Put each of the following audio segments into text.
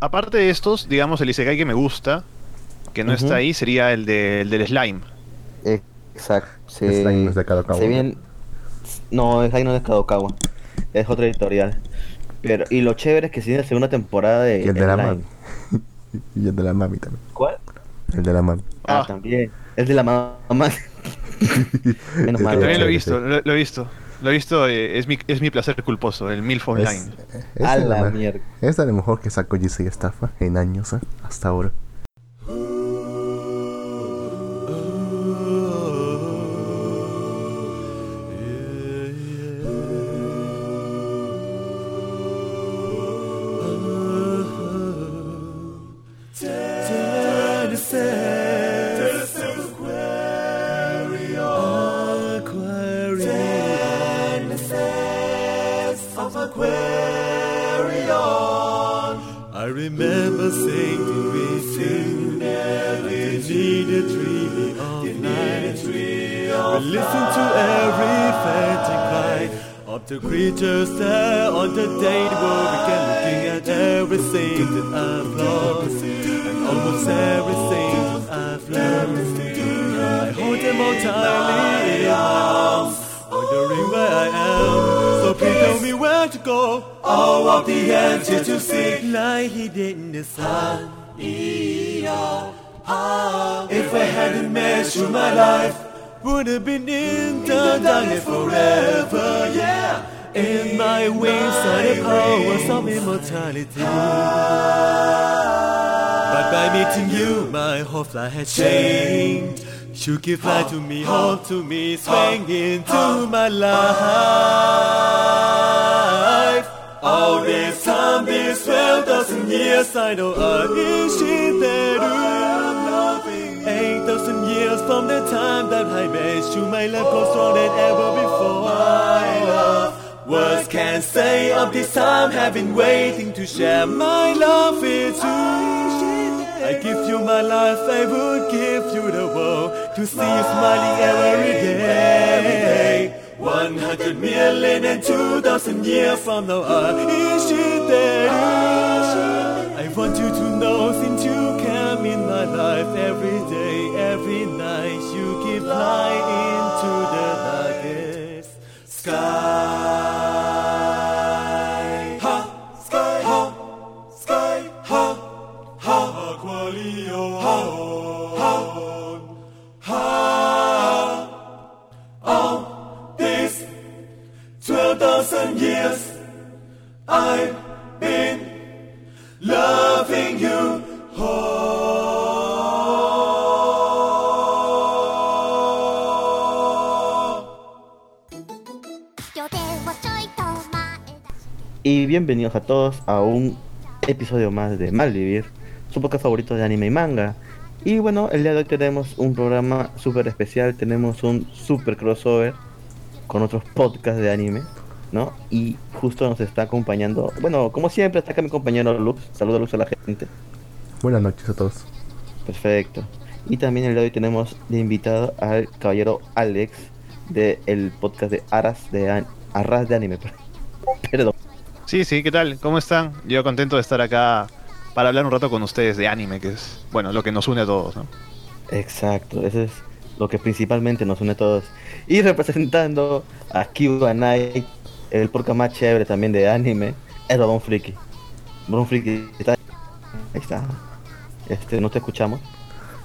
aparte de estos, digamos, el Isekai que me gusta, que no está ahí, sería el, de- el del slime. Exacto. Se, Slime no es de Kadokawa. bien... No, Slime no es de Kadokawa. Es otra editorial. Pero, y lo chévere es que viene la segunda temporada de Y el de la mami. y el de la mami también. ¿Cuál? El de la mami. Ah, Ah. también. Es de la mamá. Menos Sí, mal. También lo he visto, sí. lo, lo he visto. Lo he visto, eh, es, mi, es mi placer culposo, el MILF Online. Es, es A la mierda. es de lo mejor que sacó GC Estafa en años, ¿eh? hasta ahora. Life has changed. You give life to me, hope to me, swing into my life. All this time, this 12,000 years, I know I is Eight thousand years from the time that I met you, my love goes stronger than ever before. My love, words can't say of this time, have been waiting to share my love with you. I give you my life, I would give you the world to see you smiling every day. One hundred million and two thousand years from now on, is she there? I want you to know since you came in my life every day, every night, you give light into the darkest sky. Y bienvenidos a todos a un episodio más de Malvivir, su podcast favorito de anime y manga. Y bueno, el día de hoy tenemos un programa súper especial, tenemos un super crossover con otros podcasts de anime, ¿no? Y justo nos está acompañando, bueno, como siempre está acá mi compañero Lux, saluda Lux a la gente, Buenas noches a todos. perfecto. Y también el día de hoy tenemos de invitado al caballero Alex del podcast de Aras de, An- Arras de Anime, perdón. Sí, sí, ¿qué tal? ¿Cómo están? Yo contento de estar acá para hablar un rato con ustedes de anime, que es, bueno, lo que nos une a todos, ¿no? Exacto, eso es lo que principalmente nos une a todos. Y representando a Kiba Night, el podcast más chévere también de anime, es Bon Friki. Bon Friki está ahí está. Este, no te escuchamos. Creo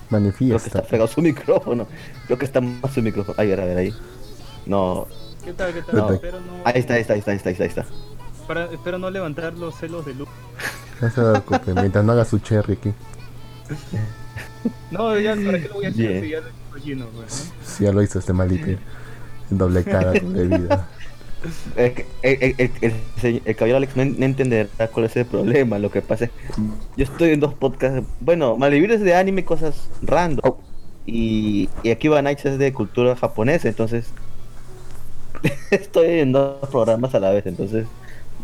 que está Manifiesta. pegado su micrófono. Creo que está más su micrófono. Ay, a ver, a ver ahí. No. ¿Qué tal? ¿Qué tal? No. Espero, no, Ahí está, ahí está, ahí está, ahí está, ahí está, ahí está. Para- espero no levantar los celos de Luke. No se preocupe, mientras no haga su cherry aquí. No, ya, ¿para qué lo voy a hacer Bien. si ya lo imagino, ¿no? Si ya lo hizo este maldito. Doble cara, doble vida. Es que el, el, el, el, señor- el caballero Alex no, en- no entenderá cuál es el problema. Lo que pasa es yo estoy en dos podcasts. Bueno, Malvivir es de anime, cosas random. Y, y aquí va Nights es de cultura japonesa. Entonces, estoy en dos programas a la vez. Entonces,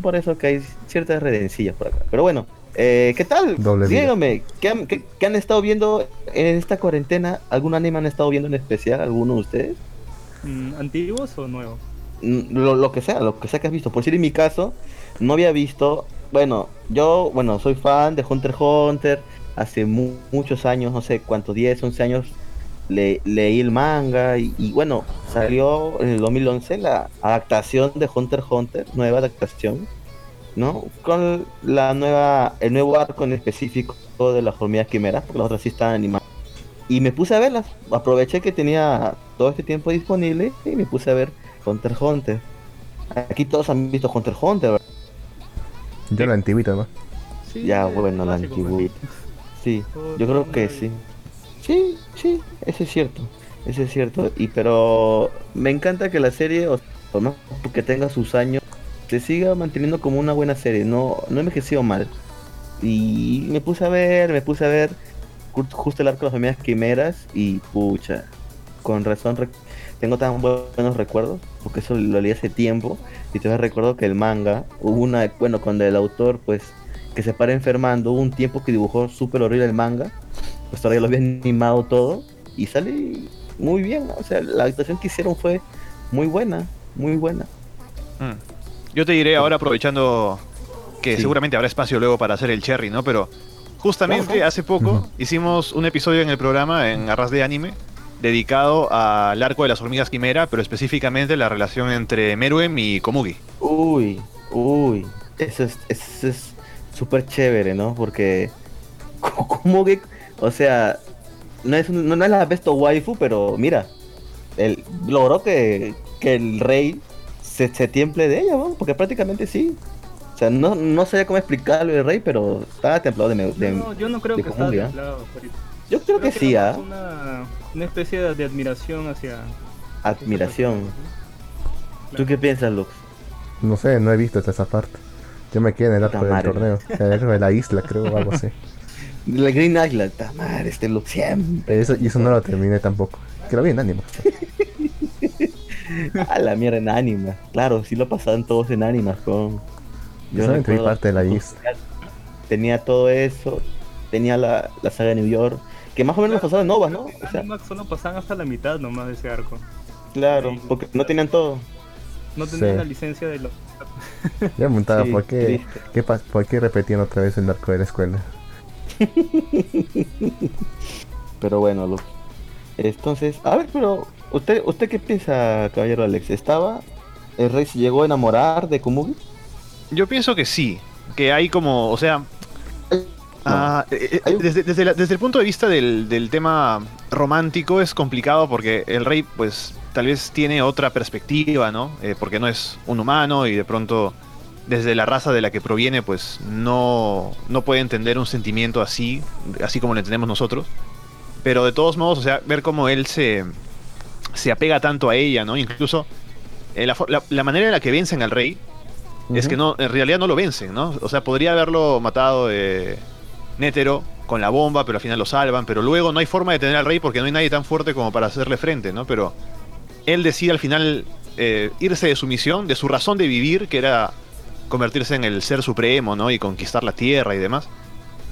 por eso que hay ciertas redencillas por acá. Pero bueno, eh, ¿qué tal? Doble. Díganme, ¿qué han, qué- qué han estado viendo en esta cuarentena? ¿Algún anime han estado viendo en especial? ¿Alguno de ustedes? Mm, ¿Antiguos o nuevos? Mm, lo, lo que sea, lo que sea que has visto. Por decir en mi caso, no había visto bueno, yo, bueno, soy fan de Hunter x Hunter. Hace mu- muchos años, no sé cuántos, 10, 11 años, le- leí el manga. Y, y, bueno, salió en el 2011 la adaptación de Hunter x Hunter, nueva adaptación, ¿no? Con la nueva, el nuevo arco en específico de las hormigas quimeras, porque las otras sí estaban animadas. Y me puse a verlas. Aproveché que tenía todo este tiempo disponible y me puse a ver Hunter x Hunter. Aquí todos han visto Hunter x Hunter, ¿verdad? Yo la antiguita, ¿no? Sí, Ya, bueno, la clásico, antigüita. Sí, yo creo que sí. Sí, sí, eso es cierto. Eso es cierto. Y pero me encanta que la serie, o por más que tenga sus años, se siga manteniendo como una buena serie. No, no envejeció mal. Y me puse a ver, me puse a ver ju- justo el arco de las hormigas quimeras y pucha, con razón tengo tan bu- buenos recuerdos, porque eso lo leí hace tiempo y todavía recuerdo que el manga, hubo una, bueno, cuando el autor pues que se para enfermando, hubo un tiempo que dibujó súper horrible el manga, pues todavía lo había animado todo y sale muy bien, o sea, la actuación que hicieron fue muy buena, muy buena. Mm. Yo te diré ahora aprovechando que Sí. seguramente habrá espacio luego para hacer el cherry, ¿no? Pero justamente Ajá. hace poco hicimos un episodio en el programa en Arras de Anime dedicado al arco de las hormigas quimera, pero específicamente la relación entre Meruem y Komugi. Uy, uy, eso es eso es súper chévere, ¿no? Porque como que, o sea, no es, un- no, no es la besto waifu, pero mira, él logró que, que el rey se, se tiemple de ella, ¿no? Porque prácticamente sí. O sea, no, no sé cómo explicarlo el rey, pero estaba templado de... de- No, yo no creo que ¿ah? templado. yo creo que sí, ¿ah? Una, una especie de, de admiración hacia. Admiración. Claro. ¿Tú qué piensas, Lux? No sé, no he visto hasta esa parte. Yo me quedé en el arco del torneo. En el arco de la isla, creo, o algo así. La Green Island, ta madre, este Lux siempre. Eso, y eso no lo terminé tampoco. Que lo vi en ánimo. A la mierda en Anima. Claro, sí lo pasaban todos en Animas con. Yo solamente vi recuerdo- parte de la isla. Tenía todo eso. Tenía la, la saga de New York. Que más o menos lo pasaba en Novas, ¿no? O sea, Animax solo pasaban hasta la mitad nomás de ese arco. claro, porque no tenían todo. No tenían Sí. la licencia de los. Yo me preguntaba Sí, por qué, por qué repetían otra vez el arco de la escuela. Pero bueno, Lux. Entonces, a ver, pero. ¿Usted, usted qué piensa, caballero Alex? ¿Estaba. ¿El rey se llegó a enamorar de Komugi? Yo pienso que sí, que hay como, o sea, ah, eh, eh, desde, desde la- desde el punto de vista del, del tema romántico es complicado porque el rey pues tal vez tiene otra perspectiva, ¿no? Eh, porque no es un humano y de pronto desde la raza de la que proviene pues no, no puede entender un sentimiento así, así como lo entendemos nosotros. Pero de todos modos, o sea, ver cómo él se, se apega tanto a ella, ¿no? Incluso eh, la, la manera en la que vencen al rey es que no, en realidad no lo vencen, ¿no? O sea, podría haberlo matado eh, Nétero con la bomba, pero al final lo salvan, pero luego no hay forma de tener al rey porque no hay nadie tan fuerte como para hacerle frente, ¿no? Pero él decide al final eh, irse de su misión, de su razón de vivir, que era convertirse en el ser supremo, ¿no? Y conquistar la tierra y demás.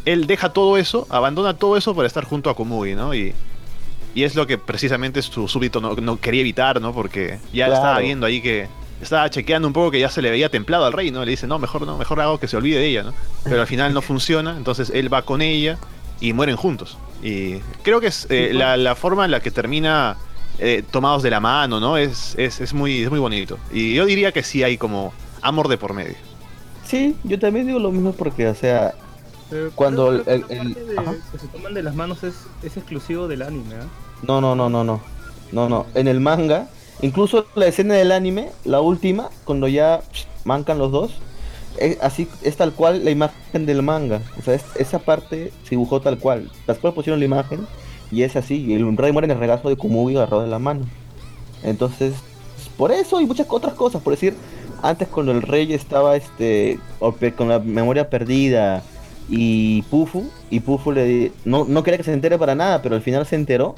Él deja todo eso, abandona todo eso para estar junto a Komugi, ¿no? Y, y es lo que precisamente su súbdito no, no quería evitar, ¿no? Porque ya Claro. estaba viendo ahí que estaba chequeando un poco que ya se le veía templado al rey, ¿no? Le dice, no, mejor no, mejor hago que se olvide de ella, ¿no? Pero al final no funciona, entonces él va con ella y mueren juntos. Y creo que es eh, la, la forma en la que termina eh, tomados de la mano, ¿no? Es, es, es muy, es muy bonito. Y yo diría que sí hay como amor de por medio. Sí, yo también digo lo mismo porque, o sea, Pero Cuando creo- creo el- el- parte de- que se toman de las manos es, es exclusivo del anime, ¿ah? no, no, no, no, no. No, no. En el manga, incluso la escena del anime, la última, cuando ya mancan los dos, es, así es tal cual la imagen del manga. O sea, es- esa parte se dibujó tal cual. Después pusieron la imagen y es así. Y el rey muere en el regazo de Komugi agarrado de la mano. Entonces, por eso y muchas otras cosas. Por decir, antes cuando el rey estaba este con la memoria perdida y Pufu, y Pufu le no, no quería que se entere para nada, pero al final se enteró.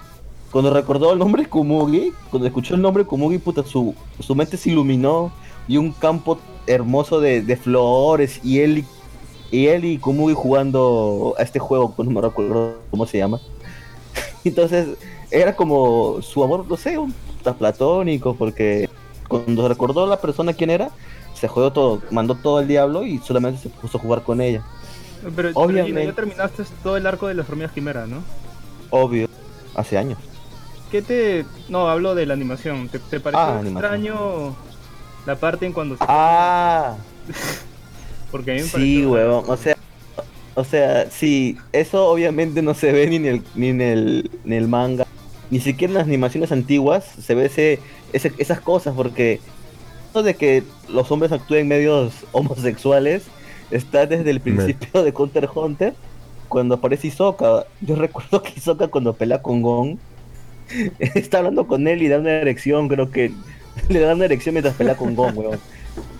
Cuando recordó el nombre Komugi, cuando escuchó el nombre Komugi, puta, su, su mente se iluminó y un campo hermoso de, de flores y él y, él y Komugi jugando a este juego, no me recuerdo cómo se llama. Entonces, era como su amor, no sé, un platónico, porque cuando recordó a la persona quién era, se jodió todo, mandó todo al diablo y solamente se puso a jugar con ella. Pero, pero Obviamente. Gina, ya terminaste todo el arco de las hormigas quimera, ¿no? Obvio, hace años. ¿Qué te...? No, hablo de la animación. ¿Te, te pareció Ah, animación. extraño la parte en cuando se... Ah, Porque a mí me sí, pareció- huevón, o sea, o sea, sí, eso obviamente no se ve ni en el, ni en el, en el manga, ni siquiera en las animaciones antiguas se ve ese, ese- esas cosas, porque eso de que los hombres actúen medios homosexuales está desde el principio de Counter Hunter, cuando aparece Hisoka. Yo recuerdo que Hisoka cuando pelea con Gon, está hablando con él y da una erección, creo que le da una erección mientras pelea con Gon, weón.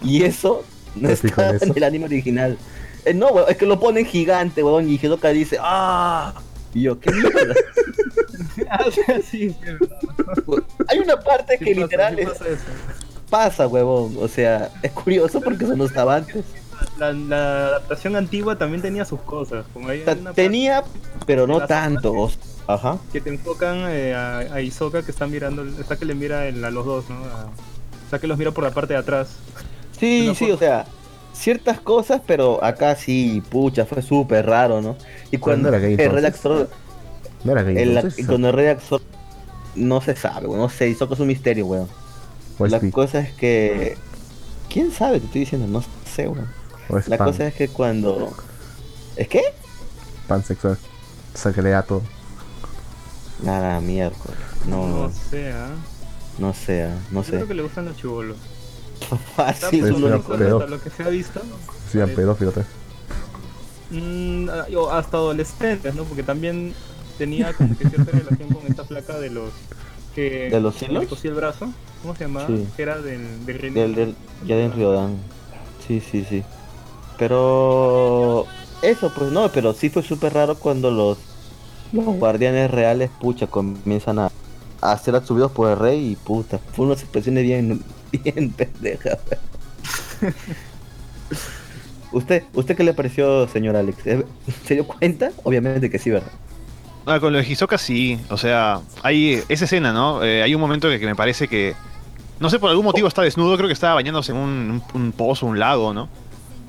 Y eso no ¿Te fijas está en eso? el anime original. Eh, no, weón, es que lo ponen gigante, weón, y Hisoka dice, ¡ah! Y yo, ¿qué mierda? Ah, sí, sí, sí, es verdad. Hay una parte que pasa, literal es- pasa pasa, huevón. O sea, es curioso porque eso no estaba antes. La, la adaptación antigua también tenía sus cosas. Como hay O sea, una parte tenía, pero no tanto. Ajá. que te enfocan eh, a, a Hisoka que está mirando, está que le mira el- a los dos, ¿no? A- o sea que los mira por la parte de atrás. Sí, sí, foto. o sea, ciertas cosas, pero acá sí, pucha, fue súper raro, ¿no? Y cuando era gay, el entonces? redactor, No era gay, el, cuando el redactor no se sabe, weón, no sé, Hisoka es un misterio, weón. O es La cosa es que, quién sabe, te estoy diciendo, no sé, weón. La pan, cosa es que cuando, ¿es qué? pansexual. O sea, que le da todo. Nada, miércoles, no, No no, sé, ¿ah? no sé, ah, Yo creo que le gustan los chivolos. Fácil, Pues, pedo. hasta lo que se ha visto. Sí, Parece. pedófilo también. Mm, ah, hasta adolescentes, ¿no? Porque también tenía como que cierta relación con esta placa de los que ¿De los hilos? le cosía el brazo. ¿Cómo se llamaba? Sí. Que era del, del. Del, del, ya en Riodan. Sí, sí, sí. Pero eso, pues no, pero sí fue súper raro cuando los, los guardianes reales, pucha, comienzan a, a ser absorbidos por el rey y puta, fue unas expresiones bien, bien pendejas. ¿Usted, ¿Usted qué le pareció, señor Alex? ¿Se dio cuenta? Obviamente que sí, ¿verdad? Ah, con lo de Hisoka sí. O sea, hay esa escena, ¿no? Eh, hay un momento que, que me parece que. No sé, por algún motivo está desnudo, creo que estaba bañándose en un, un- un pozo, un lago, ¿no?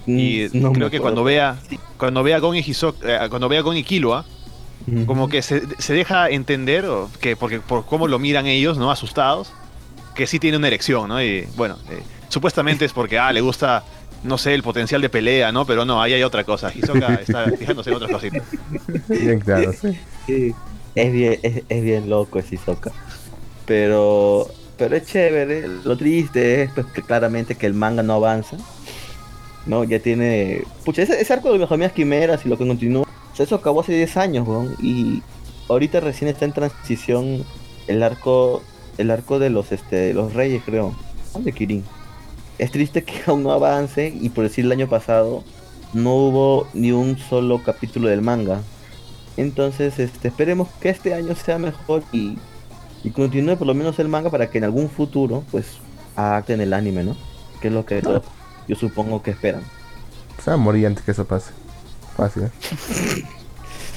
Y Mm, no me creo que cuando vea. Cuando vea a Gon y Hisoka, eh, cuando vea a Gon y Killua, como que se, se deja entender, o que porque por cómo lo miran ellos, ¿no? Asustados, que sí tiene una erección, ¿no? Y bueno, eh, supuestamente es porque, ah, le gusta, no sé, el potencial de pelea, ¿no? Pero no, ahí hay otra cosa. Hisoka está fijándose en otras cositas. Bien claro, sí. Es bien, es, es bien loco ese Hisoka. Pero, pero es chévere. Lo triste es pues, que claramente que el manga no avanza. No, ya tiene. Pucha, ese, ese arco de las familias quimeras y lo que continúa. eso acabó hace 10 años, weón. Y ahorita recién está en transición el arco. El arco de los este los reyes, creo. De Kirin. Es triste que aún no avance. Y por decir el año pasado. No hubo ni un solo capítulo del manga. Entonces, este, esperemos que este año sea mejor y, y continúe por lo menos el manga para que en algún futuro, pues, adapten el anime, ¿no? Que es lo que todos, yo supongo que esperan. Se va a morir antes que eso pase. Fácil, ¿eh?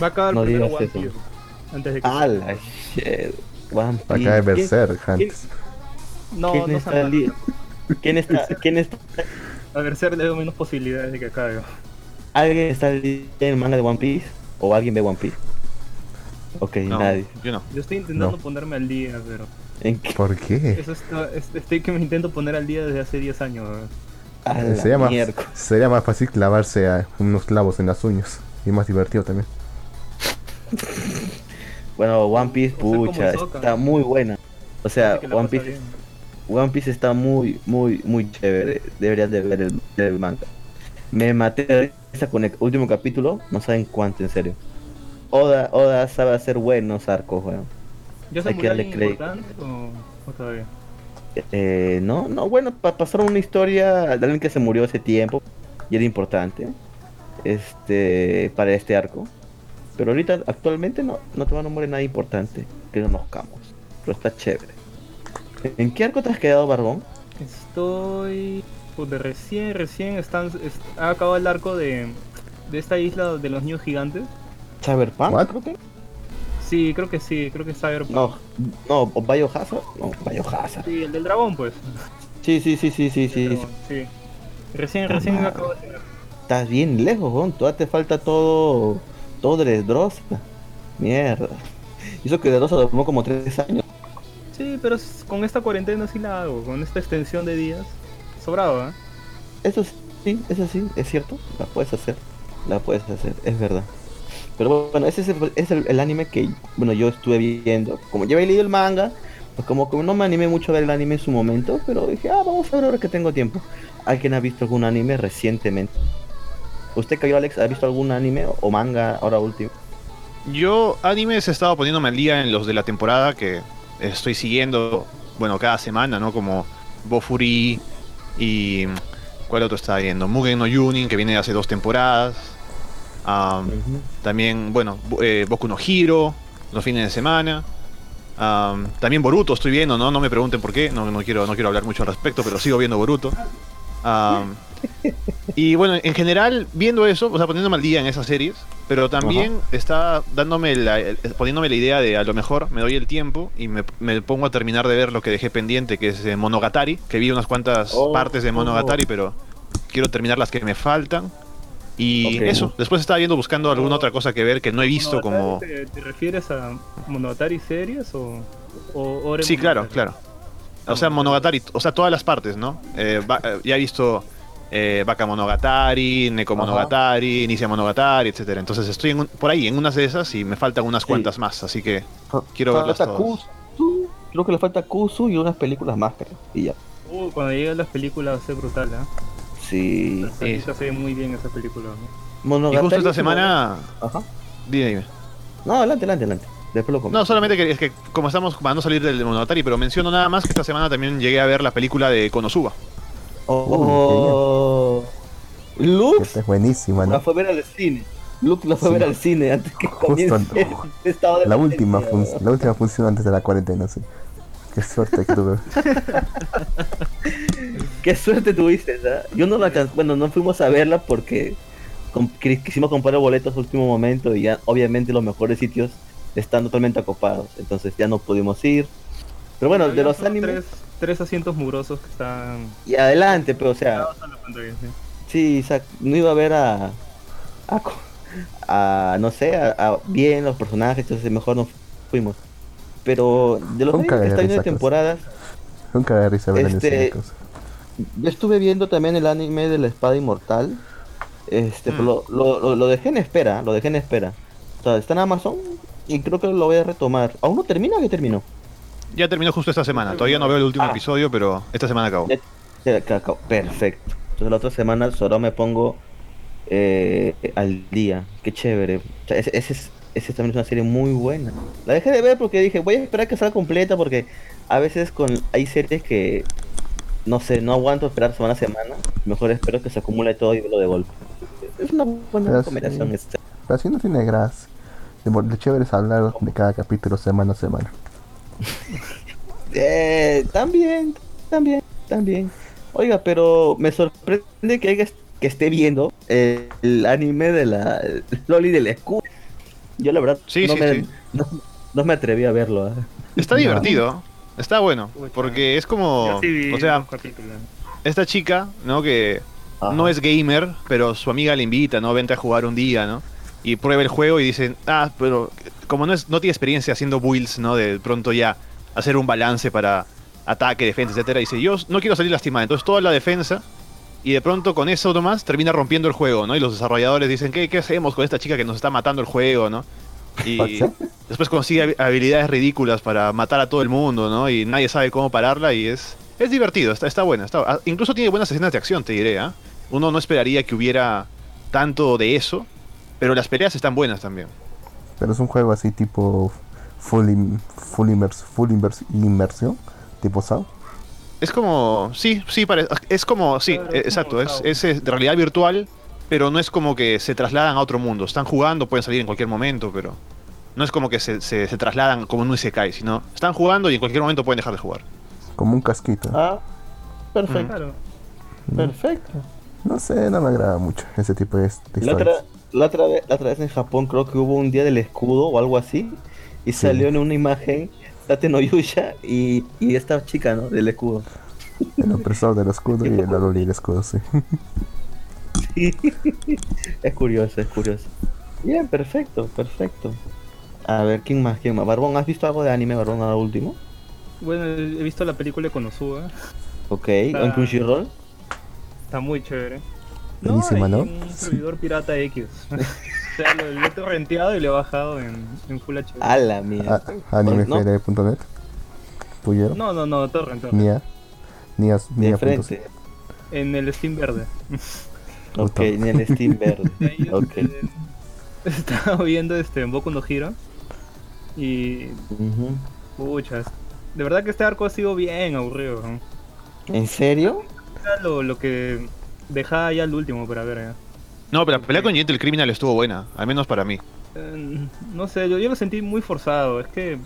Va a acabar No primero One eso. Piece. Antes de que. ¡Hala, shit! One Va a caer ¿Quién- Berserk antes. No, ¿Quién no está día? ¿Quién está, quién está, A ver, ser le veo menos posibilidades de que acabe. ¿Alguien está en el manga de One Piece? ¿O alguien ve One Piece? Ok, No, nadie. yo no. Yo estoy intentando No. ponerme al día, pero. ¿En qué? ¿Por qué? Eso está, es- estoy que me intento poner al día desde hace 10 años. Sería más, sería más fácil clavarse a unos clavos en las uñas. Y más divertido también. Bueno, One Piece, O sea, como pucha, está muy buena. O sea, One Piece. One Piece está muy, muy, muy chévere. Deberías de ver el, el manga. Me maté con el último capítulo. No saben cuánto, en serio. Oda, Oda sabe hacer buenos arcos, weón. ¿Ya se hay que darle crédito. importante o, o todavía? Eh, no, no, bueno, pa- pasaron una historia de alguien que se murió hace tiempo y era importante. Este, para este arco. Pero ahorita, actualmente, no, no te van a morir nada importante que no conozcamos. Pero está chévere. ¿En qué arco te has quedado, Barbón? Estoy. Pues de recién, recién están, est- ha acabado el arco de, de esta isla de los niños gigantes. ¿Cyberpunk? What? Creo que. Sí, creo que sí, creo que es Cyberpunk. No, no, o Biohazard. No, Biohazard. Sí, el del dragón, pues. Sí, sí, sí, sí, sí, sí. dragón, sí. Recién, recién acabo de. Estás bien lejos, weón. Todavía te falta todo. Todo de Dressrosa. Mierda. Y Eso que Dressrosa tomó como tres años. Sí, pero con esta cuarentena sí la hago, con esta extensión de días. Sobrado, ¿eh? Eso sí, eso sí, es cierto. La puedes hacer. La puedes hacer, es verdad. Pero bueno, ese es el, es el- el anime que bueno yo estuve viendo. Como ya había leído el manga, pues como que no me animé mucho a ver el anime en su momento, pero dije, ah, vamos a ver ahora que tengo tiempo. ¿Alguien ha visto algún anime recientemente? ¿Usted, cayó Alex, ha visto algún anime o manga ahora último? Yo animes he estado poniéndome al día en los de la temporada que estoy siguiendo, bueno, cada semana, ¿no? Como Bofuri y... ¿Cuál otro estaba viendo? Mugen no Yunin, que viene hace dos temporadas. Am, También, bueno, eh, Boku no Hiro, los fines de semana. Am, también Boruto estoy viendo, ¿no? No me pregunten por qué, no, no, quiero, no quiero hablar mucho al respecto, pero sigo viendo Boruto. Y bueno, en general, viendo eso, o sea, poniéndome al día en esas series, pero también está dándome la, el- poniéndome la idea de a lo mejor me doy el tiempo y me, me pongo a terminar de ver lo que dejé pendiente, que es eh, Monogatari, que vi unas cuantas Oh, partes de oh. Monogatari, pero quiero terminar las que me faltan. Y eso, después estaba viendo buscando alguna otra cosa que ver que no he visto ¿Monogatari como... ¿Te, te refieres a Monogatari series o, o Sí, claro, claro. O sea, Monogatari, o sea, todas las partes, ¿no? Eh, va- eh, ya he visto eh, Baka Monogatari, Neko Ajá. Monogatari, Inicia Monogatari, etcétera. Entonces estoy en un- por ahí, en unas de esas, y me faltan unas Sí. cuantas más, así que quiero verlas Falta todas. Kusu, creo que le falta Kusu y unas películas más, creo. Y ya. Uh, cuando lleguen las películas va a ser brutal, ¿eh? Sí. Sí. se ve muy bien esa película, ¿no? Y Monogatari justo esta semana... Ajá. Dime, dime. No, adelante, adelante, adelante. Después lo comento. No, solamente que es que como estamos para no salir del Monogatari, pero menciono nada más que esta semana también llegué a ver la película de Konosuba. Oh, Lux Esta es buenísima, la ¿no? fue a ver al cine. Lux la fue a Sí. ver al cine antes que Justo comience el estado de La última, la última función antes de la cuarentena, sí. Qué suerte que tuve. Qué suerte tuviste, ¿verdad? Yo no la bueno, no fuimos a verla porque quisimos comprar boletos a último momento y ya obviamente los mejores sitios están totalmente acopados, entonces ya no pudimos ir. Pero bueno, de los animes Tres, tres asientos mugrosos que están y adelante, pero o sea, pantalla, sí. No iba a ver a. a, no sé, a, a bien los personajes, entonces mejor no fuimos. Pero de los Nunca animes que de están de temporadas, Nunca da risa ver Este- yo estuve viendo también el anime de la espada inmortal. Este, pero lo, lo, lo, lo dejé en espera, lo dejé en espera. O sea, está en Amazon y creo que lo voy a retomar. ¿Aún no termina o ya terminó? Ya terminó justo esta semana. Todavía no veo el último Ah. episodio, pero esta semana acabó. Ya- ya- ya acabó. Perfecto. Entonces la otra semana solo me pongo eh, al día. Qué chévere. O sea, ese, ese es, ese también es una serie muy buena. La dejé de ver porque dije, voy a esperar que salga completa porque a veces con hay series que no sé, no aguanto esperar semana a semana. Mejor espero que se acumule todo y verlo de golpe. Es una buena Pero sí. recomendación esta. Pero así no tiene gracia. Lo lo chévere es hablar de cada capítulo semana a semana. Eh, también, también, también. Oiga, pero me sorprende que haya que esté viendo el anime de la Loli del escudo. Yo la verdad Sí, no, sí, me, sí. No, no me atreví a verlo. ¿eh? Está No. divertido. Está bueno. Porque es como... O sea, esta chica, ¿no? Que Ajá. no es gamer, pero su amiga le invita, ¿no? Vente a jugar un día, ¿no? Y prueba el juego y dicen, ah, pero como no, es, no tiene experiencia haciendo builds, ¿no? De pronto ya hacer un balance para ataque, defensa, etcétera. Dice, yo no quiero salir lastimada. Entonces toda la defensa y de pronto con eso nomás termina rompiendo el juego, ¿no? Y los desarrolladores dicen, ¿qué, qué hacemos con esta chica que nos está matando el juego, ¿no? Y después consigue habi- habilidades ridículas para matar a todo el mundo, ¿no? Y nadie sabe cómo pararla y es, es divertido, está, está buena. Está, ah, incluso tiene buenas escenas de acción, te diré, ¿ah? Uno no esperaría que hubiera tanto de eso, pero las peleas están buenas también. Pero es un juego así tipo full, full, immers, full invers- inmersión, tipo SAO. Es como, sí, sí, pare- es como, sí, Claro, es exacto, como es, de realidad virtual, pero no es como que se trasladan a otro mundo. Están jugando, pueden salir en cualquier momento, pero no es como que se, se, se trasladan como en un Isekai, sino están jugando y en cualquier momento pueden dejar de jugar. Como un casquito. Ah, perfecto, Claro. perfecto. No sé, no me agrada mucho ese tipo de, de La otra, historias. La, otra vez, la otra vez en Japón creo que hubo un día del escudo o algo así. Y Sí. salió en una imagen Tate no Yusha y, y esta chica, ¿no? Del escudo. El opresor del escudo y el Loli del escudo, sí. Es curioso, es curioso. Bien, perfecto, perfecto. A ver, ¿quién más? ¿Quién más? Barbón, ¿has visto algo de anime, Barbón, ahora último? Bueno, he visto la película de Konosuba. Ok, ¿en Crunchyroll? Está muy chévere. Buenísima, ¿no? Un servidor pirata X. o sea, lo, lo he torrenteado y lo he bajado en, en Full HD. A la mierda. A- ¿No? Animefr.net. Puyero. No, no, no, torrent. torrent. Nia. Nia. De Nia. frente. En el Steam verde. Ok, en el Steam verde. Ahí, Ok. este, Estaba viendo este Boku no Hero. Y. Ujú. Puchas. De verdad que este arco ha sido bien aburrido. ¿no? ¿En serio? Lo, lo que dejaba ya el último para ver. ¿eh? No, pero la pelea con Gentle Criminal estuvo buena, al menos para mí. Eh, no sé, yo, yo lo sentí muy forzado. Es que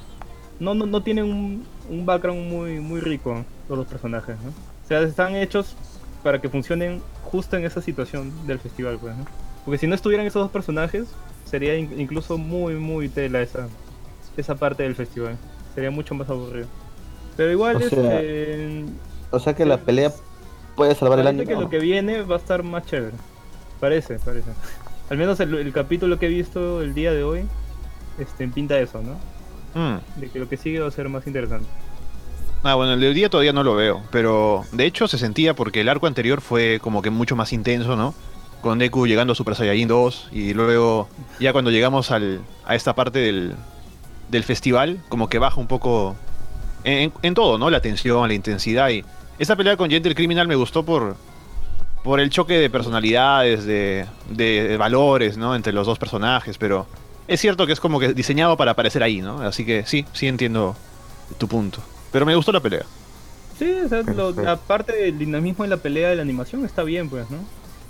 no, no, no tienen un, un background muy, muy rico todos los personajes. ¿no? O sea, están hechos para que funcionen justo en esa situación del festival. Pues, ¿no? Porque si no estuvieran esos dos personajes, sería in- incluso muy, muy tela esa, esa parte del festival. Sería mucho más aburrido. Pero igual, O sea, este, O sea que la pelea puede salvar el Parece año. que lo que viene va a estar más chévere. Parece, parece. Al menos el, el capítulo que he visto el día de hoy este, pinta eso, ¿no? Mm. De que lo que sigue va a ser más interesante. Ah, bueno, el de hoy día todavía no lo veo, pero de hecho se sentía porque el arco anterior fue como que mucho más intenso, ¿no? Con Deku llegando a Super Saiyajin 2 y luego ya cuando llegamos al, a esta parte del, del festival, como que baja un poco en, en todo, ¿no? La tensión, la intensidad y esa pelea con Gentle Criminal me gustó por, por el choque de personalidades, de, de- de valores, ¿no? Entre los dos personajes, pero es cierto que es como que diseñado para aparecer ahí, ¿no? Así que sí, sí entiendo tu punto. Pero me gustó la pelea. Sí, o sea, lo- Perfecto. aparte del dinamismo de la pelea de la animación está bien, pues, ¿no?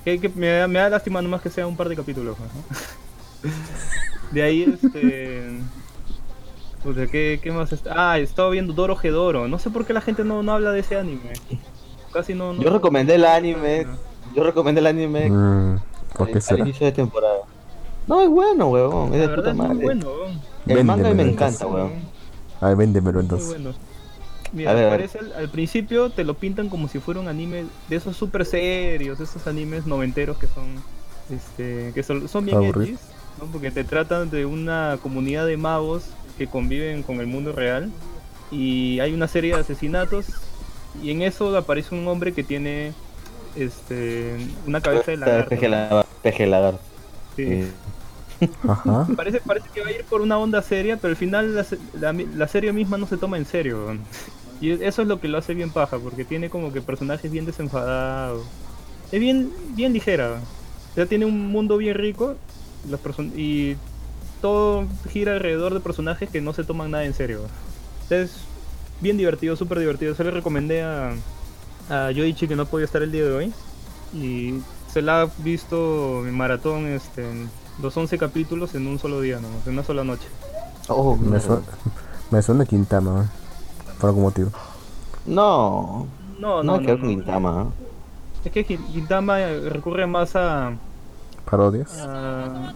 Que, que me, da- me da lástima nomás que sea un par de capítulos, pues, ¿no? De ahí, este... Puta, ¿qué, ¿qué más está? Ah, estaba viendo Doro Gedoro. No sé por qué la gente no, no habla de ese anime. Casi no... no- Yo recomendé el anime. Yo recomendé el anime Mm, ¿Por al, al será? inicio de temporada. No, es bueno, huevón. Es de La puta verdad es muy madre. bueno, weón. El manga me Véndemelo, encanta, weón. Ay, véndemelo Muy entonces. bueno. Mira, A ver, a ver. parece al, al principio te lo pintan como si fuera un anime de esos super serios, esos animes noventeros que son este que son, son bien edgys, ¿no? Porque te tratan de una comunidad de magos que conviven con el mundo real y hay una serie de asesinatos y en eso aparece un hombre que tiene este una cabeza de lagarto. Peje lagarto. Peje lagarto. Sí. Sí. Ajá. Parece, parece que va a ir por una onda seria, pero al final la, la la serie misma no se toma en serio. Y eso es lo que lo hace bien paja, porque tiene como que personajes bien desenfadados. Es bien, bien ligera. sea, tiene un mundo bien rico person- y todo gira alrededor de personajes que no se toman nada en serio. es bien divertido, súper divertido. Se le recomendé a, a Yoichi que no podía estar el día de hoy. Y se la ha visto en maratón este, en los 11 capítulos en un solo día, nomás, en una sola noche. Oh, Me, suena, me suena Quintama, ¿eh? por algún motivo. No. No, No, no, no, con no. Gintama. ¿eh? Es que Gintama eh, recurre más a, Parodias. a-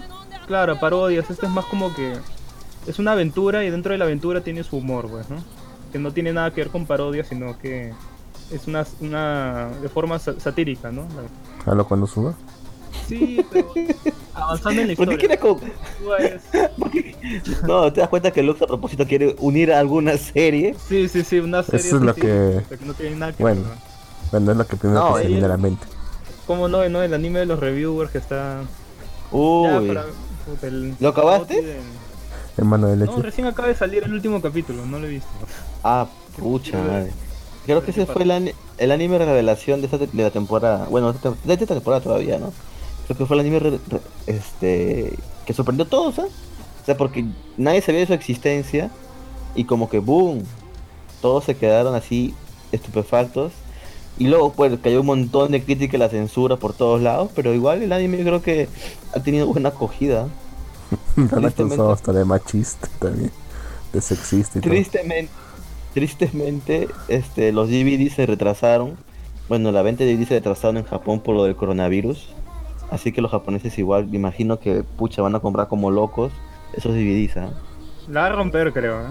Claro, a parodias. Esto es más como que. Es una aventura y dentro de la aventura tiene su humor, pues, ¿no? Que no tiene nada que ver con parodias, sino que. Es una. una de forma sa- satírica, ¿no? A lo cuando suba. Sí, pero. Avanzando en la ¿Por qué historia. quiere co- Cuba es- No, te das cuenta que Lux a propósito quiere unir a alguna serie. Sí, sí, sí, una serie. Eso es lo que- que no tiene nada que Bueno. ver. ¿no? Bueno, es lo que primero No, que se viene a la mente. ¿Cómo no? no? El anime de los reviewers que está. Ya Uy. para- puta, el- ¿Lo acabaste? de- Hermano de No, leche. recién acaba de salir el último capítulo, no lo he visto. Ah, pucha madre. Creo que ese fue el, ani- el anime revelación de, esta te- de la temporada. Bueno, de esta, temporada todavía, ¿no? Creo que fue el anime re- re- este que sorprendió a todos, ¿ah? O sea, porque nadie sabía de su existencia y como que boom, todos se quedaron así estupefactos. Y luego pues cayó un montón de crítica y la censura por todos lados, pero igual el anime creo que ha tenido buena acogida. Han tristemente- acusado hasta de machista también. De sexista y todo. Tristemente, tristemente, este, los DVDs se retrasaron. Bueno, la venta de DVDs se retrasaron en Japón por lo del coronavirus. Así que los japoneses igual, me imagino que pucha van a comprar como locos esos DVDs, ¿ah? La va a romper, creo, ¿eh?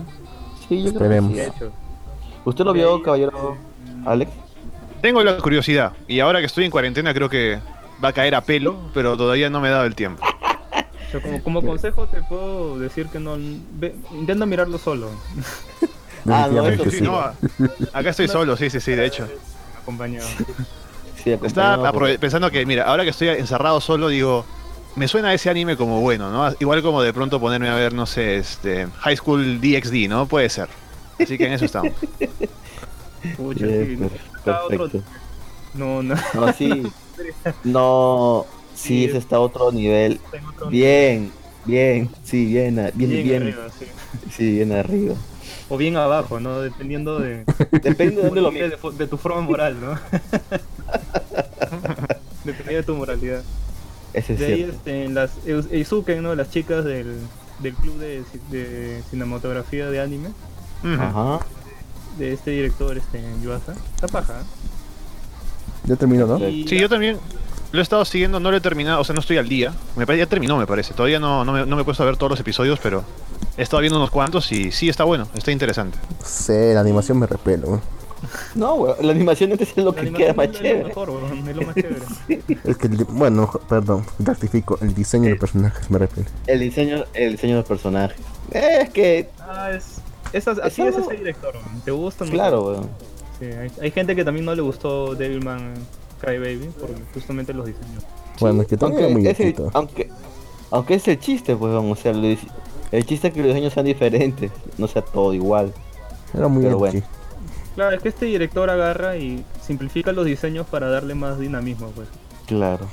Sí, yo creo que Esperemos. sí. ¿Usted lo vio, caballero Alex? Tengo la curiosidad. Y ahora que estoy en cuarentena creo que va a caer a pelo, pero todavía no me he dado el tiempo. O sea, como, como consejo te puedo decir que no... ve- intenta mirarlo solo, Ah, no, eso Sí, sí. no, a- acá estoy solo, sí, sí, sí, de hecho. acompañado. Sí, Estaba por- pensando que, mira, ahora que estoy encerrado solo, digo, me suena ese anime como bueno, ¿no? Igual como de pronto ponerme a ver, no sé, este, High School DxD, ¿no? Puede ser. Así que en eso estamos. Pucha, sí, está otro- perfecto. No, no, No, sí. No, sí, Sí, ese está a otro nivel. otro Bien, bien, sí, bien, bien, nivel. bien, arriba, sí. sí, bien arriba. O bien abajo, ¿no? Dependiendo de, Depende de lo de, de- tu forma moral, ¿no? Dependiendo de tu moralidad. Ese es De ahí, cierto. este, en las Eizuken, ¿no? Las chicas del, del club de, de cinematografía de anime. Ajá. De este director, este, Yuasa. Está paja. ¿eh? Ya terminó, ¿no? Y Sí, yo también lo he estado siguiendo, no lo he terminado, o sea, no estoy al día. Me pare- ya terminó, me parece. Todavía no, no, me, no me he puesto a ver todos los episodios, pero he estado viendo unos cuantos y sí, está bueno, está interesante. Sí, la animación me repelo. ¿eh? No, weón, la animación es lo la que queda más es lo chévere. mejor, weón, es lo más chévere. Es que, el bueno, perdón, rectifico, el diseño de personajes me repele. El diseño, el diseño de los personajes. Eh, es que, Ah, es, es as- así es ese director, weón. ¿Te gusta? claro, weón. Sí, hay, hay gente que también no le gustó Devilman Crybaby por justamente los diseños. Bueno, es que también muy es el, aunque, aunque es el chiste, pues, vamos, o sea, lo el chiste es que los diseños sean diferentes, no sea todo igual. Era muy pero edgy. Claro, es que este director agarra y simplifica los diseños para darle más dinamismo, pues. Claro.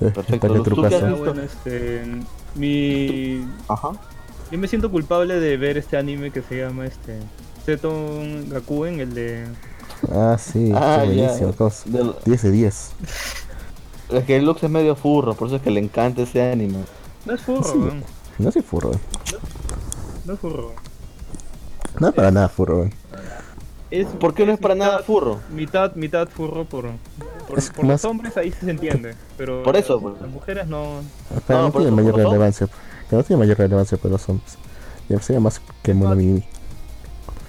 Eh, Perfecto, ¿tú qué has visto? bueno, este, mi, Ajá. Yo me siento culpable de ver este anime que se llama este Seton Gakuen, el de Ah, sí, Ah, qué buenísimo. Del- 10 de 10. Es que el Lux es medio furro, por eso es que le encanta ese anime. no es furro, Sí. weón, No soy furro. eh. no es furro. No es para nada furro. eh. Es, ¿Por qué no es para nada furro? Mitad, mitad furro por, por, Es por más- los hombres ahí sí se entiende, pero Por eso, las, pues. las mujeres no. Pero No, no, por tiene mayor lo no tiene mayor relevancia para los hombres. Ya sería más que Monami.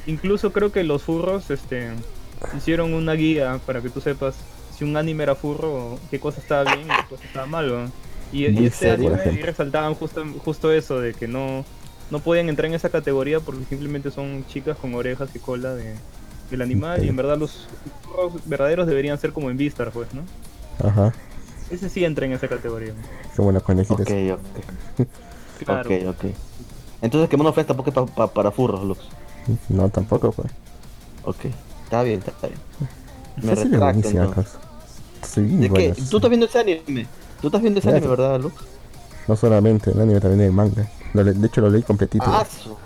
Incluso creo que los furros este, hicieron una guía para que tú sepas si un anime era furro, qué cosa estaba bien y qué cosa estaba mal. ¿no? Y, y este anime ahí resaltaban justo, justo eso, de que no, no podían entrar en esa categoría porque simplemente son chicas con orejas y cola de, del animal y en verdad los furros verdaderos deberían ser como en Vistar, pues, ¿no? Ajá. Ese sí entra en esa categoría. Qué buena conejita. Ok, ok. Claro. Ok, ok. Entonces, que Mono Friends tampoco es pa- pa- para furros, Lux. No, tampoco, pues. Ok. Está bien, está bien. Me es retracto, entonces. Estoy bien ¿De qué? ¿Tú estás viendo ese anime? ¿Tú estás viendo ese anime, sí. verdad, Lux? No solamente el anime, también el manga. De hecho, lo leí completito. Ah, su-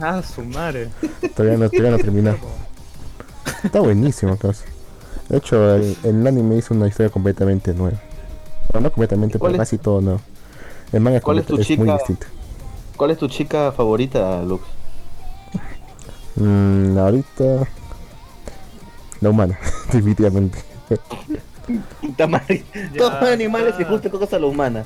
Ah, su madre. Todavía no, todavía no termina. Está buenísimo, cosa. De hecho, el, el anime hizo una historia completamente nueva. Bueno, no completamente, ¿Cuál pero es- casi todo nuevo. El manga cuál es tu es muy chica- distinto. ¿Cuál es tu chica favorita, Lux? Mm, ahorita. La humana, definitivamente. Todos los animales y justo cosas a la humana.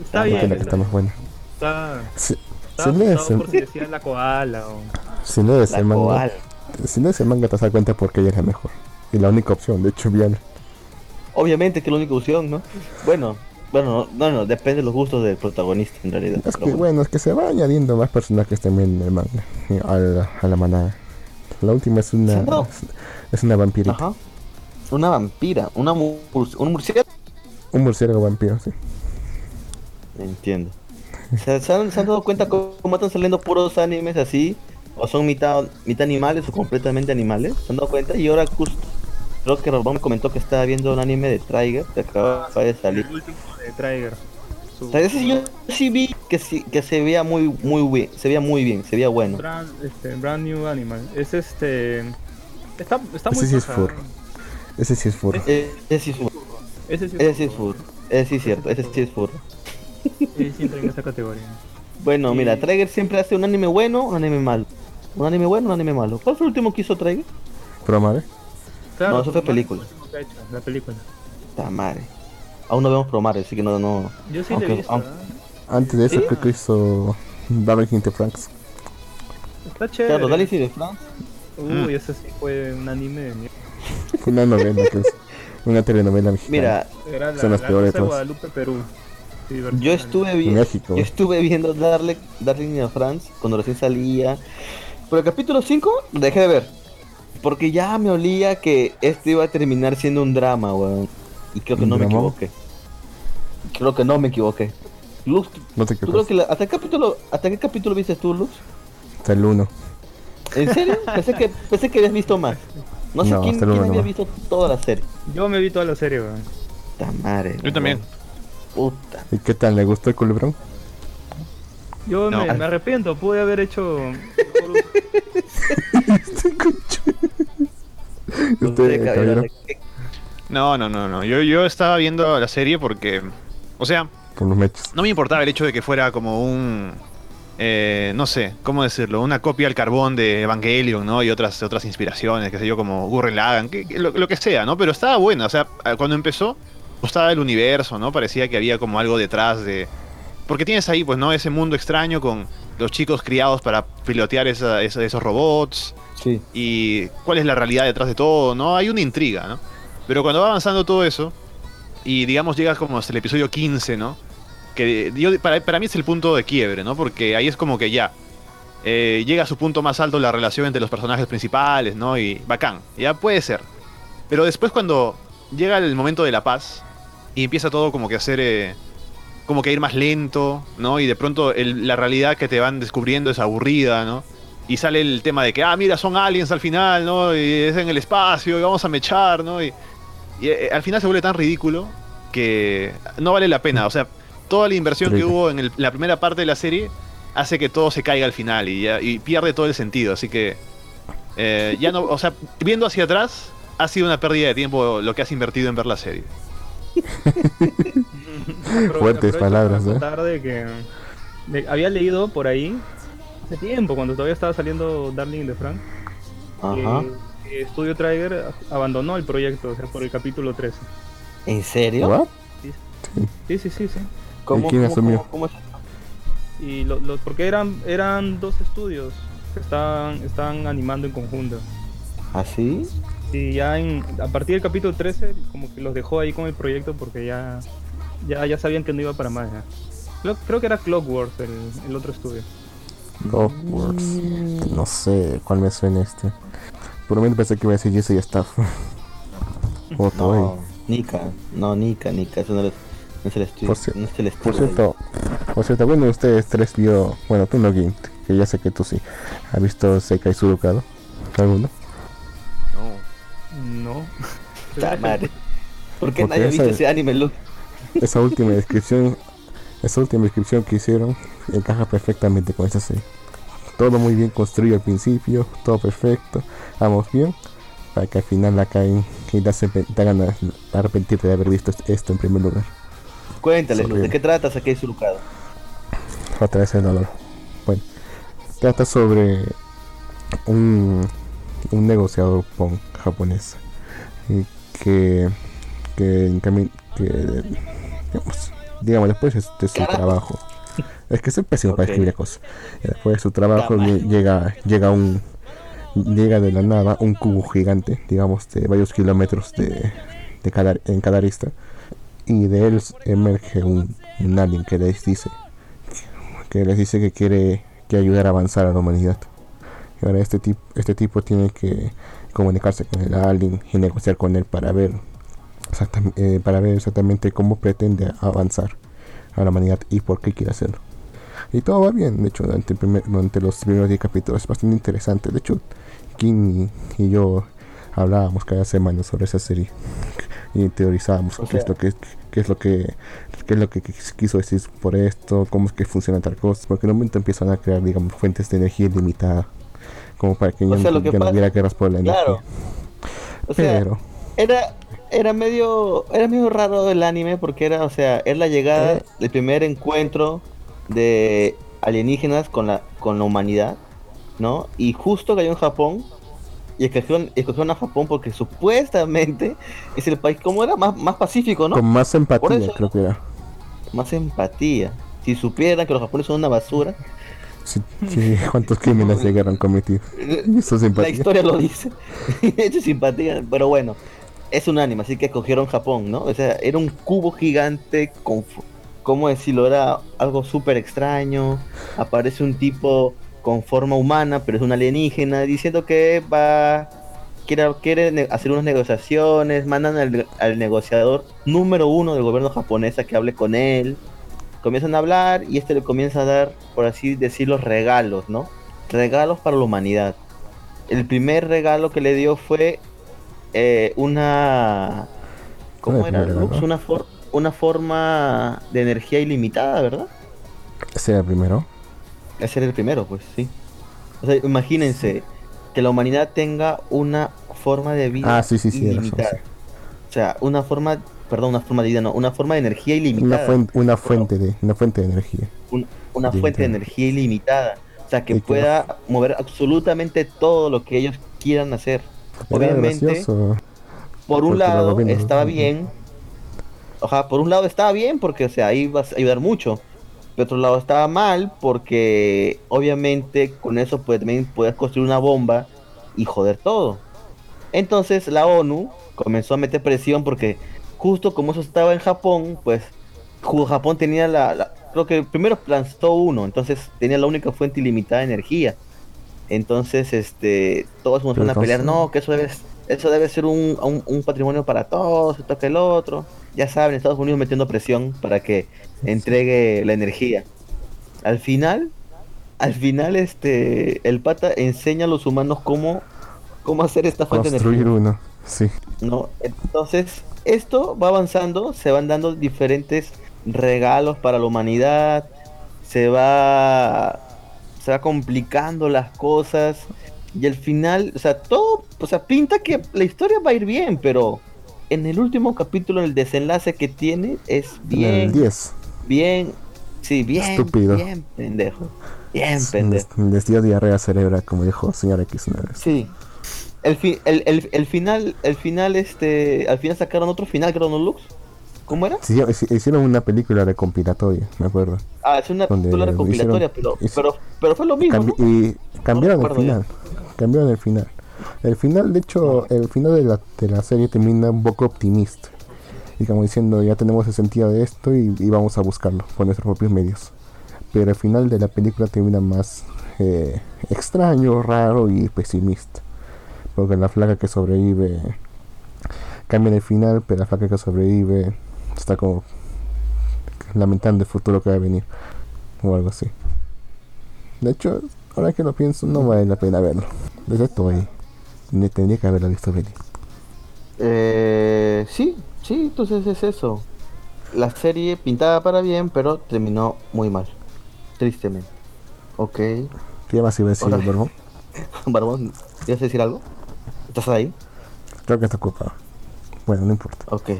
Está Porque bien. la que está más buena. Está, Si, está si lees, el- por si decía la koala o... si lees La el manga, koala. si lees el manga te das cuenta porque ella es la mejor. Y la única opción, de hecho, bien. Obviamente que es la única opción, ¿no? Bueno, bueno, no, no, depende de los gustos del protagonista en realidad. Es que bueno, es que se va añadiendo más personajes también en el manga. A la, a la manada. La última es una. ¿Se han dado? Es una vampirita. Ajá. Una vampira, una mur- un murciélago. Un murciélago vampiro, sí. Entiendo. ¿Se, se han, se han dado cuenta cómo cómo están saliendo puros animes así? ¿O son mitad, mitad animales o completamente animales? ¿Se han dado cuenta? Y ahora justo, creo que Robón me comentó que estaba viendo un anime de Trigger que acaba de salir. El último de Trigger. Su- O sea, ese sí yo sí vi que sí, que se veía muy muy bien, se veía muy bien, se veía bueno. Brand, este, brand New Animal. Es este. Está, está muy Ese sí es furro. Ese sí es furro. Eh, Ese sí es furro, Ese sí es ese sí es furro, ese sí es cierto, ese sí es furro. Sí, entra en esa categoría. Bueno, Sí. mira, Trigger siempre hace un anime bueno, un anime malo. Un anime bueno, un anime malo. ¿Cuál fue el último que hizo Trigger? Promare. Claro, No, eso fue Promare película. que ha hecho, La película. Ta madre. Aún no vemos Promare, así que no, no. Yo sí Aunque- le he visto. aunque-. Antes de eso, ¿Sí? creo que hizo. Barry Hinte Franks. Está chévere. Claro, Dale de France. Uy, ese sí fue un anime de mierda. Una novela que es una telenovela mexicana. Mira, Era la, Son las la peores de. Guadalupe, Perú. Sí, yo estuve viendo, México. yo estuve viendo Darle, Darling in France cuando recién salía. Pero el capítulo 5 dejé de ver. Porque ya me olía que este iba a terminar siendo un drama, weón. Y creo que ¿Un no me equivoqué. Creo que no me equivoqué. Luz, No te ¿tú crees equivocas. que la- ¿hasta, qué capítulo, ¿hasta qué capítulo viste tú, Luz? Hasta el 1. ¿En serio? pensé, que, pensé que habías visto más. No sé No, quién, quién había nomás. visto toda la serie. Yo me vi toda la serie, weón. Puta madre. Yo también. Puta. ¿Y qué tal? ¿Le gustó el culebrón? Yo No. me, me arrepiento, pude haber hecho. Usted, caballero, No, no, no, no. Yo, yo estaba viendo la serie porque, o sea, por los mechos. no me importaba el hecho de que fuera como un, eh, no sé, ¿cómo decirlo? Una copia al carbón de Evangelion, ¿no? Y otras, otras inspiraciones, qué sé yo, como Gurren Lagann, que, que lo, lo que sea, ¿no? Pero estaba buena, o sea, cuando empezó, gustaba el universo, ¿no? Parecía que había como algo detrás de... Porque tienes ahí, pues, ¿no? Ese mundo extraño con los chicos criados para pilotear esa- esa- esos robots, Y cuál es la realidad detrás de todo, ¿no? Hay una intriga, ¿no? Pero cuando va avanzando todo eso, y digamos llega como hasta el episodio 15, ¿no? Que yo, para, para mí es el punto de quiebre, ¿no? Porque ahí es como que ya, eh, llega a su punto más alto la relación entre los personajes principales, ¿no? Y bacán, ya puede ser. Pero después cuando llega el momento de la paz, y empieza todo como que a ser... eh, como que ir más lento, ¿no? Y de pronto el- la realidad que te van descubriendo es aburrida, ¿no? Y sale el tema de que, ah, mira, son aliens al final, ¿no? Y es en el espacio, y vamos a mechar, ¿no? Y, y, eh, al final se vuelve tan ridículo que no vale la pena. O sea, toda la inversión que hubo en el- la primera parte de la serie hace que todo se caiga al final y, ya- y pierde todo el sentido. Así que, eh, ya no, o sea, viendo hacia atrás, ha sido una pérdida de tiempo lo que has invertido en ver la serie. Fuertes palabras, ¿eh? de que de- había leído por ahí hace tiempo, cuando todavía estaba saliendo Darling in the Frank, Ajá. que, que Studio Trigger abandonó el proyecto, o sea, por el capítulo 13. ¿En serio? Sí, sí, sí, sí. ¿Cómo, quién cómo- asumió? cómo- cómo es? Y lo, lo- porque eran eran dos estudios que estaban estaban animando en conjunto. ¿Así? Y ya en, a partir del capítulo 13 como que los dejó ahí con el proyecto porque ya ya, ya sabían que no iba para más. ya. Creo, creo que era Clockworks el, el otro estudio. Clockworks. No sé cuál me suena este. Por un pensé que iba a decir Jesse y Staff. O No. Nika. No, Nika, Nika. Eso no es, no es el estudio. Por no es el Por cierto, por cierto, bueno, ustedes tres vio. Bueno, tú no, Gint, que ya sé que tú sí. ¿Has visto Sekai Surukado? ¿Alguno? No. No. Madre. ¿Por qué Porque nadie ha visto ese anime, Lu? Esa última descripción, esa última descripción que hicieron encaja perfectamente con esa serie. Todo muy bien construido al principio, todo perfecto, vamos bien, para que al final la caen y te, hacen pe- te hagan a- arrepentirte de haber visto est- esto en primer lugar. Cuéntale, Lu, ¿de qué trata Sakei Surukado? Otra vez el dolor. Bueno, trata sobre un, un negociador pon japonés y que que, cami- que digamos, digamos, después de, de su Carajo. trabajo es que soy pésimo para Ok. escribir cosas después de su trabajo llega llega un llega de la nada un cubo gigante digamos de varios kilómetros de, de cada en cada arista y de él emerge un, un alien que les dice que les dice que quiere que ayudar a avanzar a la humanidad. Y ahora este tipo, este tipo tiene que comunicarse con el alien y negociar con él para ver exactam- eh, para ver exactamente cómo pretende avanzar a la humanidad y por qué quiere hacerlo. Y todo va bien, de hecho, durante, el primer- durante los primeros 10 capítulos es bastante interesante. De hecho, Kim y, y yo hablábamos cada semana sobre esa serie y teorizábamos O qué es lo que qué es lo que qué es lo que quis- quiso decir por esto, cómo es que funciona tal cosa, porque en un momento empiezan a crear, digamos, fuentes de energía ilimitada, como para que O ya, sea, no, que ya no pasa- hubiera guerras por la energía. Claro. O sea, Pero, era, era medio era medio raro el anime porque era, o sea, es la llegada, Eh. el primer encuentro de alienígenas con la con la humanidad, ¿no? Y justo cayó en Japón y escogieron, escogieron a Japón porque supuestamente es el país como era más, más pacífico, ¿no? con más empatía, eso- creo que era. Más empatía. Si supieran que los japoneses son una basura, Sí, sí, ¿Cuántos crímenes cometido? Eso es La historia lo dice. Eso es simpatía, pero bueno, es un anime, así que escogieron Japón, ¿no? O sea, era un cubo gigante con, ¿cómo decirlo? Era algo súper extraño. Aparece un tipo con forma humana, pero es un alienígena, diciendo que va, quiere, quiere hacer unas negociaciones, mandan al, al negociador número uno del gobierno japonés a que hable con él. Comienzan a hablar y este le comienza a dar, por así decirlo, regalos, ¿no? Regalos para la humanidad. El primer regalo que le dio fue eh, una... ¿Cómo ¿Cuál es el era? Lux? Una, for- una forma de energía ilimitada, ¿verdad? Ese era el primero. Ese era el primero, pues sí. O sea, imagínense que la humanidad tenga una forma de vida Ah, sí, sí, sí, razón, ilimitada. sí. O sea, una forma, perdón, una forma de vida, no, una forma de energía Una ilimitada. fuente, una fuente de, una fuente de energía. un- una Ilimitada. fuente de energía ilimitada. O sea, que- pueda mover absolutamente todo lo que ellos quieran hacer. Obviamente, por un lado estaba bien. Ojalá, por un lado estaba bien porque, o sea, ahí vas a ayudar mucho. Por otro lado estaba mal porque, obviamente, con eso pues, también puedes construir una bomba y joder todo. Entonces la ONU comenzó a meter presión porque justo como eso estaba en Japón, pues Japón tenía la, la- creo que primero lanzó uno, entonces tenía la única fuente ilimitada de energía. Entonces, este, todos comenzaron a pelear, no, que eso debe, eso debe ser un, un- un patrimonio para todos, esto que el otro. Ya saben, Estados Unidos metiendo presión para que entregue la energía. Al final, al final, este, el pata enseña a los humanos cómo, cómo hacer esta fuente de energía. Construir uno. Sí. ¿no? Entonces, esto va avanzando, se van dando diferentes regalos para la humanidad, se va se va complicando las cosas y al final, o sea, todo, o sea, pinta que la historia va a ir bien, pero en el último capítulo el desenlace que tiene es En bien el 10. bien sí, bien Estúpido. bien pendejo. Bien Les, pendejo. les dio diarrea cerebral, como dijo señor X una vez. Sí. El, fi- el, el, el final, el final, este, al final sacaron otro final, creo, ¿no, Lux? ¿Cómo era? Sí, hicieron una película recompilatoria, me acuerdo. Ah, es una película recopilatoria, pero, pero, pero fue lo mismo, Cambi- ¿no? y cambiaron el ya. final. Cambiaron el final. El final, de hecho, el final de la, de la serie termina un poco optimista. Y como diciendo, ya tenemos el sentido de esto y, y vamos a buscarlo por nuestros propios medios. Pero el final de la película termina más eh, extraño, raro y pesimista. Porque la flaca que sobrevive cambia el final, pero la flaca que sobrevive está como lamentando el futuro que va a venir. O algo así. De hecho, ahora que lo pienso, no vale la pena verlo. Desde estoy. Me tendría que haberlo visto venir. Eh, sí, sí, entonces es eso. La serie pintaba para bien, pero terminó muy mal. Tristemente. Ok. ¿Qué más iba a decir. Barbón? Barbón, ¿quieres decir algo? ¿Estás ahí? Creo que está ocupado. Bueno, no importa. Ok.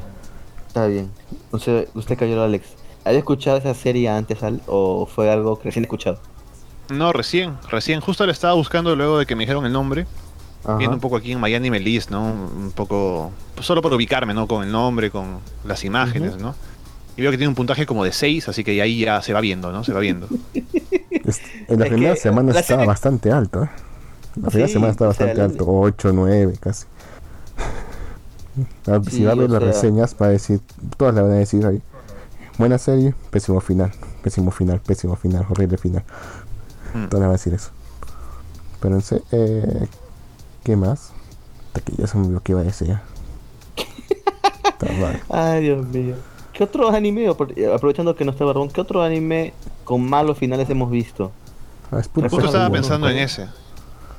Está bien. No sé, usted cayó Alex. ¿Había escuchado esa serie antes Al, o fue algo que recién escuchado? No, recién, recién. Justo le estaba buscando luego de que me dijeron el nombre. Ajá. Viendo un poco aquí en Miami Melis, ¿no? Un poco. pues solo por ubicarme, ¿no? Con el nombre, con las imágenes, ¿no? Y veo que tiene un puntaje como de 6, así que ahí ya se va viendo, ¿no? Se va viendo. En la Es primera semana la estaba serie- bastante alto, ¿eh? La primera Sí, semana estaba o sea, bastante la- alto. 8, 9, casi. Si Sí, va a ver las sea- reseñas, va a decir. Todas le van a decir ahí. Buena serie, pésimo final. Pésimo final, pésimo final, horrible final. Mm. Todas le van a decir eso. Pero en se- eh, ¿Qué más? Hasta que ya se me olvidó qué iba a decir. Está mal. Ay, Dios mío. ¿Qué otro anime, apro- aprovechando que no está Barbón, qué otro anime con malos finales hemos visto? Ah, es puro Justo estaba pensando en ese.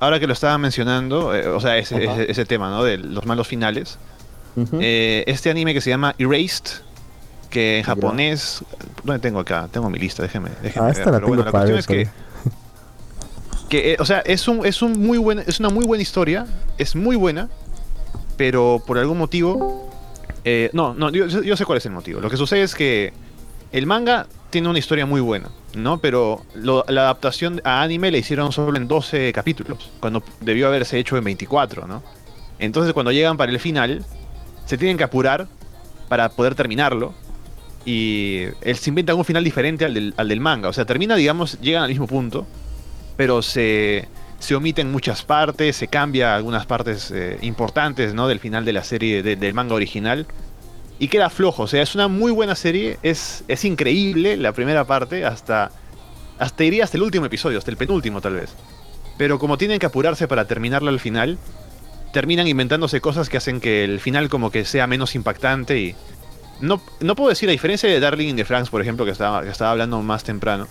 Ahora que lo estaba mencionando, eh, o sea, ese, ese tema, ¿no? De los malos finales. Eh, este anime que se llama Erased, que en japonés. ¿Dónde tengo acá? Tengo mi lista, déjeme. déjeme Ah, ver. esta la Pero bueno, tengo la para cuestión ver, es que. que eh, o sea, es, un, es, un muy buen, es una muy buena historia. Es muy buena. Pero por algún motivo. eh, no, no, yo, yo sé cuál es el motivo. Lo que sucede es que el manga tiene una historia muy buena, ¿no? Pero lo- la adaptación a anime la hicieron solo en 12 capítulos, cuando debió haberse hecho en 24, ¿no? Entonces cuando llegan para el final, se tienen que apurar para poder terminarlo. Y él se inventa un final diferente al del, al del manga. O sea, termina, digamos, llegan al mismo punto. pero se, se omiten muchas partes, se cambia algunas partes eh, importantes ¿no? del final de la serie, de- del manga original. Y queda flojo, o sea, es una muy buena serie, es, es increíble la primera parte, hasta, hasta iría hasta el último episodio, hasta el penúltimo tal vez. Pero como tienen que apurarse para terminarla al final, terminan inventándose cosas que hacen que el final como que sea menos impactante y... No, no puedo decir, a diferencia de Darling in the Franks, por ejemplo, que estaba, que estaba hablando más temprano,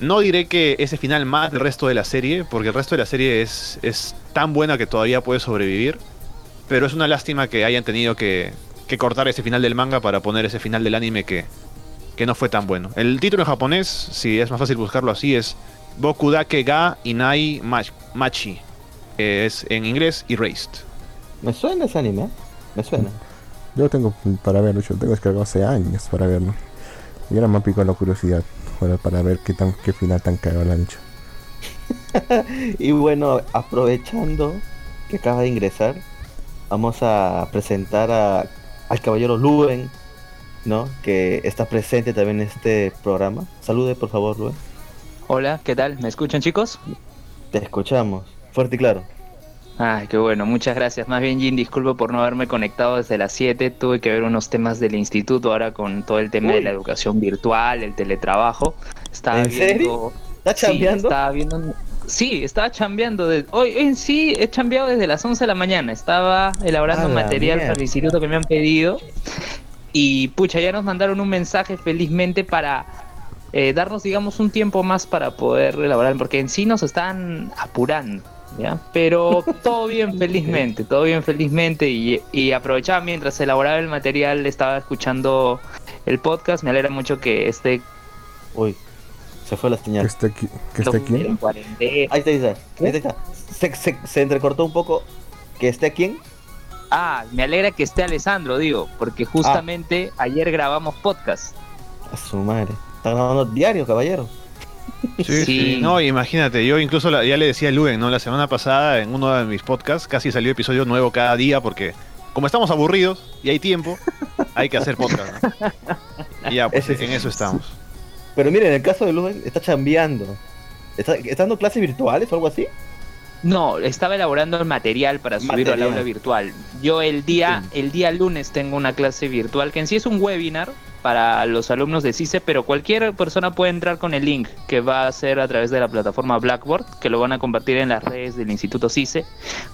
no diré que ese final más del resto de la serie, porque el resto de la serie es, es tan buena que todavía puede sobrevivir, pero es una lástima que hayan tenido que, que cortar ese final del manga para poner ese final del anime que, que no fue tan bueno. El título en japonés, si es más fácil buscarlo así, es Bokudake ga Inai Mach- Machi. Es en inglés Erased. Me suena ese anime, ¿eh? Me suena. Yo lo tengo para verlo, yo lo tengo descargado hace años para verlo. Y ahora me ha picado la curiosidad para, para ver qué tan qué final tan cagado le han hecho. Y bueno, aprovechando que acaba de ingresar, vamos a presentar a, al caballero Luen, ¿no? Que está presente también en este programa. Salude, por favor, Luen. Hola, ¿qué tal? ¿Me escuchan chicos? Te escuchamos. Fuerte y claro. Ay, qué bueno, muchas gracias. Más bien, Jin, disculpo por no haberme conectado desde las 7. Tuve que ver unos temas del instituto ahora con todo el tema de la educación virtual, el teletrabajo. Estaba ¿En viendo... serio? ¿Estás Sí, chambeando? estaba viendo... Sí, estaba chambeando. de- Hoy en sí he chambeado desde las 11 de la mañana. Estaba elaborando material para el instituto que me han pedido. Y pucha, ya nos mandaron un mensaje felizmente para eh, darnos, digamos, un tiempo más para poder elaborar, porque en sí nos están apurando, ¿ya? Pero todo bien, felizmente, todo bien, felizmente. Y, y aprovechaba mientras elaboraba el material, estaba escuchando el podcast. Me alegra mucho que esté Uy, se fue la Que señal. esté aquí, que esté aquí. Ahí está, ahí está. Ahí está. Se, se, se entrecortó un poco. ¿Que esté quién? Ah, me alegra que esté Alessandro, digo, porque justamente ayer grabamos podcast. A su madre. Está grabando diario, caballero. Sí, Sí. No, imagínate, yo incluso la- ya le decía a Luen, ¿no? La semana pasada en uno de mis podcasts casi salió episodio nuevo cada día porque como estamos aburridos y hay tiempo, hay que hacer podcast, ¿no? Y ya, pues Ese sí. en eso estamos. Pero miren, en el caso de Luen, está chambeando. ¿Está, ¿Está dando clases virtuales o algo así? No, estaba elaborando el material para subirlo al Material. aula virtual. Yo el día, el día lunes tengo una clase virtual que en sí es un webinar para los alumnos de CICE, pero cualquier persona puede entrar con el link que va a ser a través de la plataforma Blackboard, que lo van a compartir en las redes del Instituto CICE,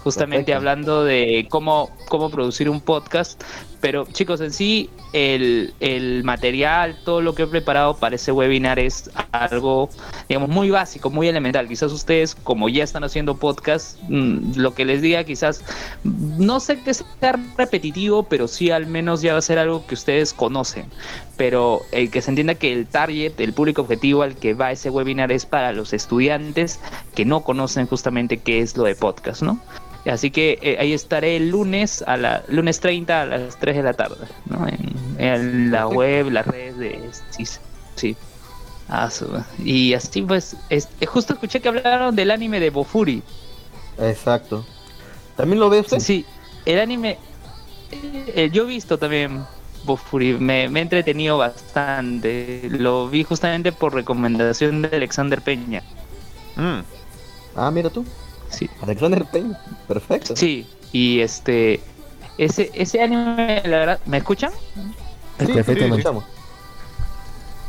justamente Perfecto. hablando de cómo, cómo producir un podcast. Pero chicos, en sí, el, el material, todo lo que he preparado para ese webinar es algo, digamos, muy básico, muy elemental. Quizás ustedes, como ya están haciendo podcast, mm, lo que les diga quizás, no sé que sea repetitivo, pero sí al menos ya va a ser algo que ustedes conocen. Pero el que se entienda que el target, el público objetivo al que va ese webinar es para los estudiantes que no conocen justamente qué es lo de podcast, ¿no? Así que eh, ahí estaré el lunes a la lunes 30 a las 3 de la tarde, ¿no? En, en la web, las redes de sí, sí. Ah, y así pues, es- eh, justo escuché que hablaron del anime de Bofuri. Exacto. ¿También lo ve usted? Sí, el anime eh, yo he visto también Bofuri, me, me he entretenido bastante. Lo vi justamente por recomendación de Alexander Peña. Mm. Ah, mira tú. Sí. Alexander Peña. Perfecto. Sí, y este ese ese anime la verdad, ¿me escuchan? Sí, sí, Perfectamente. escuchamos.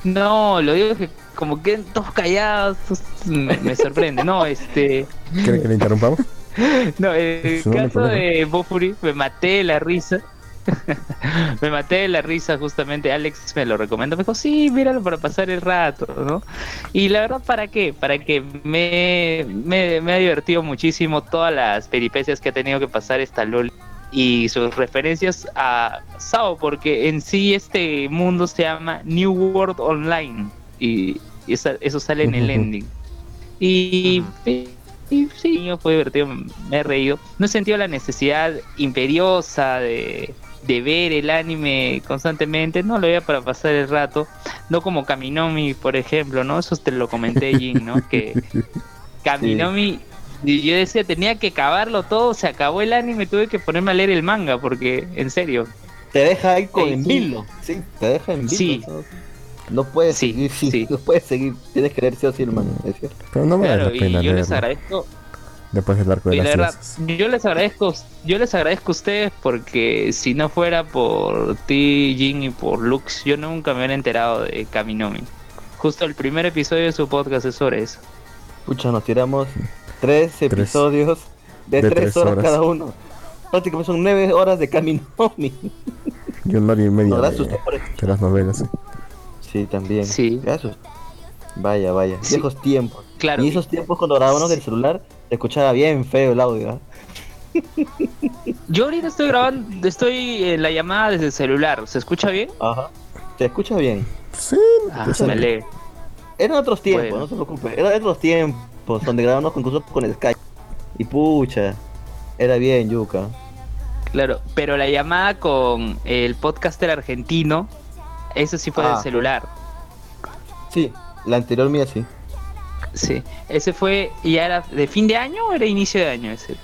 No, lo digo que como que todos callados me, me sorprende. No, este, ¿Quiere que le interrumpamos? no, el Su nombre, caso de Bofuri me maté la risa. me maté de la risa justamente, Alex me lo recomendó, me dijo, sí, míralo para pasar el rato, ¿no? Y la verdad, ¿para qué? Para que me, me, me ha divertido muchísimo todas las peripecias que ha tenido que pasar esta LOL y sus referencias a Sao, porque en sí este mundo se llama New World Online y, y esa- eso sale en el ending. Y, Ujú. y- y sí, fue divertido, me he reído. No he sentido la necesidad imperiosa de, de ver el anime constantemente, no lo veía para pasar el rato, no como Kaminomi, por ejemplo, ¿no? Eso te lo comenté, Jin, ¿no? Que Kaminomi, y yo decía, tenía que acabarlo todo, se acabó el anime, tuve que ponerme a leer el manga, porque, en serio, Te deja ahí con en sí. vilo. Sí, te deja en vilo. Sí. ¿sabes? No puedes Sí, seguir, sí, sí. no puedes seguir. Tienes que leer sí o sí el manga, es cierto. Pero no vale Claro, la y pena yo les leerlo agradezco, después del arco de y la verdad, yo les agradezco, yo les agradezco a ustedes porque si no fuera por ti, Jin y por Lux, yo nunca me hubiera enterado de Kaminomi. Justo el primer episodio de su podcast es sobre eso. Pucha, nos tiramos tres episodios de, De tres, tres horas, horas. cada uno. Prácticamente son nueve horas de Kaminomi. Y una hora y media de, de las novelas. sí. Sí, también. Sí. Gracias. Vaya, vaya. Sí. Viejos tiempos. Claro. Y esos tiempos cuando grabábamos del celular, se escuchaba bien feo el audio. ¿ah? Yo ahorita estoy grabando, estoy en la llamada desde el celular. ¿Se escucha bien? Ajá. Se escucha bien. Sí, Ah, me lee. Eran otros tiempos, Bueno. no se preocupe. Eran otros tiempos donde grabábamos concursos con Skype. Y pucha, era bien, Yuka. Claro, pero la llamada con el podcaster argentino, eso sí fue Ah. del celular. Sí, la anterior mía sí. Sí, ese fue, ¿ya era de fin de año o era inicio de año ese?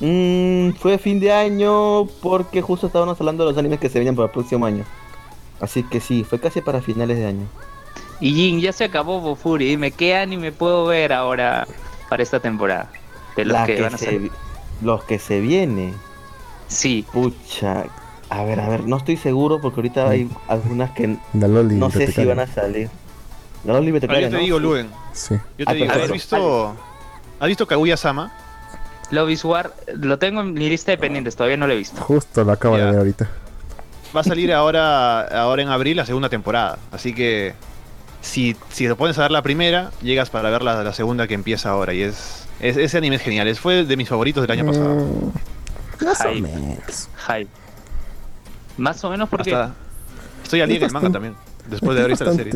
Mm, fue fin de año porque justo estábamos hablando de los animes que se venían para el próximo año. Así que sí, fue casi para finales de año. Y Jin, ya se acabó Bofuri, dime, ¿qué anime puedo ver ahora para esta temporada? De los La que, que van a se, salir. vi- los que se viene. Sí, Pucha. A ver, a ver, no estoy seguro porque ahorita hay algunas que no sé si van a salir. La Loli bibliotecaria, yo te ¿no? digo, Luen, Sí. yo te Ah, digo. ¿has visto, ¿has visto Kaguya-sama? Is War, lo tengo en mi lista de pendientes, todavía no lo he visto. Justo lo acabo Ya. de ver ahorita. Va a salir ahora, ahora en abril la segunda temporada. Así que si, si te pones a ver la primera, llegas para ver la, la segunda que empieza ahora. Y es, es- ese anime es genial. Es, fue de mis favoritos del año pasado. Mm, Más o menos. Hype. Más o menos porque... Hasta- estoy al día en el manga también. Después de haber visto la serie.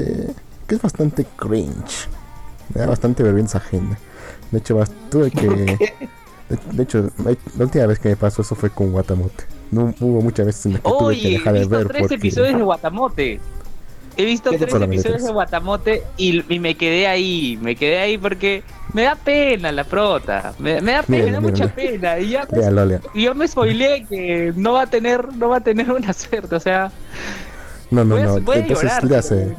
Que es bastante cringe. Me da bastante vergüenza ajena. De hecho, bas- tuve que. De, de hecho, la última vez que me pasó eso fue con Watamote. No hubo muchas veces en las que tuve que he dejar de visto ver tres porque. episodios de Guatamote. He visto ¿Qué te tres episodios tres? de Guatamote y, y me quedé ahí. Me quedé ahí porque me da pena la prota. Me, me da pena, me da Míralo, mucha pena. Y ya pues, Léalo, yo me spoileé que no va a tener, no va a tener una suerte. O sea, No, no, voy a, no. voy Entonces llorar. le hace.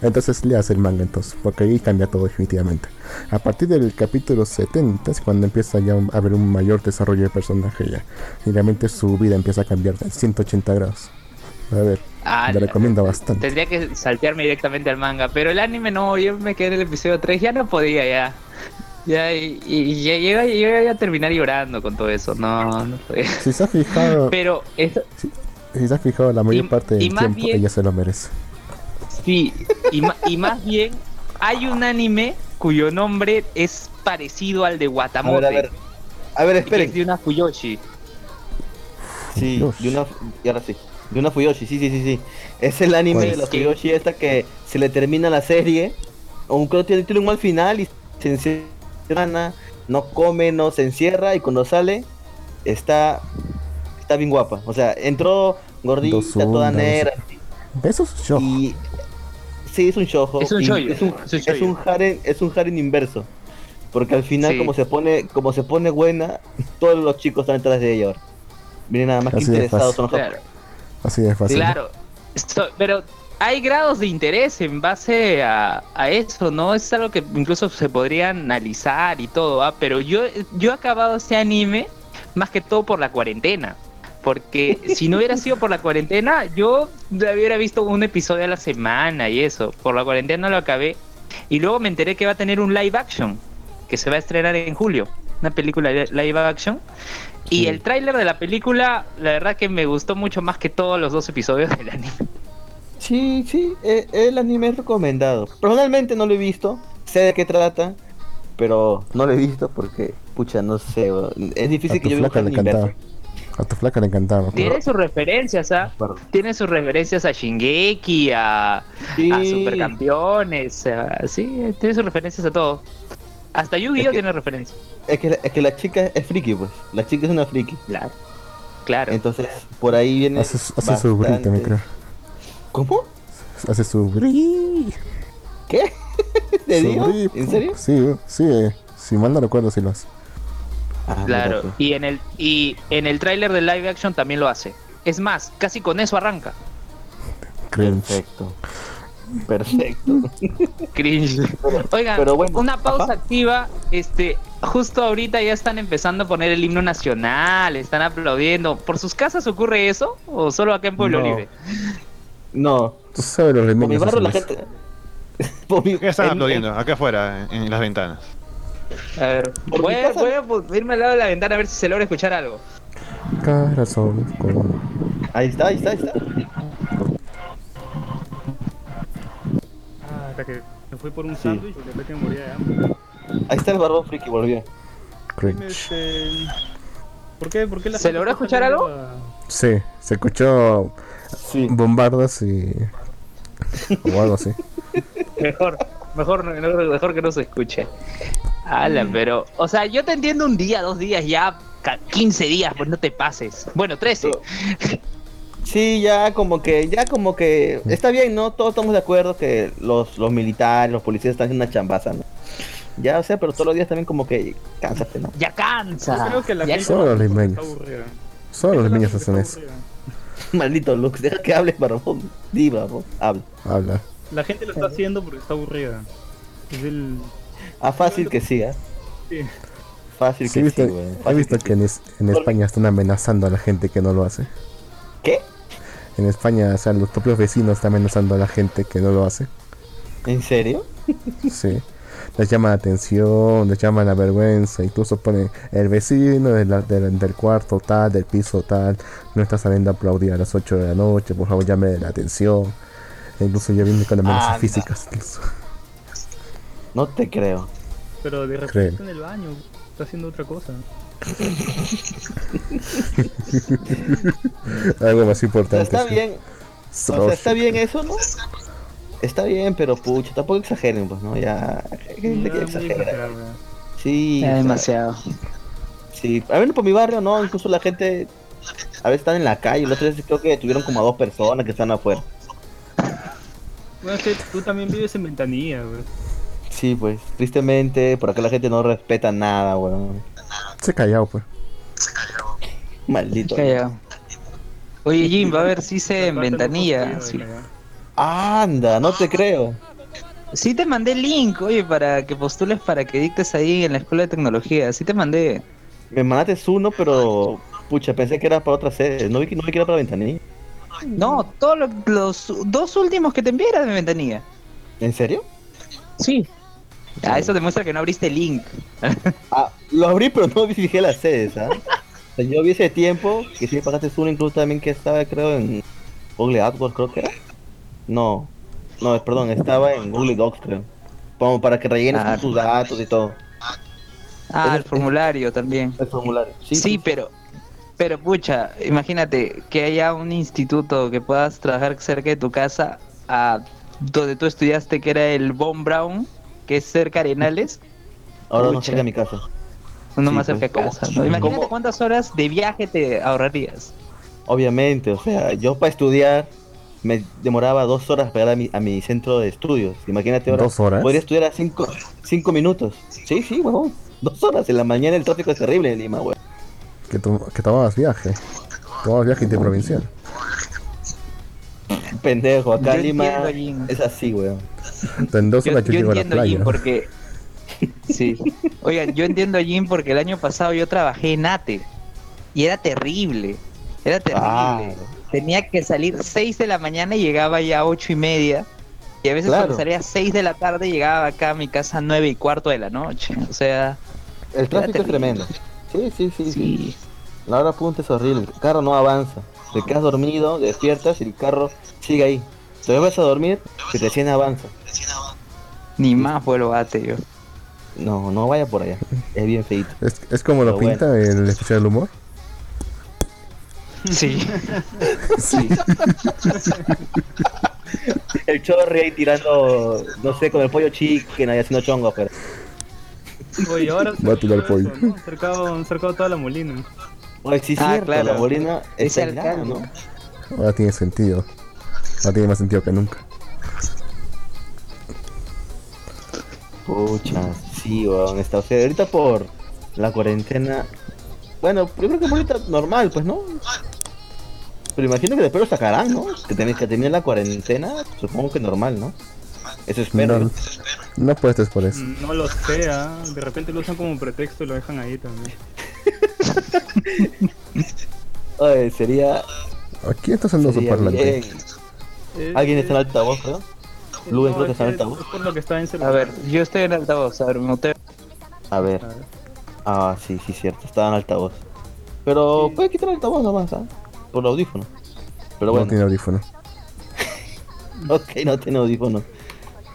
Entonces le hace el manga entonces, porque ahí cambia todo definitivamente. A partir del capítulo 70 es cuando empieza ya a haber un mayor desarrollo de personaje ya. Y realmente su vida empieza a cambiar en 180 grados. A ver, ah, le recomiendo bastante. Tendría que saltearme directamente al manga, pero el anime no, yo me quedé en el episodio 3, ya no podía ya. Ya, y, y ya llega iba a terminar llorando con todo eso, no, no podía. Si se ha fijado, Pero eso, si se ha fijado la mayor Y- parte del tiempo, bien- ella se lo merece. sí, y, ma- y más bien hay un anime cuyo nombre es parecido al de A Watamote, ver, a ver. A ver, que es de una Fuyoshi. Sí, Dios. de una, y ahora sí. De una Fuyoshi, sí, sí, sí, sí. Es el anime de la Fuyoshi esta que se le termina la serie. Aunque tiene, tiene un mal final y se encierra, no come, no se encierra y cuando sale está está bien guapa. O sea, entró gordita, Dos toda negra Besos yo. y sí es un shoujo. Es un Es un, es un es un harem, es un harem inverso. Porque al final Sí. como se pone como se pone buena, todos los chicos están detrás de ella ahora. Miren nada más que Así interesados son los Claro. Así de fácil. Claro, pero hay grados de interés en base a, a eso, ¿no? Es algo que incluso se podría analizar y todo, ¿ah? Pero yo, yo he acabado este anime más que todo por la cuarentena. Porque si no hubiera sido por la cuarentena, yo hubiera visto un episodio a la semana y eso. Por la cuarentena lo acabé. Y luego me enteré que va a tener un live action, que se va a estrenar en julio. Una película li- live action. Y Sí. el tráiler de la película, la verdad que me gustó mucho más que todos los dos episodios del anime. Sí, sí, eh, el anime es recomendado. Personalmente no lo he visto, sé de qué trata, pero no lo he visto porque, pucha, no sé, es A difícil que yo vea un anime. A tu flaca le encantaba. Tiene sus referencias, ¿ah? Perdón. Tiene sus referencias a Shingeki, a, Sí. a Supercampeones, a- sí, tiene sus referencias a todo. Hasta Yu-Gi-Oh! Tiene referencias. Es que, es que la chica es friki, pues. La chica es una friki. Claro. Claro. Entonces, por ahí viene. Hace, su- brillo también, bastante- creo. ¿Cómo? Hace su brillo. ¿Qué? ¿Te Su digo? brillo. ¿En serio? Sí, sí. eh, Si mal no recuerdo, si lo hace. Ah, Claro. Y en el y en el tráiler de live action también lo hace. Es más, casi con eso arranca. Cringe. Perfecto. Perfecto. Cringe. Oigan, pero bueno, una pausa activa. Este, justo ahorita ya están empezando a poner el himno nacional, están aplaudiendo. ¿Por sus casas ocurre eso? ¿O solo acá en Pueblo No. Libre? No, Tú sabes los por mi barrio la gente. por mi- ¿Qué están en- aplaudiendo? Acá afuera, en, en las ventanas. A ver, voy a, casa- voy a pu- irme al lado de la ventana a ver si se logra escuchar algo. Corazón con... Ahí está, ahí está, ahí está. Ah, hasta que me fui por un Sí. sándwich porque después que me moría de hambre. Ahí está el barbón friki, volvió. Cringe. este, ¿Por qué? ¿Por qué la ¿Se logró escuchar algo? poniendo a- Sí, se escuchó Sí. bombardas y... o algo así. Mejor, mejor, mejor, mejor que no se escuche. Ala, pero, o sea, yo te entiendo un día, dos días, ya ca- 15 días, pues no te pases. Bueno, 13. Sí, ya como que, ya como que está bien, ¿no? Todos estamos de acuerdo que los, los militares, los policías están haciendo una chambaza, ¿no? Ya, o sea, pero todos los días también como que cánsate, ¿no? Ya Yo cansa. creo que la Ya gente Solo los limeños. aburrida. Solo los niños hacen eso. Maldito Lux, deja que hables, barbón. Di, barbón, habla. Habla. La gente lo está haciendo porque está aburrida. Es el... Ah, fácil que sí, ¿eh? Sí. Fácil Sí, que visto, sí, güey. he Fácil visto que en, es- en España están amenazando a la gente que no lo hace. ¿Qué? En España, o sea, los propios vecinos están amenazando a la gente que no lo hace. ¿En serio? Sí. Les llama la atención, les llama la vergüenza. Incluso pone el vecino de la- del- del cuarto tal, del piso tal, no está saliendo a aplaudir a las 8 de la noche, por favor llame la atención. Incluso ya viene con amenazas Anda. físicas. incluso. No te creo. Pero de repente Creen. está en el baño, está haciendo otra cosa. Algo más O sea, importante. está sí. bien, o sea, está bien eso, ¿no? Está bien, pero pucha, tampoco exageren, pues, ¿no? Ya, hay gente que exagera. Sí, sea, demasiado. Sí, a ver, por mi barrio no, incluso la gente a veces están en la calle, otro día creo que tuvieron como a dos personas que están afuera. Bueno, es que tú también vives en ventanilla, güey. Sí, pues, tristemente, por acá la gente no respeta nada, weón. Se callado, pues. Maldito. Callado. Oye, Jim, va a ver si se en ventanilla. Sí. Anda, no te creo. Sí te mandé el link, oye, para que postules para que dictes ahí en la escuela de tecnología. Sí te mandé. Me mandaste uno, pero pucha, pensé que era para otra sede. No vi que, no vi que era para ventanilla. No, todos lo- los dos últimos que te envié eran de ventanilla. ¿En serio? Sí. Ah, eso demuestra que no abriste el link. Ah, lo abrí, pero no vi fijé las sedes, ¿ah? O sea, yo vi ese tiempo que sí pagaste uno, incluso también que estaba, creo, en Google AdWords, creo que era. No, no, perdón, estaba en Google Docs, creo. Como para que rellenes Ah. tus datos y todo. Ah, el formulario también. El formulario. Sí, Sí, pero, pero pucha, imagínate que haya un instituto que puedas trabajar cerca de tu casa, a donde tú estudiaste, que era el Von Brown, que es cerca de Arenales, Ahora no cerca de mi casa. uno Sí, más pues, cerca de casa. ¿no? Imagínate ¿Cómo? cuántas horas de viaje te ahorrarías. Obviamente, o sea, yo para estudiar me demoraba dos horas para llegar a mi, a mi centro de estudios. Imagínate ahora. ¿Dos horas? Podría estudiar a cinco, cinco minutos. Sí, sí, huevón. Dos horas. En la mañana el tráfico es terrible en Lima, huevón. Que, to- que tomabas viaje. Tomabas viaje interprovincial. Pendejo, acá Yo Lima entiendo, Jim. es así, weón. En dos Yo, a la entiendo, Jim, porque... Sí. Oigan, yo entiendo, Jim, porque el año pasado yo trabajé en ATE. Y era terrible. Era terrible. Tenía que salir 6 de la mañana y llegaba ya a 8 y media. Y a veces Claro. cuando salía a 6 de la tarde llegaba acá a mi casa a 9 y cuarto de la noche. O sea, El tráfico es tremendo. Sí, sí, sí, sí. La hora punta es horrible. El carro no avanza. Te quedas dormido, despiertas y el carro sigue ahí. Te vas a dormir que recién avanza. Ni más vuelvo a yo. No, no vaya por allá. Es bien feito. Es, es como lo Pero pinta el especial del humor. Sí. sí. El chorri ahí tirando, no sé, con el pollo chicken ahí haciendo chongo, pero. Oye, ahora se Va a tirar pollo. ¿no? Cercado, cercado toda la molina. Oye, sí, Ah, cierto, claro. la bolina es Ese al lado. ¿no? Ahora tiene sentido. Ahora tiene más sentido que nunca. Pucha, sí, weón, está, o sea, ahorita por la cuarentena. Bueno, yo creo que ahorita normal, pues, ¿no? Pero imagino que después lo sacarán, ¿no? Que tenéis que tener la cuarentena, supongo que normal, ¿no? Eso espero. No, no apuestes por eso. No lo sé, ¿ah? de repente lo usan como pretexto y lo dejan ahí también. Oye, sería. Aquí está sonando su sería parlante. bien. Eh, ¿Alguien eh, está en altavoz, creo? Luen creo que está en altavoz. es por lo que está en celular. A ver, yo estoy en altavoz, a ver, me muteo. A ver. Ah, sí, sí, cierto. Estaba en altavoz. Pero Sí. puede quitar el altavoz nomás, ¿ah? Por el audífono. Pero No bueno, tiene audífono. ok, no tiene audífono.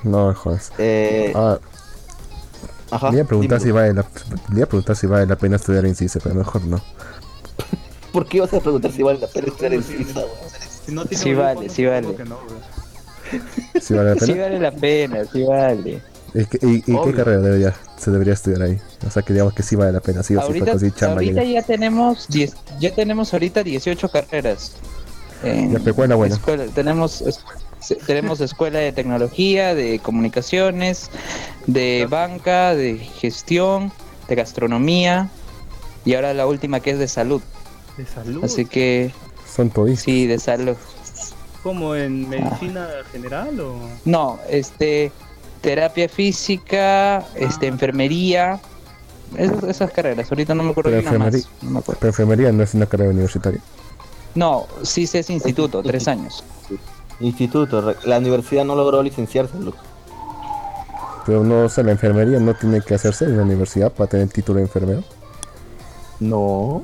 No me jodas. Eh, Ah, ajá. le iba a preguntar si vale la, le iba a preguntar si vale la pena estudiar en CICE, pero mejor no. ¿Por qué vas a preguntar si vale la pena estudiar en weón? Si no Sí vale, sí vale. que no. Si vale la Sí pena. vale la pena, sí vale. ¿Y, qué- y- y qué Obvio. carrera debería, se debería estudiar ahí? O sea, que digamos que sí vale la pena, sí o sí, ahorita para conseguir chamba. ahorita ya tenemos 10, ya tenemos ahorita 18 carreras. En Ya, pero ¿cuál es la buena? escuela- tenemos tenemos escuela de tecnología, de comunicaciones, de banca, de gestión, de gastronomía y ahora la última que es de salud. De salud. Así que Son todistas. sí, de salud. ¿Como en medicina general o...? No, este terapia física, este Ah. enfermería, esas, esas carreras. Ahorita no me acuerdo Pero enfermería- No me acuerdo. Pero enfermería no es una carrera universitaria. No, sí es instituto, tres años. Instituto, la universidad no logró licenciarse, loco. Pero no, o sea, la enfermería no tiene que hacerse en la universidad para tener el título de enfermero. No.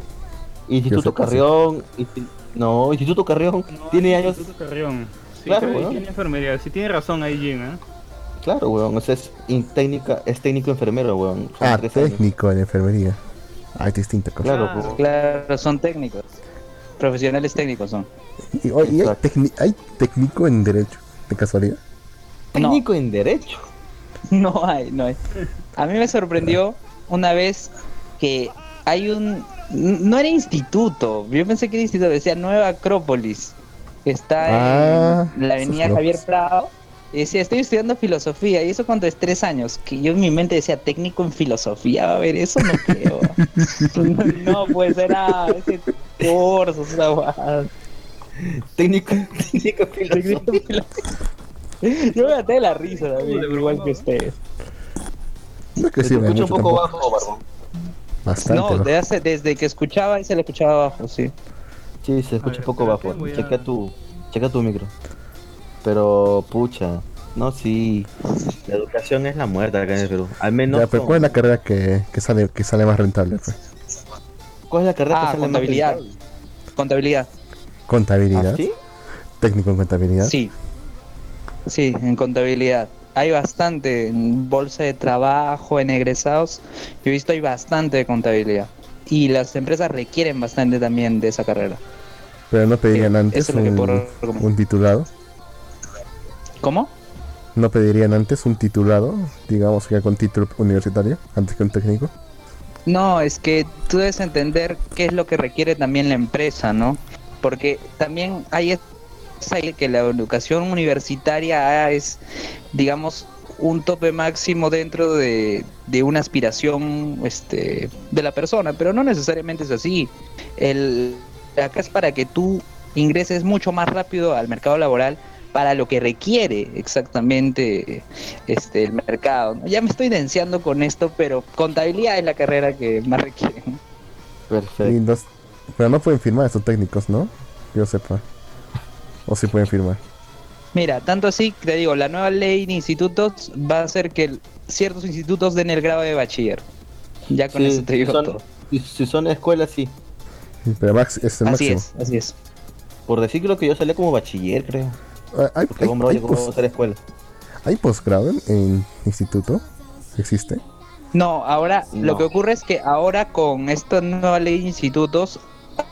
Instituto. Carrión. insti- No, Instituto Carrión. No, tiene años. Instituto Carrión. Sí, Claro, weón. tiene enfermería. Sí tiene razón ahí, Jim, ¿eh? Claro, weón. O sea, es in- técnica, es técnico enfermero, weón. Son Ah, años. técnico en enfermería. Ah, es distinta cosa. Claro, Claro. pues. Claro, son técnicos. Profesionales técnicos son. Y, oye, ¿y hay, técnico en derecho, de casualidad. Técnico en Derecho. No hay, no hay. A mí me sorprendió una vez que hay un... No era instituto, yo pensé que era instituto, decía Nueva Acrópolis. que Está Ah, en la avenida Javier. Prado. Y decía, estoy estudiando filosofía. Y eso cuando es tres años. Que yo en mi mente decía, técnico en filosofía. Va a ver, eso no creo. no, pues era ese curso, esa guada. Técnico, técnico filosofía. Yo me maté de la risa también, igual que ustedes. Es que Se sí, me escucha un poco tampoco. bajo, Barbón. Bastante. No, ¿no? de hace- desde que escuchaba, se le escuchaba abajo, sí. Sí, se escucha ver, un poco bajo. a- Checa tu, checa tu micro. Pero, pucha. No, sí. La educación es la muerte acá en el Perú. Al menos. Ya, pero ¿cuál es la carrera que, que sale que sale más rentable? Pues? ¿Cuál es la carrera que Ah, sale más contabilidad. Contabilidad. Contabilidad. ¿Ah, sí? Técnico en contabilidad. Sí. Sí, en contabilidad. Hay bastante en bolsa de trabajo, en egresados. Yo he visto hay bastante de contabilidad. Y las empresas requieren bastante también de esa carrera. Pero no pedirían Sí, antes es que un, un titulado. ¿Cómo? No pedirían antes un titulado, digamos que con título universitario, antes que un técnico. No, es que tú debes entender qué es lo que requiere también la empresa, ¿no? Porque también hay que la educación universitaria es, digamos, un tope máximo dentro de, de una aspiración este, de la persona, pero no necesariamente es así. El, acá es para que tú ingreses mucho más rápido al mercado laboral para lo que requiere exactamente este el mercado. ¿no? Ya me estoy denciando con esto, pero contabilidad es la carrera que más requiere. Perfecto. Y los- pero no pueden firmar estos técnicos, ¿no? Yo sepa. O sí pueden firmar. Mira, tanto así, te digo, la nueva ley de institutos va a hacer que ciertos institutos den el grado de bachiller. Ya con Sí, eso te digo si son, todo. si- si son escuelas, sí. Pero max, es el Así máximo. es, así es. Por decir que lo que yo salía como bachiller, creo. Ah, ¿Hay, Porque hay, hombre, hay llegó pos- a ser escuela. hay posgrado en, en instituto? ¿Existe? No, ahora No. lo que ocurre es que ahora con esta nueva ley de institutos,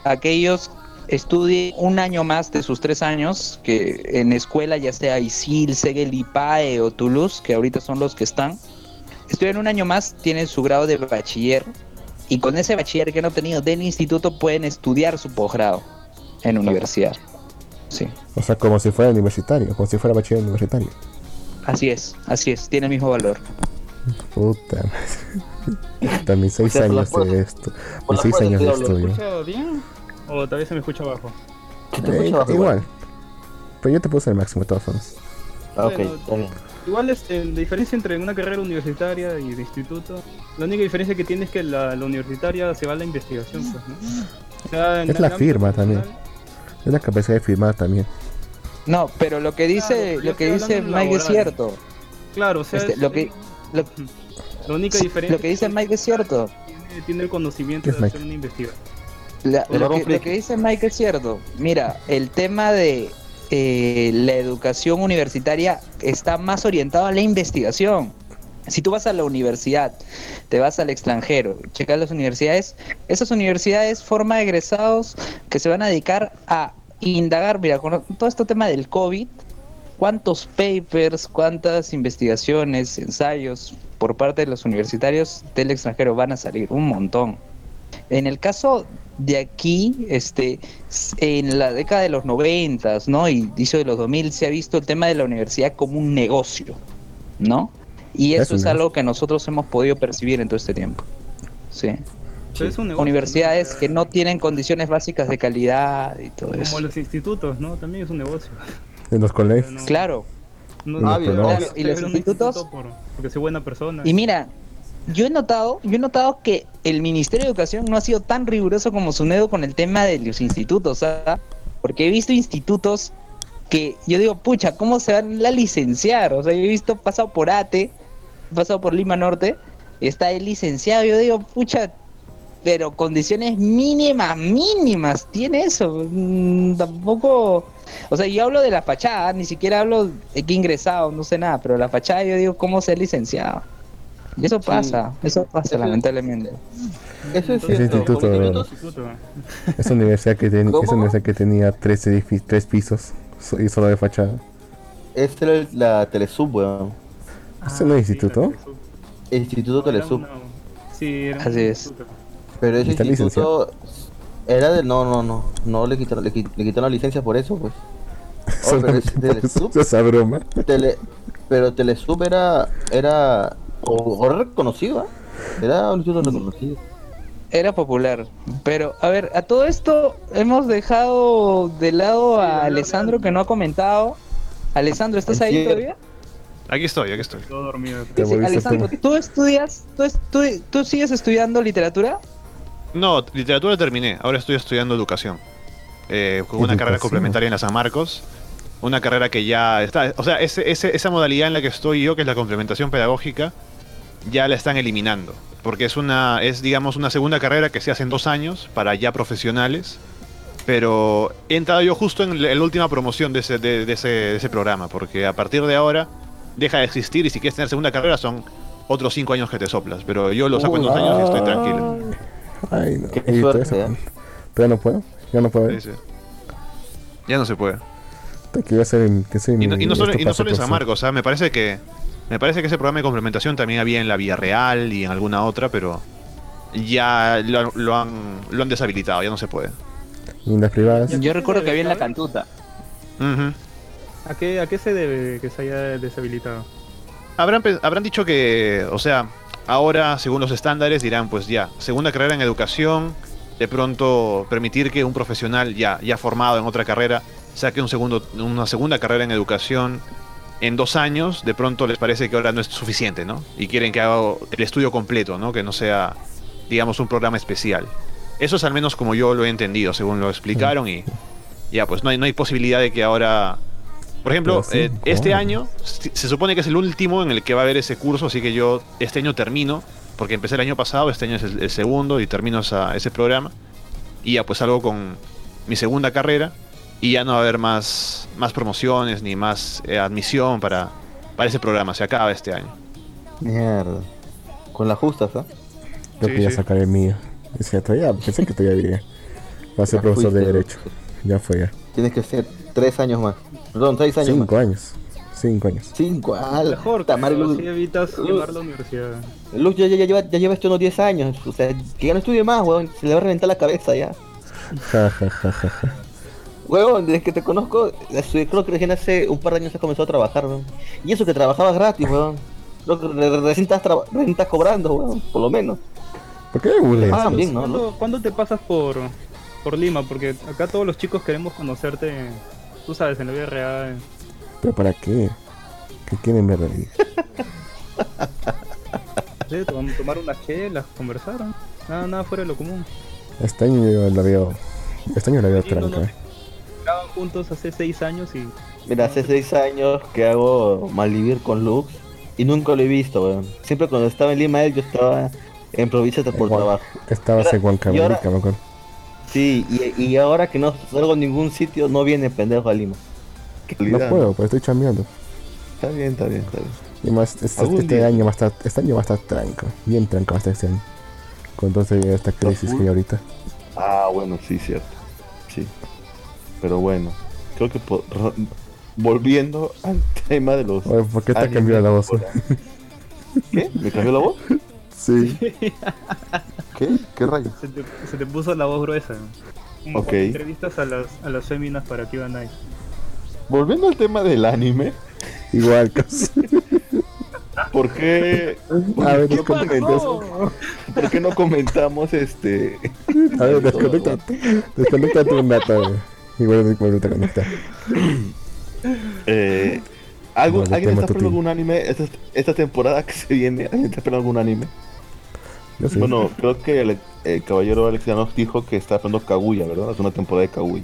aquellos estudien un año más de sus tres años, que en escuela ya sea ISIL, Segel, IPAE o Toulouse, que ahorita son los que están, estudian un año más, tienen su grado de bachiller, y con ese bachiller que han obtenido del instituto pueden estudiar su posgrado en universidad. Sí, O sea, como si fuera universitario, como si fuera bachiller universitario. así es, así es, tiene el mismo valor. Puta madre. También seis años de esto. Mis seis años de te hablo. ¿Me estudio. bien? ¿O todavía se me escucha te Eh, escucha bajo igual. Pero yo te puse el máximo de todas formas. Ah, ok, Bueno. Igual este, la diferencia entre una carrera universitaria y de instituto, la única diferencia que tiene es que la, la universitaria se va a la investigación, pues, ¿no? O sea, en Es la firma también. Es la capacidad de firmar también. No, pero lo que dice, Claro, lo que dice Mike es cierto. Claro, o sea, Este, es- lo que lo, la única sí, diferencia lo que dice Mike es cierto. tiene, tiene el conocimiento ¿Qué es de Mike? hacer una investigación. La- lo, que dice Mike es cierto. Mira, el tema de eh, la educación universitaria está más orientado a la investigación. Si tú vas a la universidad, te vas al extranjero, checas las universidades, esas universidades forman egresados que se van a dedicar a indagar, mira, con todo este tema del COVID, cuántos papers, cuántas investigaciones, ensayos por parte de los universitarios del extranjero van a salir, un montón. En el caso de aquí, este, en la década de los noventas, ¿no? Y inicio de los 2000 se ha visto el tema de la universidad como un negocio, ¿no? Y Es eso un es, algo que nosotros hemos podido percibir en todo este tiempo. Sí. Pero es un negocio, Universidades ¿no? que no tienen condiciones básicas de calidad y todo Como eso. los institutos, ¿no? También es un negocio. En los colegios. No- Claro. no- Ah, Y los institutos- instituto por- porque soy buena persona. Y mira, yo he notado, yo he notado que el Ministerio de Educación no ha sido tan riguroso como SUNEDO con el tema de los institutos, ¿ah? Porque he visto institutos que yo digo, pucha, ¿cómo se van a licenciar? O sea, yo he visto pasado por ATE, pasado por Lima Norte, está el licenciado, yo digo, pucha, pero condiciones mínimas, mínimas, tiene eso. Mm, tampoco, o sea, yo hablo de la fachada, ni siquiera hablo de que ingresado, no sé nada, pero la fachada yo digo, ¿cómo ser licenciado? Y eso pasa, eso pasa Eso- lamentablemente. Eso es cierto. instituto- Instituto. Esa universidad que, ten- universidad que tenía tres, tres pisos so- y solo de fachada. Esta era la Telesub, weón. ¿Ese no es instituto? Sí. El Instituto No, Telesub. una- Sí, era un Así es. instituto. Pero ese ¿Está instituto era de. No, no, no. No le quitaron, le, le quitaron la licencia por eso, pues. Oh, pero Telesub. esa broma. Tele, pero Telesub era. Era. O, reconocido, ¿ah? Era un instituto reconocido. Era popular. Pero, a ver, a todo esto hemos dejado de lado a Alessandro que no ha comentado. Alessandro, ¿estás ahí todavía? Aquí estoy, aquí estoy. Todo dormido. Alessandro, tú. ¿tú estudias, tú, es- tú, tú sigues estudiando literatura? No, literatura terminé. Ahora estoy estudiando educación. Eh, con una carrera complementaria en la San Marcos. Una carrera que ya está. O sea, ese, ese- esa modalidad en la que estoy yo, que es la complementación pedagógica, ya la están eliminando. Porque es una, es digamos una segunda carrera que se hace en dos años para ya profesionales. Pero he entrado yo justo en la la última promoción de ese, de, de ese, de ese programa. Porque a partir de ahora deja de existir y si quieres tener segunda carrera son otros cinco años que te soplas. Pero yo lo saco en dos años y estoy tranquilo. Ay, no. Qué suerte, eso. ¿eh? No puedo. Ya no puedo. Sí, sí. Ya no se puede. Que voy a hacer en- que Y no, y no solo, esto y no solo en San Marcos, o sea, me parece que me parece que ese programa de complementación también había en la Vía Real y en alguna otra, pero ya lo, lo han, lo han deshabilitado, ya no se puede. Y en las privadas. Yo recuerdo que había en la cantuta. ¿A qué, ¿A qué se debe que se haya deshabilitado? habrán, habrán dicho que, o sea, ahora, según los estándares, dirán, pues ya, segunda carrera en educación, de pronto permitir que un profesional ya, ya formado en otra carrera saque un una segunda carrera en educación en dos años, de pronto les parece que ahora no es suficiente, ¿no? Y quieren que haga el estudio completo, ¿no? Que no sea, digamos, un programa especial. Eso es al menos como yo lo he entendido, según lo explicaron, y ya, pues no hay, no hay posibilidad de que ahora... Por ejemplo, eh, este año se supone que es el último en el que va a haber ese curso, así que yo este año termino, porque empecé el año pasado, este año es el, el segundo y termino esa- ese programa. Y ya pues salgo con mi segunda carrera y ya no va a haber más, más promociones ni más eh, admisión para, para ese programa, se acaba este año. Mierda. Con las justas, ¿ah? Yo Sí, quería sí. sacar el mío. Todavía, pensé que todavía había. Va a ser Ya profesor de Derecho. Ya fue ya. Tienes que ser tres años más. Perdón, seis años Cinco más. años. Cinco años. Cinco, ah, la- Mejor, Tamar Luz. así evitas Luz. llevar la universidad. Luz ya, ya, ya lleva, ya lleva esto unos 10 años. O sea, que ya no estudie más, weón. Se le va a reventar la cabeza ya. Ja, ja, ja, ja, ja. Weón, desde que te conozco, creo que recién hace un par de años has comenzado a trabajar, weón. Y eso que trabajabas gratis, weón. Creo que re- recién estás, recién estás cobrando, weón, por lo menos. ¿Por qué me? Ah, bien, ¿no? ¿Cuándo, cuándo te pasas por, por Lima, porque acá todos los chicos queremos conocerte, tú sabes, en la vida real. ¿Pero para qué? ¿Qué quieren ver ahí? Sí, tom- tomar unas chelas, conversar. ¿no? Nada, nada fuera de lo común. Este año yo la veo. Este año la veo Sí, tranca. no. Estaban juntos hace seis años y Mira, hace seis años que hago malvivir con Lux y nunca lo he visto, weón. Siempre cuando estaba en Lima él, yo estaba en provincia por Igual. trabajo. Estabas en ahora- me acuerdo. Sí, y, y ahora que no salgo en ningún sitio, no viene pendejo a Lima. No puedo, pues estoy chambeando. Está bien, está bien, está bien. Y más, este, este día. año va a estar, este año va a estar tranca, bien tranca va a estar este año. Con entonces esta crisis que hay ahorita. Ah, bueno, sí, cierto. Sí. Pero bueno, creo que po- ro- volviendo al tema de los. Oye, ¿por qué te cambiado la voz? ¿Qué? ¿Me cambió la voz? Sí. ¿Qué? ¿Qué rayos? se te, se te puso la voz gruesa. Como Ok. Entrevistas a las, a las féminas para que iban ahí. Volviendo al tema del anime, Igual, casi. ¿por qué, A ver, ¿Qué desconecta. ¿por qué no comentamos este A ver, desconectate. Desconectate un rato. eh. Y vuelve vuelve a conectar. eh, algo, ¿Alguien está esperando algún anime esta, esta temporada que se viene? ¿Alguien está esperando algún anime? Yo sí. Bueno, creo que el, el caballero Alex dijo que está esperando Kaguya, ¿verdad? Es una temporada de Kaguya.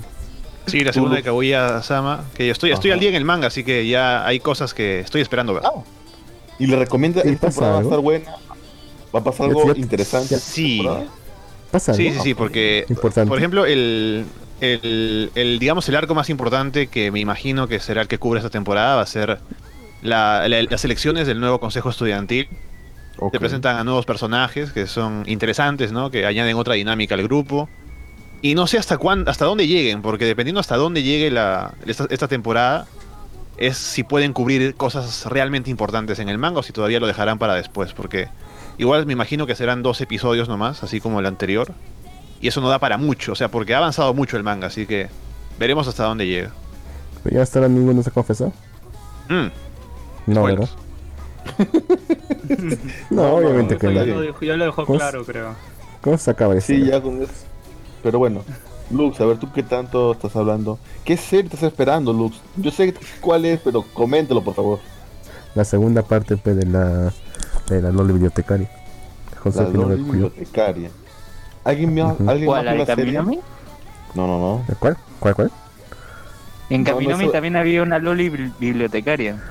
Sí, la segunda de Kaguya Sama, que yo estoy, estoy al día en el manga, así que ya hay cosas que estoy esperando ver. Y le recomienda, ¿Y esta pasa temporada va a estar buena. Va a pasar algo ya- interesante. Sí. ¿Pasa Sí, algo? sí, sí, porque, Importante. por ejemplo, el, el, el, digamos, el arco más importante que me imagino que será el que cubre esta temporada va a ser la- la- las elecciones del nuevo Consejo Estudiantil. Ok. Te presentan a nuevos personajes que son interesantes, ¿no? Que añaden otra dinámica al grupo. Y no sé hasta cuán, hasta dónde lleguen, porque dependiendo hasta dónde llegue la, esta, esta temporada, es si pueden cubrir cosas realmente importantes en el manga o si todavía lo dejarán para después, porque igual me imagino que serán dos episodios nomás, así como el anterior. Y eso no da para mucho, o sea, porque ha avanzado mucho el manga, así que veremos hasta dónde llega. ¿Pero ya ahora ninguno se ha confesado? Mm, No. ¿verdad? No, obviamente que no. lo dejó, ya lo dejó ¿Cómo claro, creo. ¿Cómo se acaba eso? Sí, ya con eso. Pero bueno, Lux, a ver, ¿tú qué tanto estás hablando? ¿Qué serie estás esperando, Lux? Yo sé cuál es, pero coméntalo, por favor. La segunda parte pues, de la de la Loli bibliotecaria. José La Loli bibliotecaria. ¿Alguien, me ha- Ujú. ¿alguien ¿Cuál? ¿La de? No, no, no. ¿De ¿Cuál? ¿Cuál, cuál? En No, no, Caminomi eso- también había una Loli bibli- bibliotecaria.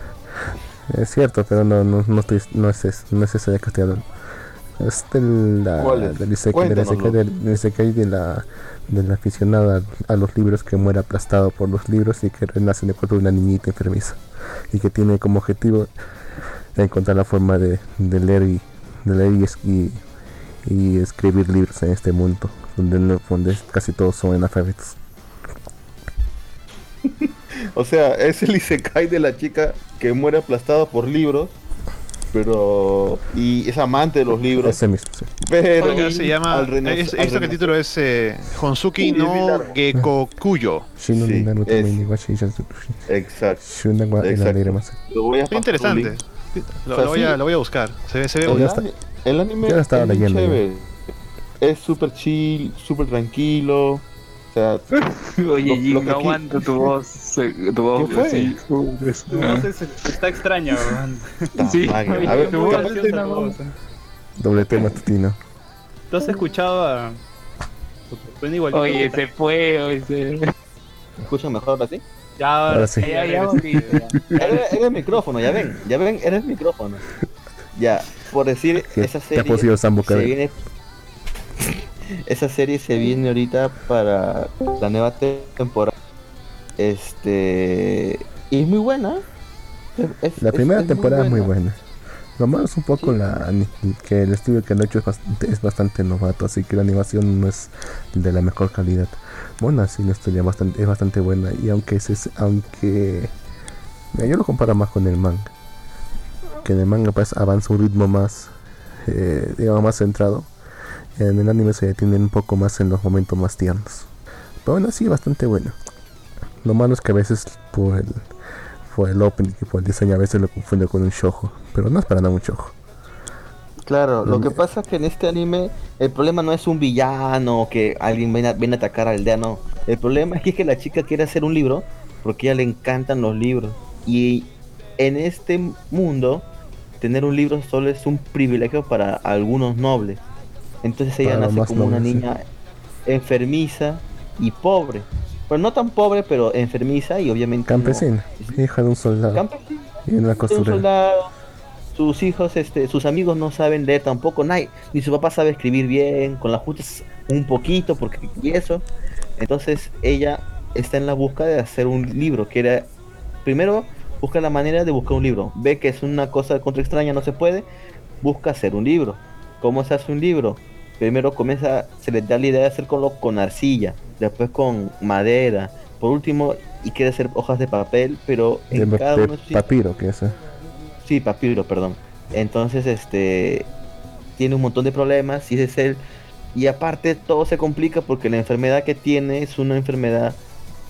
Es cierto, pero no, no, no, estoy, no, es, no es ese de que estoy hablando. Es de la, ¿Cuál es? del isekai- del Cuéntanoslo. isekai del- del isekai de la, de la aficionada a los libros que muere aplastado por los libros y que renace en el cuerpo de una niñita enfermiza. Y que tiene como objetivo encontrar la forma de, de leer y de leer y, es- y, y escribir libros en este mundo donde, no- donde casi todos son analfabetos. O sea, es el Isekai de la chica que muere aplastada por libros, pero... Y es amante de los libros, Ese mismo, sí. pero... Oiga, se llama. al que el título es eh, Honsuki no. Gekokuyo. Sí, Exacto. Exacto. Lo voy a interesante. Lo, O sea, lo voy a, sí. lo voy a buscar. Se ve, se ve El, ya bonito. está. ani- el anime Ya lo estaba es leyendo, chévere. Es súper chill, súper tranquilo. O sea, Oye, Lo- no aquí- aguanto tu voz. Tu voz ¿Qué fue? así. Tu voz es- está extraña. Sí, madre. A ver, tu voz. Doble T matutino. ¿Tú has escuchado a. Igualito. Oye, se fue, oye, se... ¿me escuchan mejor ahora sí? Ya, Ahora sí. Ya, ya. Era, el micrófono, ya ven, ya ven, era el micrófono. Ya, por decir, ¿Qué- esa ha serie posido Sambo se viene... Esa serie se viene ahorita para la nueva te- temporada. Este... Y es muy buena. Es- La primera es temporada es muy buena. Lo malo es un poco la que el estudio que lo ha hecho es bastante, es bastante novato, así que la animación no es de la mejor calidad. Bueno, así la historia bastante, es bastante buena y aunque es, aunque mira, yo lo comparo más con el manga, que en el manga pues avanza un ritmo más, eh, digamos más centrado. En el anime se detiene un poco más en los momentos más tiernos. Pero aún así bastante bueno. Lo malo es que a veces por el, por el opening y por el diseño a veces lo confunde con un shoujo, pero no es para nada un shoujo. Claro, lo Mm. que pasa es que en este anime el problema no es un villano o que alguien viene a, viene a atacar al aldea, no. El problema es que la chica quiere hacer un libro porque a ella le encantan los libros. Y en este mundo, tener un libro solo es un privilegio para algunos nobles. Entonces ella Para nace como una sí. niña enfermiza y pobre. Pero no tan pobre, pero enfermiza y obviamente... no- Campesina, hija de un soldado Campesina y una de un costurera. soldado, sus hijos, este, sus amigos no saben leer tampoco, nadie, ni su papá sabe escribir bien, con las justas un poquito, porque y eso. Entonces ella está en la búsqueda de hacer un libro, que era, primero busca la manera de buscar un libro, ve que es una cosa contra extraña, no se puede, busca hacer un libro. ¿Cómo se hace un libro? Primero comienza, se le da la idea de hacerlo con arcilla, después con madera, por último, y quiere hacer hojas de papel, pero De, en cada de uno de papiro, que es. eh. Sí, papiro, perdón. Entonces, este tiene un montón de problemas y es él. Y aparte todo se complica porque la enfermedad que tiene es una enfermedad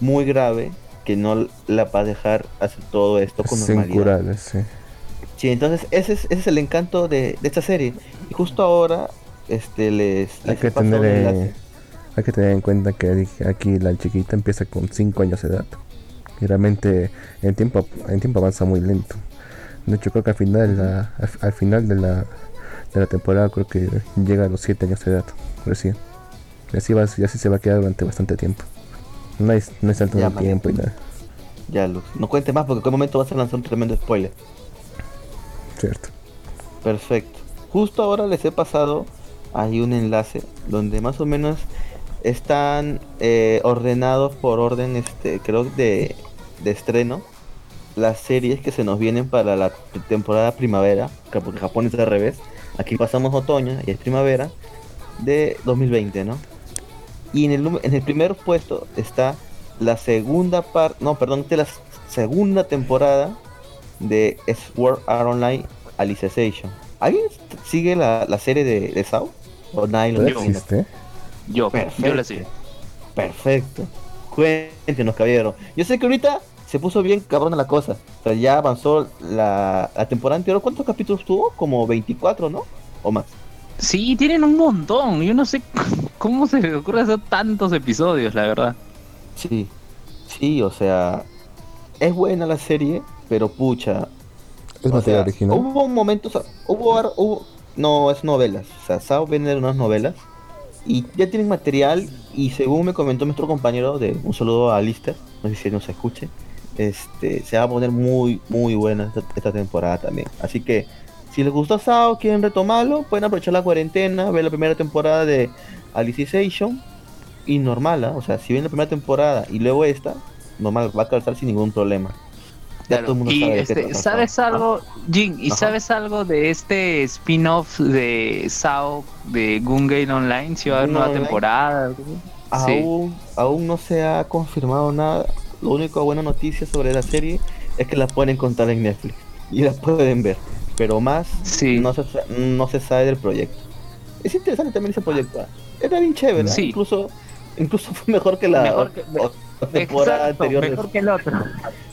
muy grave que no la va a dejar hacer todo esto con Es normalidad. sí. Sí, entonces ese es, ese es el encanto de, de esta serie. Y justo ahora, este les, Hay les que, he pasado tener, eh, hay que tener en cuenta que aquí la chiquita empieza con 5 años de edad. Y realmente en tiempo, en tiempo avanza muy lento. De hecho, creo que al final, de la, al, al final de la, de la temporada, creo que llega a los 7 años de edad, recién. Y así, va, y así se va a quedar durante bastante tiempo. No hay, no hay Ya, de man. tiempo y nada, Ya, Luz. No cuente más porque en qué momento vas a lanzar un tremendo spoiler. ¿cierto? Perfecto. Justo ahora les he pasado ahí un enlace donde más o menos están eh, ordenados por orden, este, creo de, de estreno, las series que se nos vienen para la temporada primavera, que porque Japón es al revés. Aquí pasamos otoño y es primavera de 2020, ¿no? Y en el, en el primer puesto está la segunda parte, no, perdón, de la segunda temporada de Sword Art Online Alicization. ¿Alguien sigue la, la serie de, de Sao? ¿O nadie lo existe? Yo, Perfecto. yo la sigo. Perfecto. Cuéntenos, caballero. Yo sé que ahorita se puso bien cabrona la cosa. O sea, ya avanzó la, la temporada anterior. ¿Cuántos capítulos tuvo? Como 24, ¿no? O más. Sí, tienen un montón. Yo no sé cómo se les ocurre hacer tantos episodios, la verdad. Sí. Sí, o sea. Es buena la serie, pero pucha. ¿Es o materia sea, original? Hubo momentos. Hubo, hubo. No, es novelas. O sea, Sao vende unas novelas. Y ya tienen material. Y según me comentó nuestro compañero de un saludo a Lister, no sé si nos escuche. Este, se va a poner muy, muy buena esta, esta temporada también. Así que, si les gustó Sao, quieren retomarlo, pueden aprovechar la cuarentena, ver la primera temporada de Alicization. Y normal, ¿ah? o sea, si ven la primera temporada y luego esta, normal, va a calzar sin ningún problema. Claro, Y sabe este, ¿sabes algo, Jin? ¿Y Ajá. sabes algo de este spin-off de Sao de Gungame Online? Si va a haber nueva Online. temporada. Sí. Aún, aún no se ha confirmado nada. Lo único buena noticia sobre la serie es que la pueden encontrar en Netflix y la pueden ver. Pero más Sí. no, se, no se sabe del proyecto. Es interesante también ese proyecto. ¿ah? Era bien chévere. Sí. Incluso, incluso fue mejor que la Mejor que- o- o- temporada Exacto, anterior. de- mejor que el otro.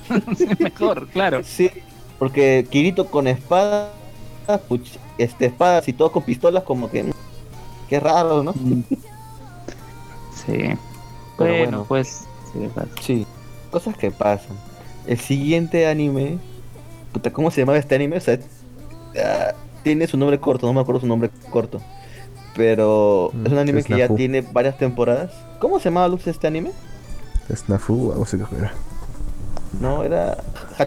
Sí, mejor, claro. Sí, porque Kirito con espada, puch- este, espadas y todo con pistolas, como que. mm, Qué raro, ¿no? Sí. Pero bueno, bueno. pues. sí, cosas que pasan. El siguiente anime, puta, ¿cómo se llamaba este anime? O sea, ah, tiene su nombre corto, no me acuerdo su nombre corto. Pero Mm, es un anime que ya tiene varias temporadas. ¿Cómo se llamaba Luz este anime? Snafu, algo así que era. No, era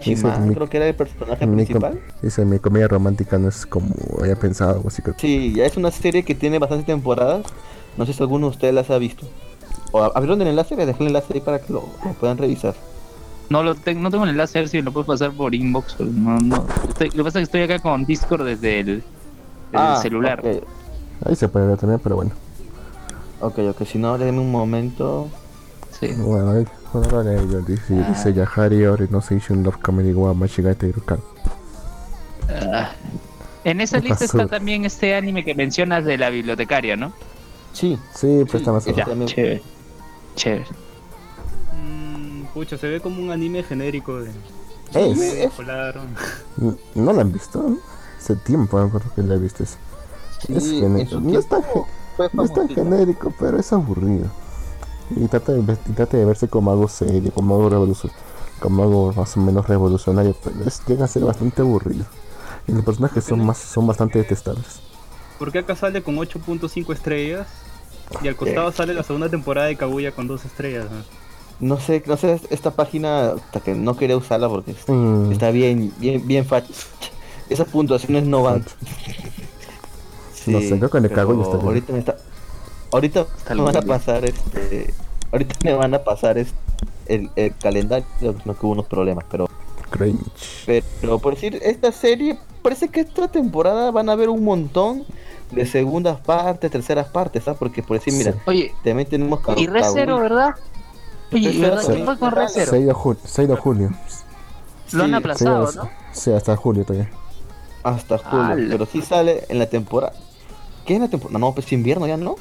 mi- creo que era el personaje principal. dice, mi comedia romántica no es como había pensado, algo así creo. Sí, ya es una serie que tiene bastantes temporadas. No sé si alguno de ustedes las ha visto. O abrieron el enlace, les dejé el enlace ahí para que lo, lo puedan revisar. No, lo tengo, no tengo el enlace, a ver si lo puedo pasar por inbox. no, no. Estoy- lo que pasa es que estoy acá con Discord desde el, desde Ah, el celular. Ahí se puede ver también, pero bueno. ok, ok, si no, denme un momento. Sí. Bueno, ahí, bueno, ahora yo dice, dice Yahari Orientation Love Comedy wa Machigate Irukan. Ah. En esa ¿Qué lista pasó? está también este anime que mencionas de la bibliotecaria, ¿no? Sí, Sí, pero está más Ya, chévere. Chévere. Mm, pucha, se ve como un anime genérico de Es. medio escolar. ¿No la han visto? Hace tiempo me acuerdo que la viste. Es Sí, genérico. No es tan, fue no es tan genérico, pero es aburrido. Y trata de, trata de verse como algo serio, como algo revolucionario, como algo más o menos revolucionario, pero es, llega a ser bastante aburrido. Y los personajes son más son bastante detestables. Porque acá sale con 8.5 estrellas y al costado sale la segunda temporada de Kaguya con 2 estrellas. ¿no? Sé, no sé, esta página hasta que no quería usarla porque Mm, está bien, bien, bien facha. Esas puntuaciones no van. No sé, creo que le pero cago y está bien. Ahorita me está. Ahorita me van a pasar este. Ahorita me van a pasar este, el, el calendario, no que hubo unos problemas, pero cringe. pero por decir, esta serie, parece que esta temporada van a haber un montón de segundas partes, terceras partes, ¿sabes? Porque por decir, mira, Sí. Oye, también tenemos y Re Zero, Kaguya. ¿verdad? Oye, ¿verdad? ¿Qué fue con Re Zero? 6 de, ju- 6 de julio. Lo han aplazado, sí, ¿no? Sí, hasta julio todavía. Hasta julio, Ala. pero sí sale en la temporada. ¿Qué es la temporada? No, pues invierno ya, ¿no?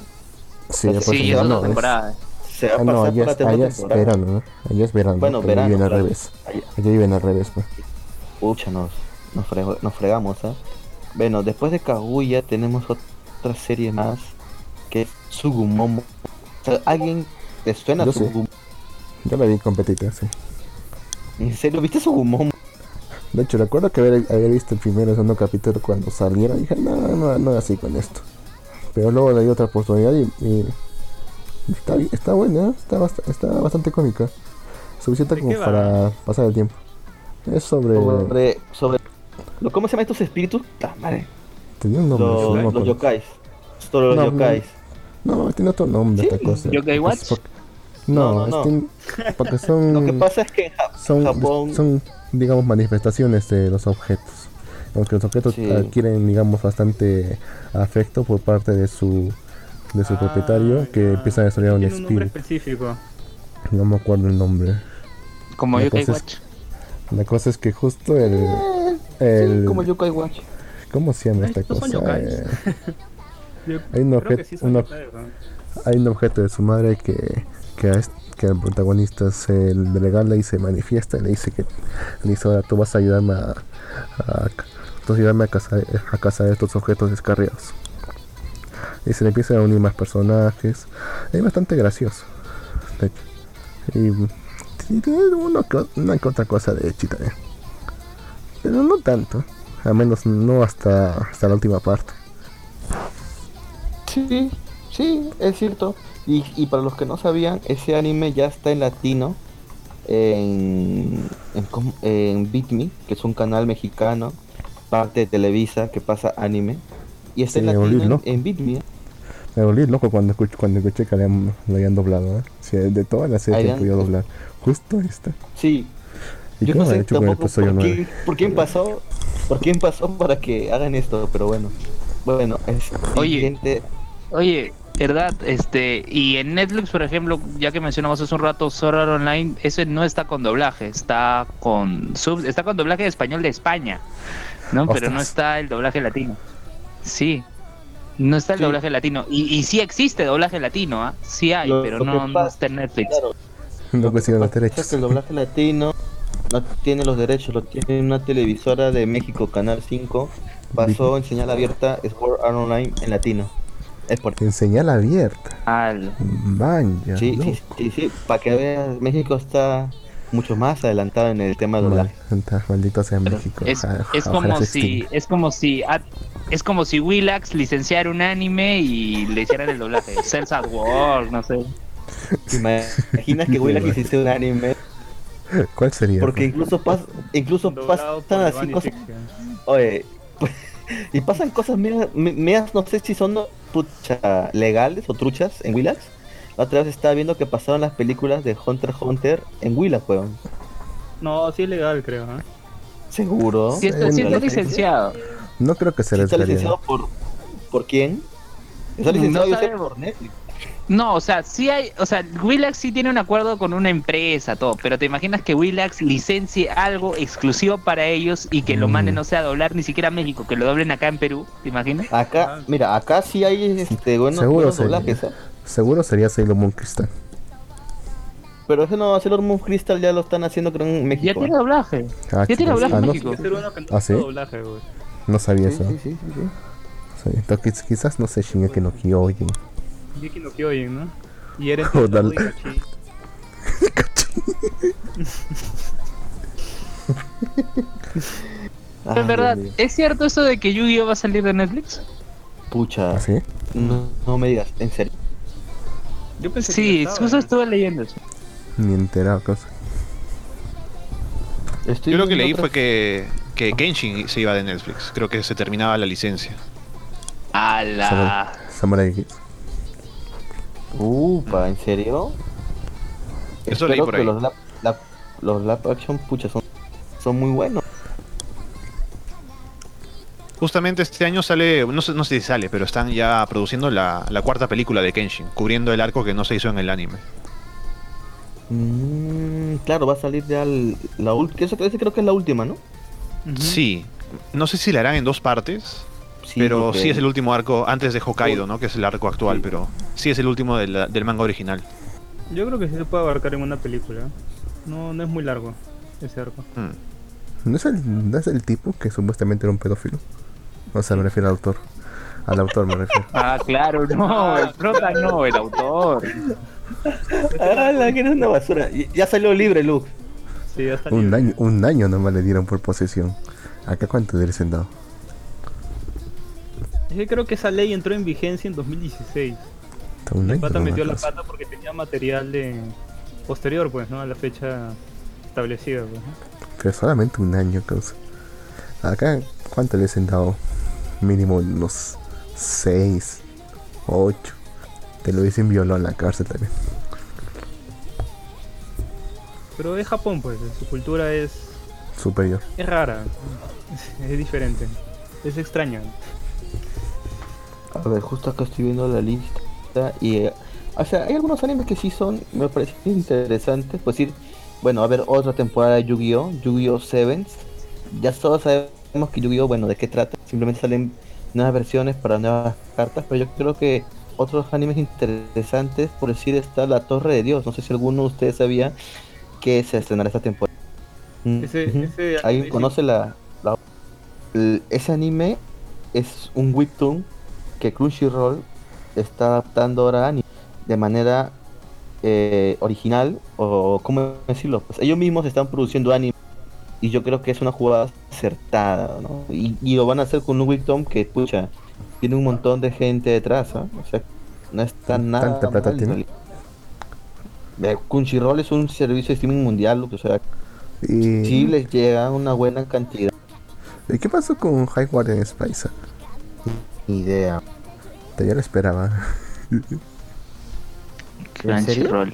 Sí, Sí, pues, Sí, es no, temporada. Se va a Ah, no, pasar allá por la es, segunda allá es verano, ¿no? Allá es verano. Bueno, verano, viven al revés. Allá- Allá viven al revés, pues. Pucha, nos, nos, frego- nos fregamos, ¿ah? Bueno, después de Kaguya tenemos otra serie más que es Sugumomo. O sea, ¿Alguien te suena Yo sí. Sugumomo? Yo la vi competita, sí. ¿En serio viste Sugumomo? De hecho, recuerdo que había, había visto el primer y segundo capítulo cuando saliera. Y dije, no, no, no así con esto. Pero luego le di otra oportunidad y, y está, está buena, ¿eh? está, bast- está bastante cómica. Suficiente ¿De como va? para pasar el tiempo. Es sobre. Sobre, sobre... lo- ¿Cómo se llaman estos espíritus? Ah, madre. Tenía un nombre. Los, no los yokais. Sobre los No, no. yokais. No, tiene otro nombre Sí, esta cosa. ¿Yokai Es Watch? porque- No, No, no, no. porque son. Lo que pasa es que en Ja- son, Japón... son, digamos, manifestaciones de los objetos. Aunque los objetos Sí. adquieren, digamos, bastante afecto por parte de su de su Ah, propietario que ya. empieza a desarrollar un Tiene un nombre espíritu. específico. No me acuerdo el nombre. Como La Yokai cosa es- Watch. La cosa es que justo el. el Sí, como yokai watch. ¿Cómo se llama Ay, esta cosa? Eh, Hay un objeto- que de su madre que, que, a este- que al protagonista se le regala y se manifiesta y le dice que le dice ahora tú vas a ayudarme a, a, tú vas a, ayudarme a cazar, a cazar estos objetos descarriados. Y se le empiezan a unir más personajes. Es bastante gracioso de y, y uno una que otra cosa de hecho también. Pero no tanto al menos no hasta, hasta la última parte. Sí, sí, es cierto. Y, y para los que no sabían, ese anime ya está en latino en, en, en Bitme, que es un canal mexicano, parte de Televisa que pasa anime. Y está Sí, en latino ¿no? en, Bitme. Me volví loco cuando escuché, cuando escuché que habían- lo habían doblado, ¿eh? Sí, de todas las series que podía doblar. Justo esta. Sí, ¿Y yo no sé hecho tampoco por 9? quién, por quién pasó, por quién pasó para que hagan esto, pero bueno. Bueno, es Oye. siguiente. Oye, verdad, este, y en Netflix, por ejemplo, ya que mencionamos hace un rato Sword Art Online, ese no está con doblaje, está con sub, está con doblaje de español de España, ¿no? Pero no está el doblaje latino. Sí. No está el Sí. doblaje latino. Y, y sí existe doblaje latino, ¿ah? Sí hay, Lo- pero lo no, no está en Netflix. Claro, No Lo que consiguen los derechos. Es que el doblaje latino no tiene los derechos, lo tiene una televisora de México, Canal 5. Pasó en señal abierta Sword Art Online en latino. Es por En señal abierta. Al- Vaya. Sí, sí, sí, sí, para que veas, México está mucho más adelantado en el tema de doblaje. Maldita- Maldito sea México. Es, Ojalá- es ojalá como si es como si ah, es como si Willax licenciara un anime y le hicieran el doblaje. Cells at War, no sé. ¿Te imaginas que Willax hiciese un anime? ¿Cuál sería? Porque incluso, pas, incluso Doblado por pasan así cosas. Oye, y pasan cosas medias, no sé si son pucha, legales o truchas en Willax. Otra vez estaba viendo que pasaron las películas de Hunter x Hunter en Willax, weón. No, sí es legal, creo. ¿eh? Seguro. Si está, no, está licenciado. No creo que ¿Sí sea está licenciado por, por quién? Está No licenciado yo sé, sabemos. por Netflix. No, o sea, sí hay, o sea, Willax sí tiene un acuerdo con una empresa, todo, pero te imaginas que Willax licencie algo exclusivo para ellos y que lo Mm. manden, no sé, a doblar ni siquiera a México, que lo doblen acá en Perú, ¿te imaginas? Acá, mira, acá sí hay este, buenos, Seguro buenos doblajes, ¿eh? Seguro sería Sailor Moon Crystal. Pero ese no, Sailor Moon Crystal ya lo están haciendo creo en México. Ya tiene ¿eh? doblaje. Ah, Ya tiene doblaje Ah, en no, México. ¿Ah, sí? doblaje, no sabía Sí, eso. sí, sí, sí, sí. Sí, entonces, quizás, no sé, Shingeki no Kyojin. Vicky no Kyojin, ¿no? Y Eren Oh, dale. Ay, en verdad, Dios. ¿es cierto eso de que Yu-Gi-Oh va a salir de Netflix? Pucha, ¿Así? no, no me digas, en serio. Yo pensé Sí, que ya estaba, justo ¿no? estuve leyendo eso. Ni enterado, cosa. Estoy Yo lo que leí otras- fue que, que Kenshin se iba de Netflix. Creo que se terminaba la licencia. ¡Hala! Samurai X. Upa, ¿en serio? Eso leí Espero por que ahí. Los lap, lap- los lap action, pucha, son, son muy buenos. Justamente este año sale, no sé, no sé si sale, pero están ya produciendo la, la cuarta película de Kenshin, cubriendo el arco que no se hizo en el anime. Mm, claro, va a salir ya el- la última. Eso creo que es la última, ¿no? Sí, no sé si la harán en dos partes, Sí, pero porque- sí es el último arco antes de Hokkaido, ¿no? Que es el arco actual, Sí. pero sí es el último del, del manga original. Yo creo que sí se puede abarcar en una película. No, no es muy largo ese arco. Mm. ¿No es, el, ¿No es el tipo que supuestamente era un pedófilo? O sea, me refiero al autor. Al autor me refiero. Ah, claro, no, el prota no, el autor. Ah, la que es una basura. Ya salió libre, Luke. Sí, ya está Un libre. año, un año nomás le dieron por posesión. ¿Acá cuánto le han dado? Es que creo que esa ley entró en vigencia en 2016. Hasta un El año pata metió la casi. pata porque tenía material de posterior, pues, ¿no? A la fecha establecida, pues. Pero solamente un año, causa. Acá, ¿cuánto les han dado? Mínimo unos 6, 8. Te lo dicen violó en la cárcel también. Pero es Japón, pues, su cultura es, Superior. es rara, es diferente, es extraña. A ver, justo acá estoy viendo la lista. Y. eh, o sea, hay algunos animes que sí son. Me parecen interesantes. Pues decir, bueno, a ver, otra temporada de Yu-Gi-Oh! Yu-Gi-Oh! Sevens. Ya todos sabemos que Yu-Gi-Oh! Bueno, ¿de qué trata? Simplemente salen nuevas versiones para nuevas cartas. Pero yo creo que otros animes interesantes, por decir, está La Torre de Dios. No sé si alguno de ustedes sabía que se estrenará esta temporada. Mm, Ese- ¿Alguien anime conoce la, ese anime? Es un webtoon que Crunchyroll está adaptando ahora a anime de manera eh, original o cómo decirlo pues ellos mismos están produciendo anime y yo creo que es una jugada acertada ¿no? y, y lo van a hacer con un webtoon que pucha tiene un montón de gente detrás ¿ah? o sea no está nada ¿Tanta plata mal, en tiene? Eh, Crunchyroll es un servicio de streaming mundial o sea ¿Y, sí les llega una buena cantidad ¿y qué pasó con High Guardian Spice? Ni idea Te ya lo esperaba. Crunchyroll.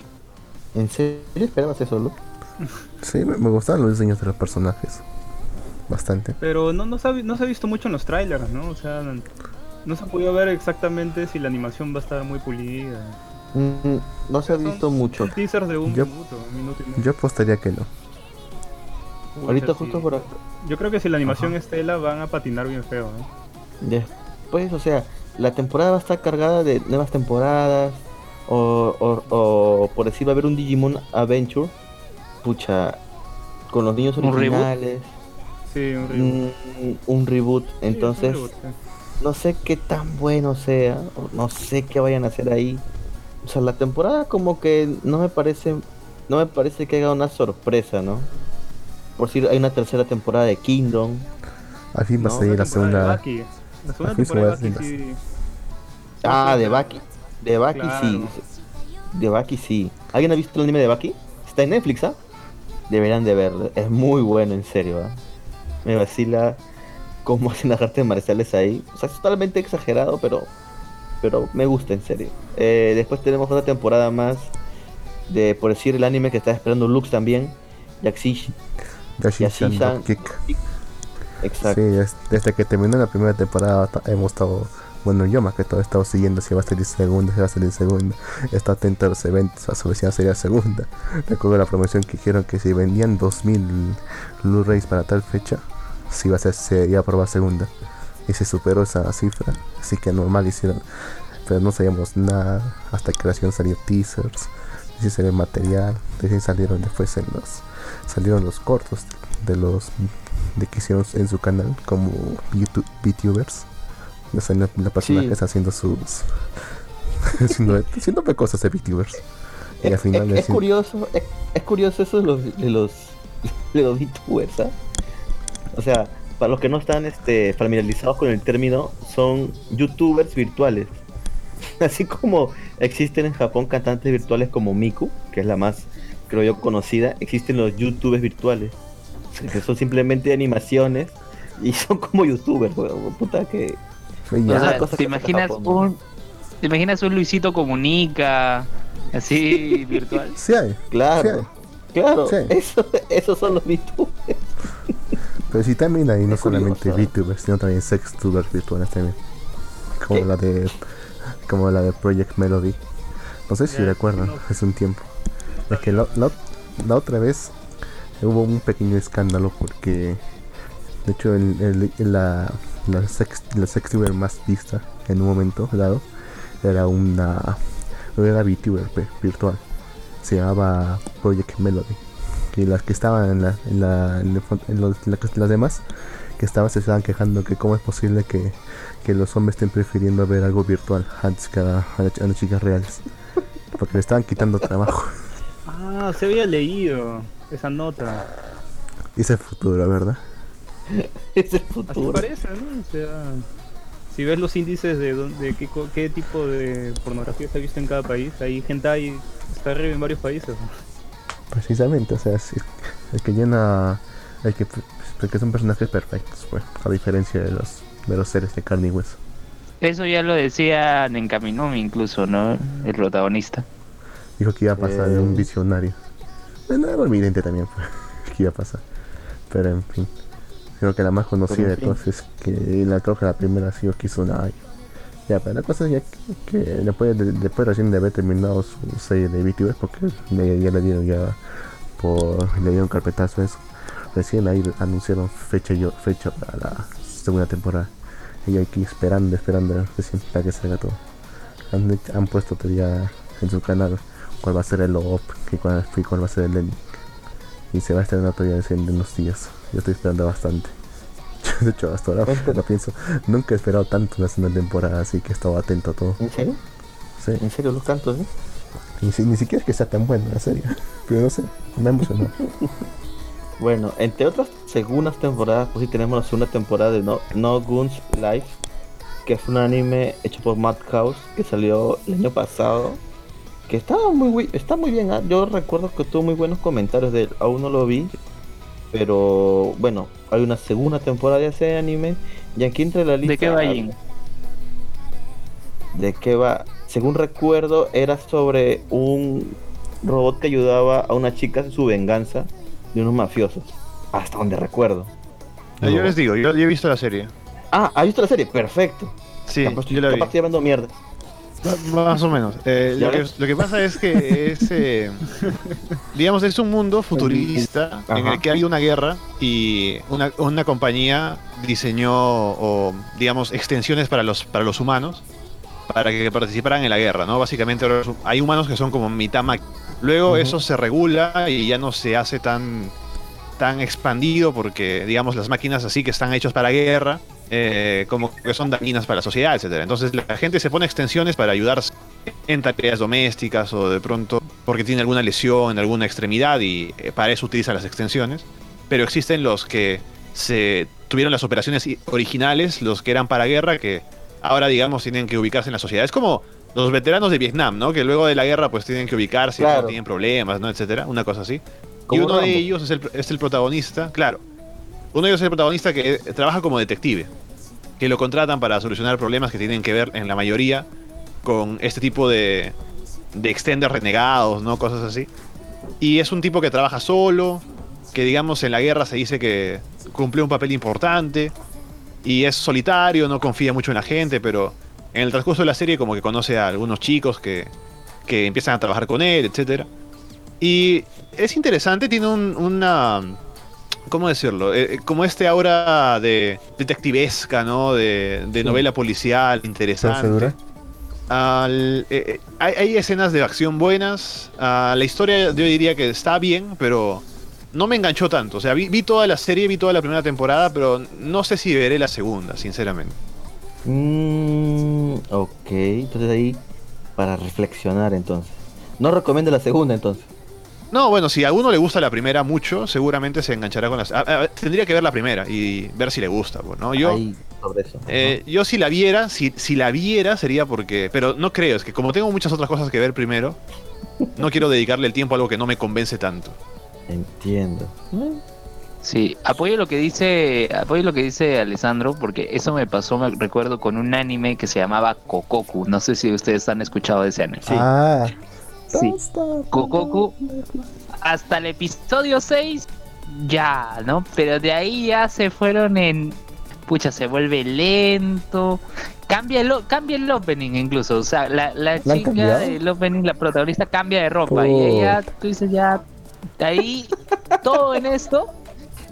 ¿En serio esperabas eso, Lu? Sí, me, me gustaban los diseños de los personajes. Bastante. Pero no, no, se ha, no se ha visto mucho en los trailers, ¿no? O sea, no, no se ha podido ver exactamente si la animación va a estar muy pulida. Mm, no se ha visto mucho. Teasers de un Yo- minuto, un minuto y medio. Yo apostaría que no. Pucha, Ahorita sí. justo por acá. Yo creo que si la animación es tela van a patinar bien feo, ¿no? Después, o sea, la temporada va a estar cargada de nuevas temporadas. O, o, o por decir, va a haber un Digimon Adventure. Pucha, con los niños originales. Sí, un reboot. mm, un reboot. Sí, es un Entonces, reboot, sí. no sé qué tan bueno sea. No sé qué vayan a hacer ahí. O sea, la temporada como que no me parece. No me parece que haga una sorpresa, ¿no? Por decir, hay una tercera temporada de Kingdom. Al fin va a salir la segunda. La segunda temporada de Baki sí. Ah, de Baki. De Baki Claro. sí. De Baki sí. ¿Alguien ha visto el anime de Baki? Está en Netflix, ¿ah? Deberían de verlo. Es muy bueno, en serio, ¿ah? Me vacila cómo hacen las artes marciales ahí. O sea, es totalmente exagerado, pero pero me gusta, en serio. Eh, después tenemos otra temporada más de, por decir, el anime que está esperando Lux también. Yaxishi. Yashi Y así Chan San- Kick. Exacto. Sí, es- desde que terminó la primera temporada hemos estado, bueno yo más que todo he estado siguiendo si va a salir segunda, si va a salir segunda, he estado atento a los eventos, a su vez si va a salir segunda. Recuerdo la promoción que dijeron que si vendían 2000 Blu-rays para tal fecha, si iba a ser, se iba a probar segunda. Y se superó esa cifra, así que normal hicieron, pero no sabíamos nada hasta que recién salió teasers, recién salió material, recién salieron después en los, salieron los cortos de los de que hicieron en su canal como YouTube, VTubers Ya salen la, la persona Sí. que está haciendo sus. haciendo, haciendo cosas de VTubers. Y al Es, final es- curioso, es, curioso eso de los de los de los VTubers, ¿ah? O sea, para los que no están este, familiarizados con el término, son youtubers virtuales. Así como existen en Japón cantantes virtuales como Miku, que es la más, creo yo, conocida, existen los youtubers virtuales. Que son simplemente animaciones y son como youtubers. Puta que. O sea, cosa ¿te en imaginas Japón, ¿no? un te imaginas un Luisito comunica así virtual? sí hay. Claro, claro, Sí. eso, esos son los VTubers. Pero sí también hay no Es solamente curioso. VTubers, sino también sextubers virtuales también. Como ¿Qué? la de. Como la de Project Melody. No sé si recuerdan, no. hace un tiempo. Es que la, la- la otra vez hubo un pequeño escándalo porque. De hecho, el, el- el- la, la, sex, la sextuber más vista en un momento dado era una. Era VTuber virtual. Se llamaba Project Melody. Y las que estaban en la, en la, en en los- la- las demás que estaban se estaban quejando que cómo es posible que, que los hombres estén prefiriendo ver algo virtual antes que a, a las- a las chicas reales. Porque le estaban quitando trabajo. Ah, se había leído esa nota. Y ese futuro, ¿verdad? Es el Así futuro. parece, ¿no? O sea, si ves los índices de, dónde- de qué, tipo de pornografía se ha visto en cada país, hay gente ahí está arriba en varios países. Precisamente, o sea, sí, el que llena. El que, el que son personajes perfectos, pues, a diferencia de los, de los seres de carne y hueso. Eso ya lo decía Nenkaminumi incluso, ¿no? El protagonista. Dijo que iba a pasar de Eh. un visionario. Bueno, era evidente también pues, que iba a pasar. Pero en fin. Creo que la más conocida de todas es que la creo que la primera ha sido Kizunai. Ya, pero la cosa es ya que, después, de, después recién de haber terminado su serie de VTubers, porque le- ya le dieron ya por le dieron carpetazo a eso. Recién ahí anunciaron fecha yo, fecha para la segunda temporada. Y aquí esperando, esperando recién para que salga todo. Han, puesto todavía en su canal cuál va a ser el OP y cuál, cuál va a ser el ending. Y se va a estrenar todavía en unos días. Yo estoy esperando bastante. De hecho, hasta ahora lo pienso. Nunca he esperado tanto una segunda temporada, así que he estado atento a todo. ¿En serio? Sí. ¿En serio los cantos, eh? Y si- ni siquiera es que sea tan buena la serie. Pero no sé, me ha emocionado. Bueno, entre otras segundas temporadas, pues sí tenemos la segunda temporada de No, no Guns Life, que es un anime hecho por Madhouse que salió el año pasado. Que estaba muy, está muy bien, ¿ah? yo recuerdo que tuvo muy buenos comentarios de él, aún no lo vi, pero bueno, hay una segunda temporada de ese anime y aquí entre la lista... ¿De qué va Jin? ¿De qué va? Según recuerdo, era sobre un robot que ayudaba a una chica en su venganza de unos mafiosos. Hasta donde recuerdo. Ah, Yo les digo, yo, yo he visto la serie. Ah, ¿has visto la serie? Perfecto. Sí, capaz, yo la vi. capaz estoy hablando mierda. Más o menos. Eh, ¿Ya lo, que, ves? lo que pasa es que es, eh, digamos, es un mundo futurista en el que ha habido una guerra y una, una compañía diseñó, o, digamos, extensiones para los, para los humanos para que participaran en la guerra, ¿no? Básicamente hay humanos que son como mitad máquina. Luego eso se regula y ya no se hace tan, tan expandido porque, digamos, las máquinas así que están hechas para guerra, eh, como que son dañinas para la sociedad, etcétera. Entonces la gente se pone extensiones para ayudar en tareas domésticas o de pronto porque tiene alguna lesión en alguna extremidad y eh, para eso utiliza las extensiones. Pero existen los que se tuvieron las operaciones originales, los que eran para guerra, que ahora digamos tienen que ubicarse en la sociedad. Es como los veteranos de Vietnam, ¿no? Que luego de la guerra pues tienen que ubicarse, Claro. no tienen problemas, ¿no? Etcétera, una cosa así. Y uno de Rambo. ellos es el, es el protagonista, claro. Uno de ellos es el protagonista que trabaja como detective, que lo contratan para solucionar problemas que tienen que ver en la mayoría con este tipo de, de extenders renegados, ¿no? Cosas así. Y es un tipo que trabaja solo, que digamos en la guerra se dice que cumple un papel importante, y es solitario, no confía mucho en la gente, pero en el transcurso de la serie como que conoce a algunos chicos que, que empiezan a trabajar con él, etcétera. Y es interesante, tiene un- una... ¿Cómo decirlo? Eh, eh, como este aura de detectivesca, ¿no? De, de novela policial ¿Estás interesante. Al- eh, hay, hay escenas de acción buenas. ah, la historia yo diría que está bien, pero no me enganchó tanto. O sea, vi, vi toda la serie, vi toda la primera temporada, pero no sé si veré la segunda, sinceramente. Mm, ok, entonces ahí para reflexionar entonces. No recomiendo la segunda entonces. No, bueno, si a uno le gusta la primera mucho, seguramente se enganchará con las. a- a- tendría que ver la primera y ver si le gusta, pues, ¿no? Yo, Ahí, sobre eso. eh, yo si la viera, si, si la viera sería porque. Pero no creo, es que como tengo muchas otras cosas que ver primero, no quiero dedicarle el tiempo a algo que no me convence tanto. Entiendo. Sí, apoyo lo que dice, apoyo lo que dice Alessandro, porque eso me pasó, me recuerdo, con un anime que se llamaba Kokoku. No sé si ustedes han escuchado de ese anime. Sí. Ah, Sí. Kokoku, hasta el episodio 6, ya, ¿no? Pero de ahí ya se fueron en. Pucha, se vuelve lento. Cambia el, cambia el opening incluso. O sea, la, la ¿La han chica del opening, la protagonista, cambia de ropa. Y Oh. ella, tú dices ya. De ahí, todo en esto.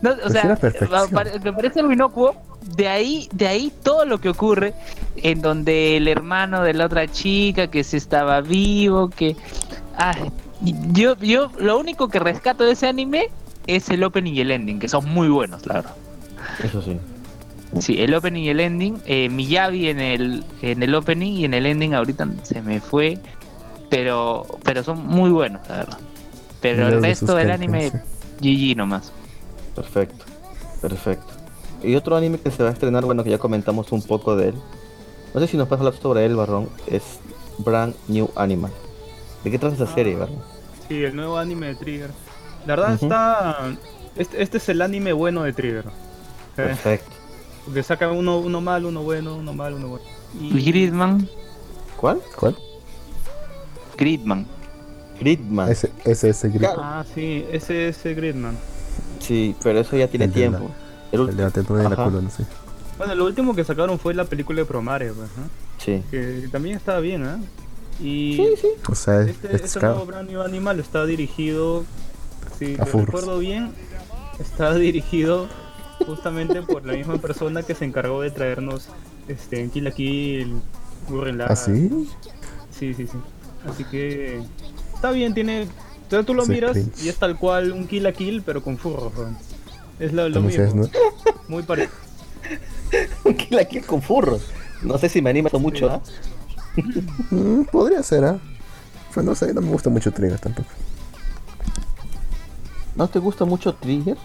No, o Pues sea, me parece algo inocuo. De ahí, de ahí todo lo que ocurre, en donde el hermano de la otra chica que se estaba vivo, que Ay, yo, yo lo único que rescato de ese anime es el opening y el ending, que son muy buenos, la verdad. Eso sí. Sí, el opening y el ending, eh, Miyavi en el, en el opening y en el ending ahorita se me fue, pero, pero son muy buenos, la verdad. Pero Miyavi el resto del anime, GG nomás. Perfecto. Perfecto. Y otro anime que se va a estrenar, bueno, que ya comentamos un poco de él. No sé si nos puedes hablar sobre él, Barrón. Es Brand New Animal. ¿De qué trata esa serie, Barrón? Sí, el nuevo anime de Trigger. La verdad está. Este, este es el anime bueno de Trigger. Perfecto. porque saca uno, uno malo, uno bueno, uno malo, uno bueno. Y Gridman, ¿Cuál? ¿cuál? Gridman. Gridman. Ese, ese, ese grito. Ah, sí, ese es el Gridman. Sí, pero eso ya tiene tiempo. El El ult- de la colona, sí. Bueno, lo último que sacaron fue la película de Promare, pues, ¿no? Sí. que también estaba bien, ¿eh? Y Sí, sí. O sea, es, este, es este ca- nuevo Brand New Animal está dirigido, si recuerdo bien, está dirigido justamente por la misma persona que se encargó de traernos este, en Kill la Kill, Gurren. ¿Ah, sí? Sí, sí, sí. Así que está bien, tiene. Sea, tú lo Sí, miras cringe. y es tal cual un Kill la Kill, pero con furros. weón. Es lo, lo mismo. ¿no? Muy parecido. Kill la Kill con furros. No sé si me anima eso mucho, ¿ah? Mm, podría ser, ¿ah? Pero no sé, no me gusta mucho Trigger tampoco. ¿No te gusta mucho Trigger?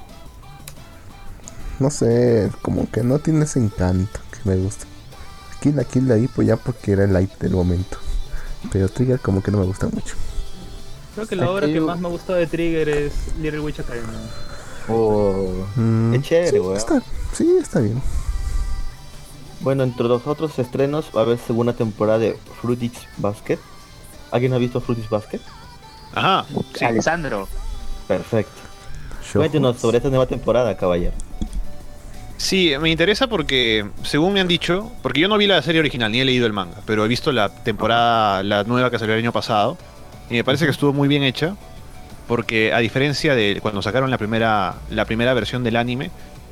No sé, como que no tiene ese encanto que me gusta. Kill la Kill ahí, pues ya porque era el light del momento. Pero Trigger como que no me gusta mucho. Creo que la obra que más me gustado de Trigger es Little Witch Academy. Oh. Mm, Es chévere, sí, weón. está, sí, está bien. Bueno, entre los otros estrenos va a haber segunda temporada de Fruitage Basket. ¿Alguien ha visto Fruitage Basket? Ajá. Sí. Alessandro. Perfecto. Show. Cuéntenos sobre esta nueva temporada, caballero. Sí, me interesa porque, según me han dicho, porque yo no vi la serie original ni he leído el manga, pero he visto la temporada, la nueva que salió el año pasado, y me parece que estuvo muy bien hecha, porque a diferencia de cuando sacaron la primera, la primera versión del anime,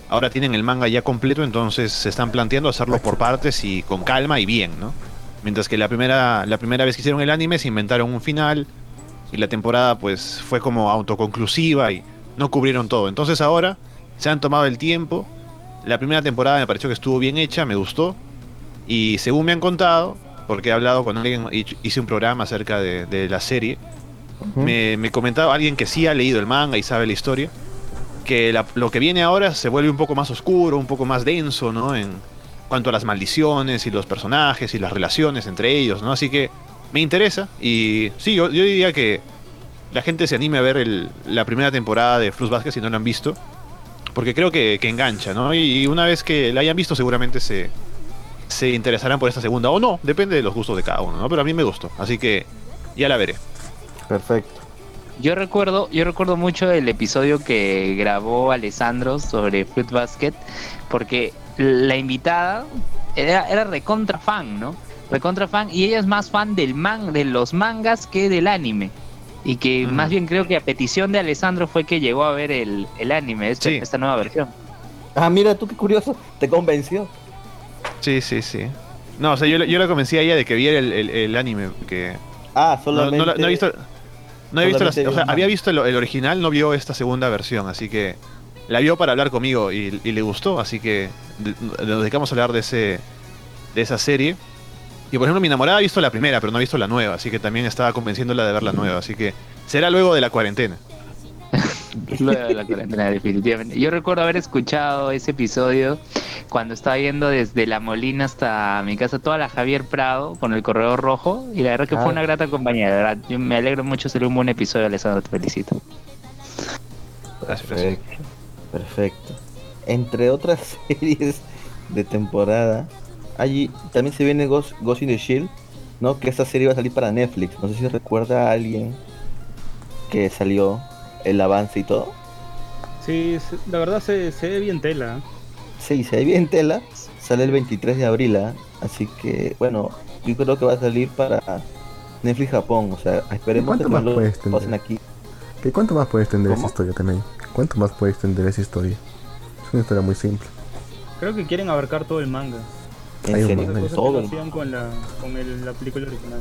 ahora tienen el manga ya completo, entonces se están planteando hacerlo por partes y con calma y bien, ¿no? Mientras que la primera, la primera vez que hicieron el anime se inventaron un final y la temporada pues fue como autoconclusiva y no cubrieron todo. Entonces ahora se han tomado el tiempo. La primera temporada me pareció que estuvo bien hecha, me gustó. Y según me han contado, porque he hablado con alguien, hice un programa acerca de, de la serie, me, me comentaba alguien que sí ha leído el manga y sabe la historia, que lo que viene ahora se vuelve un poco más oscuro, un poco más denso, ¿no? En cuanto a las maldiciones y los personajes y las relaciones entre ellos, ¿no? Así que me interesa y sí, yo, yo diría que la gente se anime a ver la primera temporada de Flux Basket si no la han visto, porque creo que, que engancha, ¿no? Y, y una vez que la hayan visto seguramente se, se interesarán por esta segunda, o no, depende de los gustos de cada uno, ¿no? Pero a mí me gustó, así que ya la veré. Perfecto. Yo recuerdo, yo recuerdo mucho el episodio que grabó Alessandro sobre Fruit Basket, porque la invitada era, era recontra fan, ¿no? Recontra fan, y ella es más fan del man, de los mangas que del anime. Y que Mm. más bien creo que a petición de Alessandro fue que llegó a ver el, el anime, esta, Sí. esta nueva versión. Ah, mira tú qué curioso. Te convenció. Sí, sí, sí. No, o sea, yo, yo la convencí a ella de que viera el, el- el anime, que Ah, no, solamente. no la- no he visto... No he visto o sea, había visto el, el original, no vio esta segunda versión, así que la vio para hablar conmigo y, y le gustó, así que nos dedicamos a hablar de ese de esa serie. Y por ejemplo, mi enamorada ha visto la primera, pero no ha visto la nueva, así que también estaba convenciéndola de ver la nueva, así que será luego de la cuarentena. Luego de la cuarentena, definitivamente. Yo recuerdo haber escuchado ese episodio cuando estaba yendo desde La Molina hasta mi casa toda la Javier Prado con el corredor rojo y la verdad que Ah. fue una grata compañía, de verdad. Yo me alegro mucho, sería un buen episodio, Alessandro, te felicito. Perfecto, perfecto. Entre otras series de temporada, allí también se viene Ghost, Ghost in the Shield, ¿no? Que esta serie va a salir para Netflix. No sé si recuerda a alguien que salió el avance y todo. Sí, se- la verdad se, se ve bien tela. ¿eh? Sí, se ve bien tela. Sale el 23 de abril, ¿ah? así que bueno, yo creo que va a salir para Netflix Japón. O sea, esperemos ¿Cuánto que más lo puede extender? pasen aquí. ¿Qué, ¿Cuánto más puede extender esa historia también? ¿Cuánto más puede extender esa historia? Es una historia muy simple. Creo que quieren abarcar todo el manga. En Hay un serio, manga. Cosas que todo. hacían con la, con el- la película original.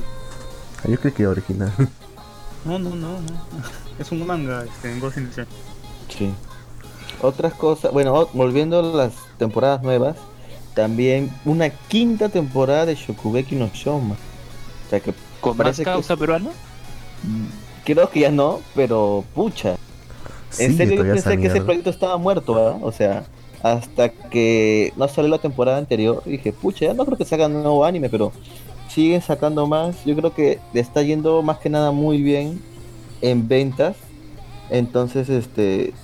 Ah, Yo creo que original. No, no, no, no. Es un manga este, en Ghost in the Shell. Sí. Otras cosas, bueno, volviendo a las temporadas nuevas, también una quinta temporada de Shokugeki no Shoma. O sea que ¿Con más Parece que causa es- peruana? creo que ya no, pero pucha. En serio yo pensé que ese proyecto estaba muerto, ¿verdad? O sea, hasta que no salió la temporada anterior, dije, pucha, ya no creo que sacan un nuevo anime, pero siguen sacando más. Yo creo que le está yendo más que nada muy bien en ventas. Entonces, este,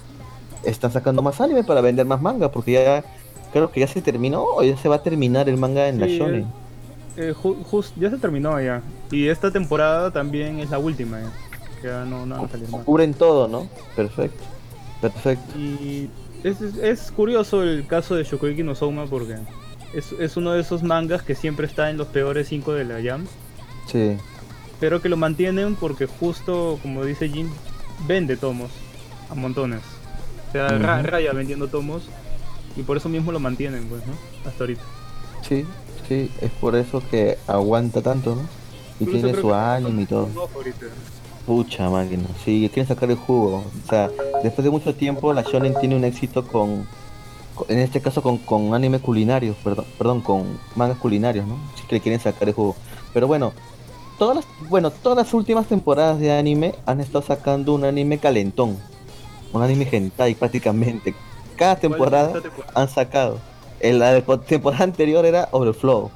están sacando más anime para vender más manga, porque ya creo que ya se terminó, o ya se va a terminar el manga en la Sí, shonen. Eh, ju- jus- ya se terminó ya. Y esta temporada también es la última ya. Ya no, no van a salir más. Cubren todo, ¿no? Perfecto. Perfecto. Y es, es- curioso el caso de Shokugeki no Soma porque es, es uno de esos mangas que siempre está en los peores 5 de la Jam. Sí. Pero que lo mantienen porque justo, como dice Jim, vende tomos a montones. O sea, Ujú. raya vendiendo tomos y por eso mismo lo mantienen, pues, ¿no? Hasta ahorita. Sí, sí, es por eso que aguanta tanto, ¿no? Y Incluso tiene su anime y todo. Pucha máquina, sí, quieren sacar el jugo. O sea, después de mucho tiempo la Shonen tiene un éxito con- en este caso con, con anime culinarios, perdón, perdón, con mangas culinarios, ¿no? Sí que le quieren sacar el jugo. Pero bueno, todas las, bueno, todas las últimas temporadas de anime han estado sacando un anime calentón. Un anime hentai prácticamente. Cada temporada han sacado. En la de- temporada anterior era Overflow.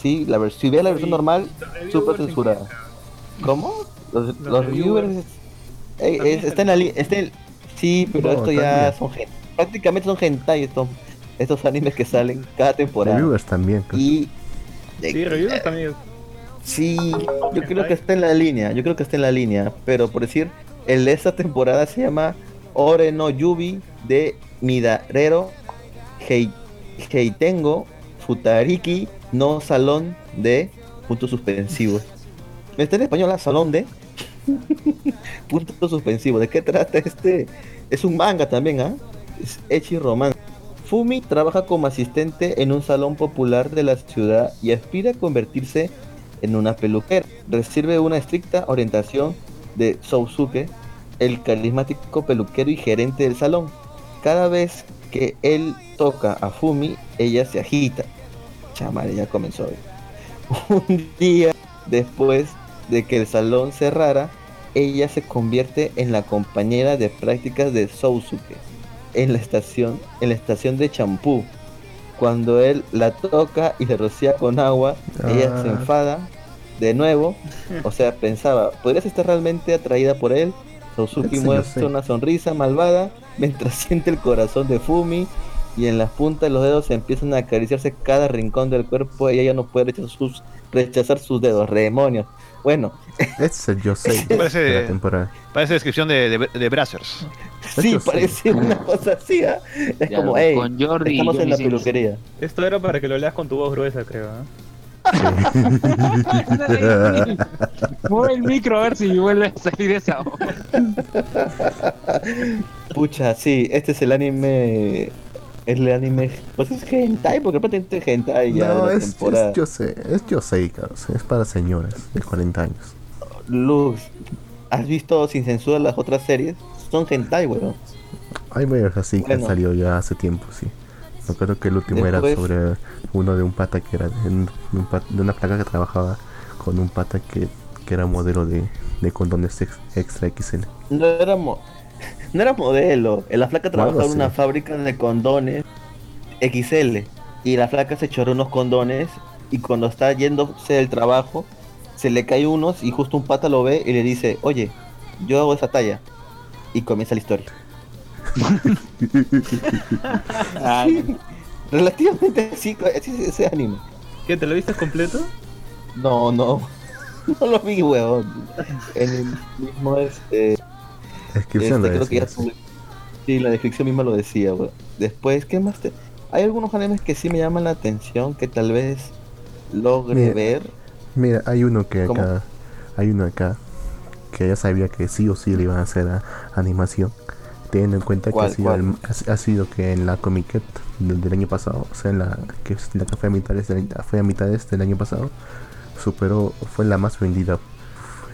Sí, la si ves la versión normal, súper censurada. ¿Cómo? Los, Los los reviewers. reviewers. Es- está en la está en- Sí, pero No, esto ya son gen- prácticamente son hentai estos, estos animes que salen cada temporada. Reviewers también. Y Sí, reviewers también. sí, yo creo que está en la línea, yo creo que está en la línea, pero por decir, el de esta temporada se llama Ore no Yubi de Midarero Hei- Heitengo Futariki no Salón de puntos suspensivos. Está en español, salón de puntos suspensivos. ¿De qué trata este? Es un manga también, ¿ah? Es Echi. Fumi trabaja como asistente en un salón popular de la ciudad y aspira a convertirse en una peluquera. Recibe una estricta orientación de Sousuke, el carismático peluquero y gerente del salón. Cada vez que él toca a Fumi, ella se agita. Chamare, ya comenzó. Un día después de que el salón cerrara, ella se convierte en la compañera de prácticas de Sousuke en la estación, en la estación de champú. Cuando él la toca y le rocía con agua, ella se Ah. enfada de nuevo. O sea, pensaba, ¿podrías estar realmente atraída por él? Eso yo muestra una sonrisa malvada mientras siente el corazón de Fumi y en las puntas de los dedos se empiezan a acariciarse cada rincón del cuerpo y ella no puede rechazar sus, rechazar sus dedos. Demonios. Bueno, es el Yosei Parece- de la temporada. Parece descripción de, de, de Brazzers. sí, Yo sé. parece una cosa así, ¿ah? Es Ya, como, hey, con Jordi y estamos en la peluquería. Esto era para que lo leas con tu voz gruesa, creo. ¿eh? Mueve el micro a ver si vuelve a salir esa voz. Pucha, sí, este es el anime. Es el anime. Pues es hentai, porque prácticamente es hentai ya No, de la es, temporada. es Yosei, es Yosei, cabrón. Es para señoras de 40 años. Luz, ¿has visto sin censura las otras series? Son hentai, weón. Hay varios así que han Bueno. salido ya hace tiempo, sí. Me acuerdo que el último era sobre uno de un pata que era de, un- una placa que trabajaba con un pata que, que era modelo de, de condones ex- extra XL. No era, mo- no era modelo. La flaca trabajaba en una fábrica de condones XL. Y la flaca se choró unos condones. Y cuando está yéndose del trabajo, se le cae unos. Y justo un pata lo ve y le dice: Oye, yo hago esa talla. Y comienza la historia. Ah, Relativamente así, así es ese anime. ¿Qué, te lo viste completo? No, no. No lo vi, weón. En el mismo este. Descripción Este, lo creo que ya decía, sí. la descripción misma lo decía, weón. Después, ¿qué más te...? Hay algunos animes que sí me llaman la atención, que tal vez logre Mira, ver. Mira, hay uno que ¿Cómo? acá, hay uno acá que ya sabía que sí o sí le iban a hacer a- animación, teniendo en cuenta que ha ¿Cuál, sido, cuál? el- ha, ha sido que en la Comiquet del, del año pasado, o sea, en la que la que fue a mitades del, fue a mitades del año pasado, superó, fue la más vendida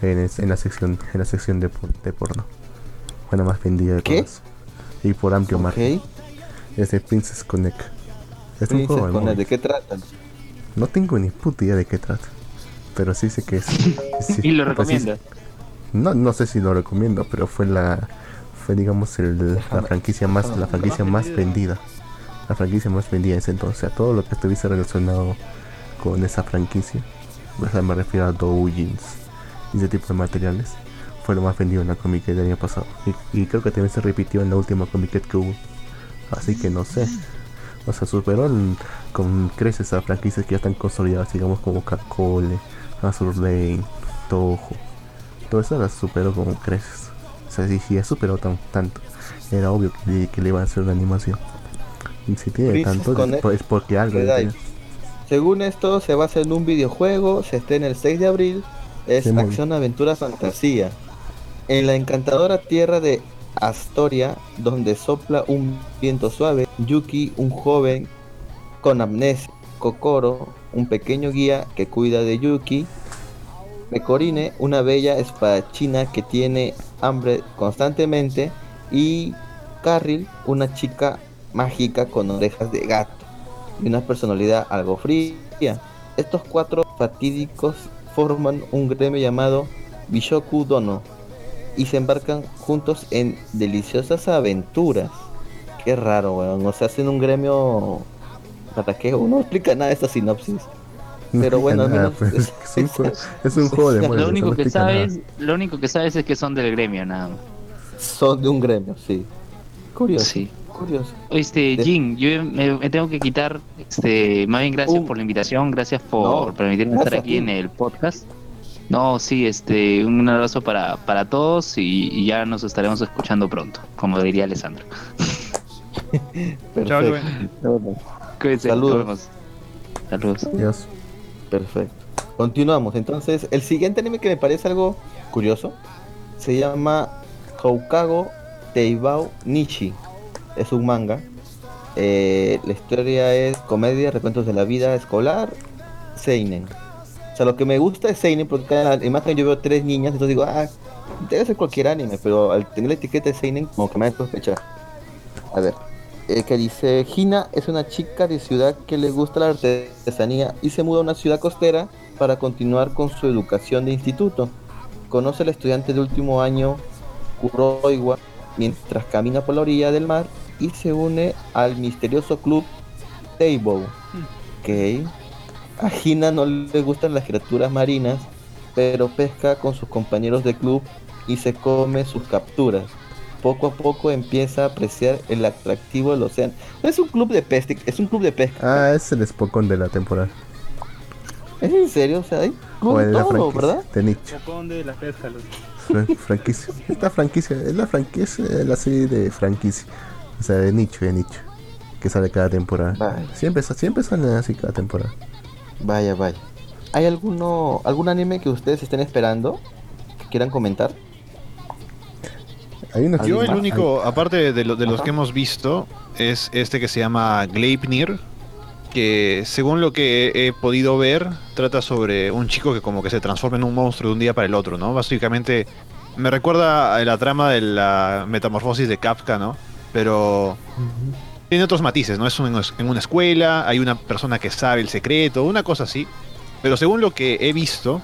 en, es- en la sección, en la sección de, por- de porno, fue la más vendida de ¿Qué? todas y por amplio Ok. margen. Es de Princess Connect. Es un juego de Connect, móvil. ¿de qué tratan? No tengo ni puta idea de qué trata. Pero sí sé que es. sí- y lo pues sí- recomiendo. No, no sé si lo recomiendo, pero fue la. Fue digamos el, la franquicia más la franquicia más vendida. vendida. La franquicia más vendida en ese entonces. A todo lo que estuviese relacionado con esa franquicia. O sea, me refiero a doujins y ese tipo de materiales. Fue lo más vendido en la Comic del año pasado. Y, y creo que también se repitió en la última Comic que hubo. Así que no sé. O sea, superó el- con creces a franquicias que ya están consolidadas, digamos como Kakole, Azur Lane, Toho. Todo eso las superó con creces. O sea, si, si ya superó tan, tanto, era obvio que, le- que le iban a hacer una animación. Y si tiene tanto, es, es porque algo. Según esto, se basa en un videojuego, se estrena el 6 de abril, es acción, aventura, fantasía. En la encantadora tierra de Astoria, donde sopla un viento suave, Yuki, un joven con amnesia, Kokoro, un pequeño guía que cuida de Yuki, Mekorine, una bella espadachina que tiene hambre constantemente, y Carril, una chica mágica con orejas de gato y una personalidad algo fría. Estos cuatro fatídicos forman un gremio llamado Bishoku Dono y se embarcan juntos en deliciosas aventuras. Qué raro, weón. O sea, hacen un gremio. ¿Para qué? No explica nada esta sinopsis. Pero bueno, al Nada, menos pues, es- es, un, jue- es un juego de Lo único no que nada. sabes, lo único que sabes es que son del gremio, nada más. Son de un gremio, sí. Curioso. Sí. Curioso. Este, De- Jin, yo me, me tengo que quitar, este, más bien gracias Un- por la invitación, gracias por No, permitirme gracias estar a aquí en el podcast. No, sí, este, un abrazo para, para todos y, y ya nos estaremos escuchando pronto, como diría Alessandro. Chao, Saludos. vemos. Saludos. Dios. Perfecto. Continuamos. Entonces, el siguiente anime que me parece algo curioso se llama Houkago Teibao Nishi. Es un manga. Eh, la historia es comedia, recuentos de la vida escolar, Seinen. O sea, lo que me gusta es Seinen porque cada imagen yo veo tres niñas, entonces digo, ah, debe ser cualquier anime, pero al tener la etiqueta de Seinen, como que me hace sospechar. A ver, eh, que dice, Hina es una chica de ciudad que le gusta la artesanía y se muda a una ciudad costera para continuar con su educación de instituto. Conoce al estudiante de último año, Kuroiwa, mientras camina por la orilla del mar y se une al misterioso club Teibo. Ok. A Hina no le gustan las criaturas marinas, pero pesca con sus compañeros de club y se come sus capturas. Poco a poco empieza a apreciar el atractivo del océano. No es un club de pesca, es un club de pesca. Ah, es el Spokon de la temporada. ¿Es en serio? O sea, hay club O de la todo. ¿verdad? De nicho. Pocón de la pesca, Fran- franquicia. Esta franquicia, es la franquicia, es la serie de franquicia. O sea, de nicho, de nicho. Que sale cada temporada. Vale. Siempre, siempre salen así cada temporada. Vaya, vaya. ¿Hay alguno, algún anime que ustedes estén esperando? Que quieran comentar. Yo el único, aparte de, lo- de los Ajá. que hemos visto, es este que se llama Gleipnir, que según lo que he, he podido ver, trata sobre un chico que como que se transforma en un monstruo de un día para el otro, ¿no? Básicamente me recuerda a la trama de la metamorfosis de Kafka, ¿no? Pero tiene otros matices, ¿no? Es un- en una escuela, hay una persona que sabe el secreto, una cosa así. Pero según lo que he visto,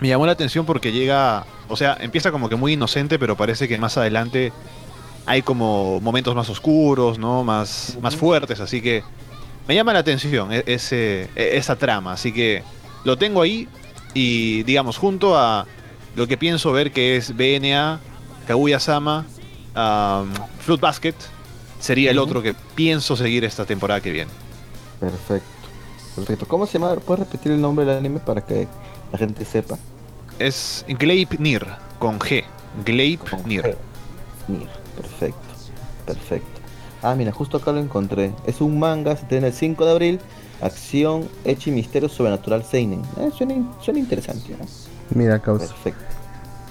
me llamó la atención porque llega, o sea, empieza como que muy inocente, pero parece que más adelante hay como momentos más oscuros, ¿no? Más, más fuertes, así que me llama la atención e- ese, e- esa trama, así que lo tengo ahí y digamos junto a lo que pienso ver que es BNA, Kaguya-sama, um, Fruit Basket, sería el otro que pienso seguir esta temporada que viene. Perfecto. Perfecto. ¿Cómo se llama? ¿Puedes repetir el nombre del anime para que la gente sepa? Es Gleipnir, con G. Gleipnir. Nir. Perfecto. Perfecto. Ah, mira, justo acá lo encontré. Es un manga, se tiene el 5 de abril. Acción, Echi Misterio Sobrenatural Seinen. Eh, suena, suena interesante, ¿no? Mira, causa. Perfecto.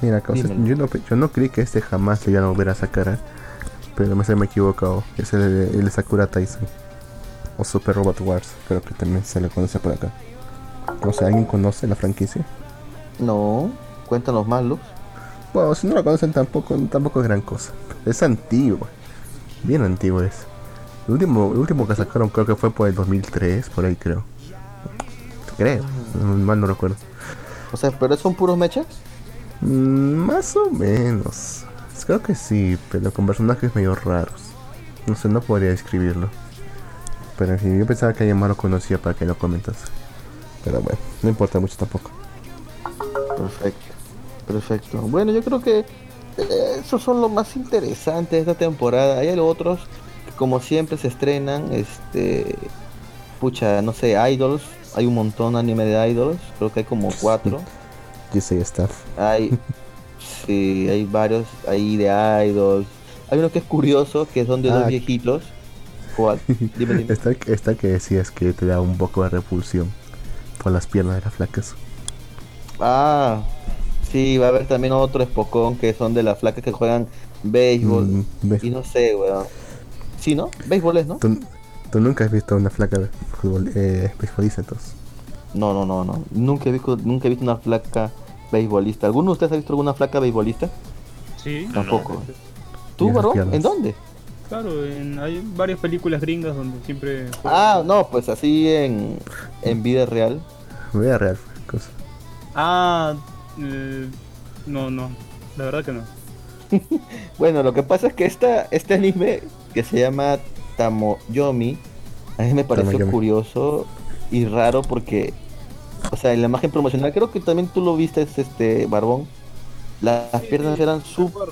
Mira, causa. Dímelo. Yo no, yo no creí que este jamás le iban a volver a sacar. ¿eh? Pero me se me he equivocado. Es el, el Sakura Tyson. O Super Robot Wars. Creo que también se le conoce por acá. O sea, ¿alguien conoce la franquicia? No, cuéntanos más, Lux. Bueno, si no lo conocen tampoco, tampoco es gran cosa. Es antiguo. Bien antiguo es. El último, el último que sacaron creo que fue por el 2003, por ahí creo. Creo, no- mal no recuerdo. O sea, ¿pero son puros mechas? Mm, más o menos. Creo que sí, pero con personajes medio raros. No sé, no podría describirlo. Pero en fin, yo pensaba que alguien más lo conocía para que lo comentas. Pero bueno, no importa mucho tampoco. Perfecto. Perfecto. Bueno, yo creo que eh, esos son los más interesantes de esta temporada. Hay otros que como siempre se estrenan, este pucha, no sé, idols, hay un montón de anime de idols, creo que hay como cuatro. GC Staff. Hay sí, hay varios ahí de idols. Hay uno que es curioso, que son de Ah. dos viejitos. ¿Cuál? Dime, dime. Está, está que decías que te da un poco de repulsión por las piernas de las flacas. Ah, sí, va a haber también otro espocón que son de las flacas que juegan béisbol. Mm. Y no sé, weón. Sí, ¿no? Béisbol es, ¿no? ¿Tú, tú nunca has visto una flaca de fútbol, eh, beisbolista entonces? No, no, no, no. Nunca he visto, nunca he visto una flaca beisbolista. ¿Alguno de ustedes ha visto alguna flaca beisbolista? Sí, Tampoco. ¿Tú, piernas. ¿En dónde? Claro, en- hay varias películas gringas donde siempre... Ah, no, pues así en, en vida real. Vea real, cosa. Ah, eh, no, no, la verdad que no. Bueno, lo que pasa es que esta, este anime que se llama Tamoyomi, a mí me pareció Tamoyomi. curioso y raro porque, o sea, en la imagen promocional, creo que también tú lo viste, este Barbón. Las piernas eran súper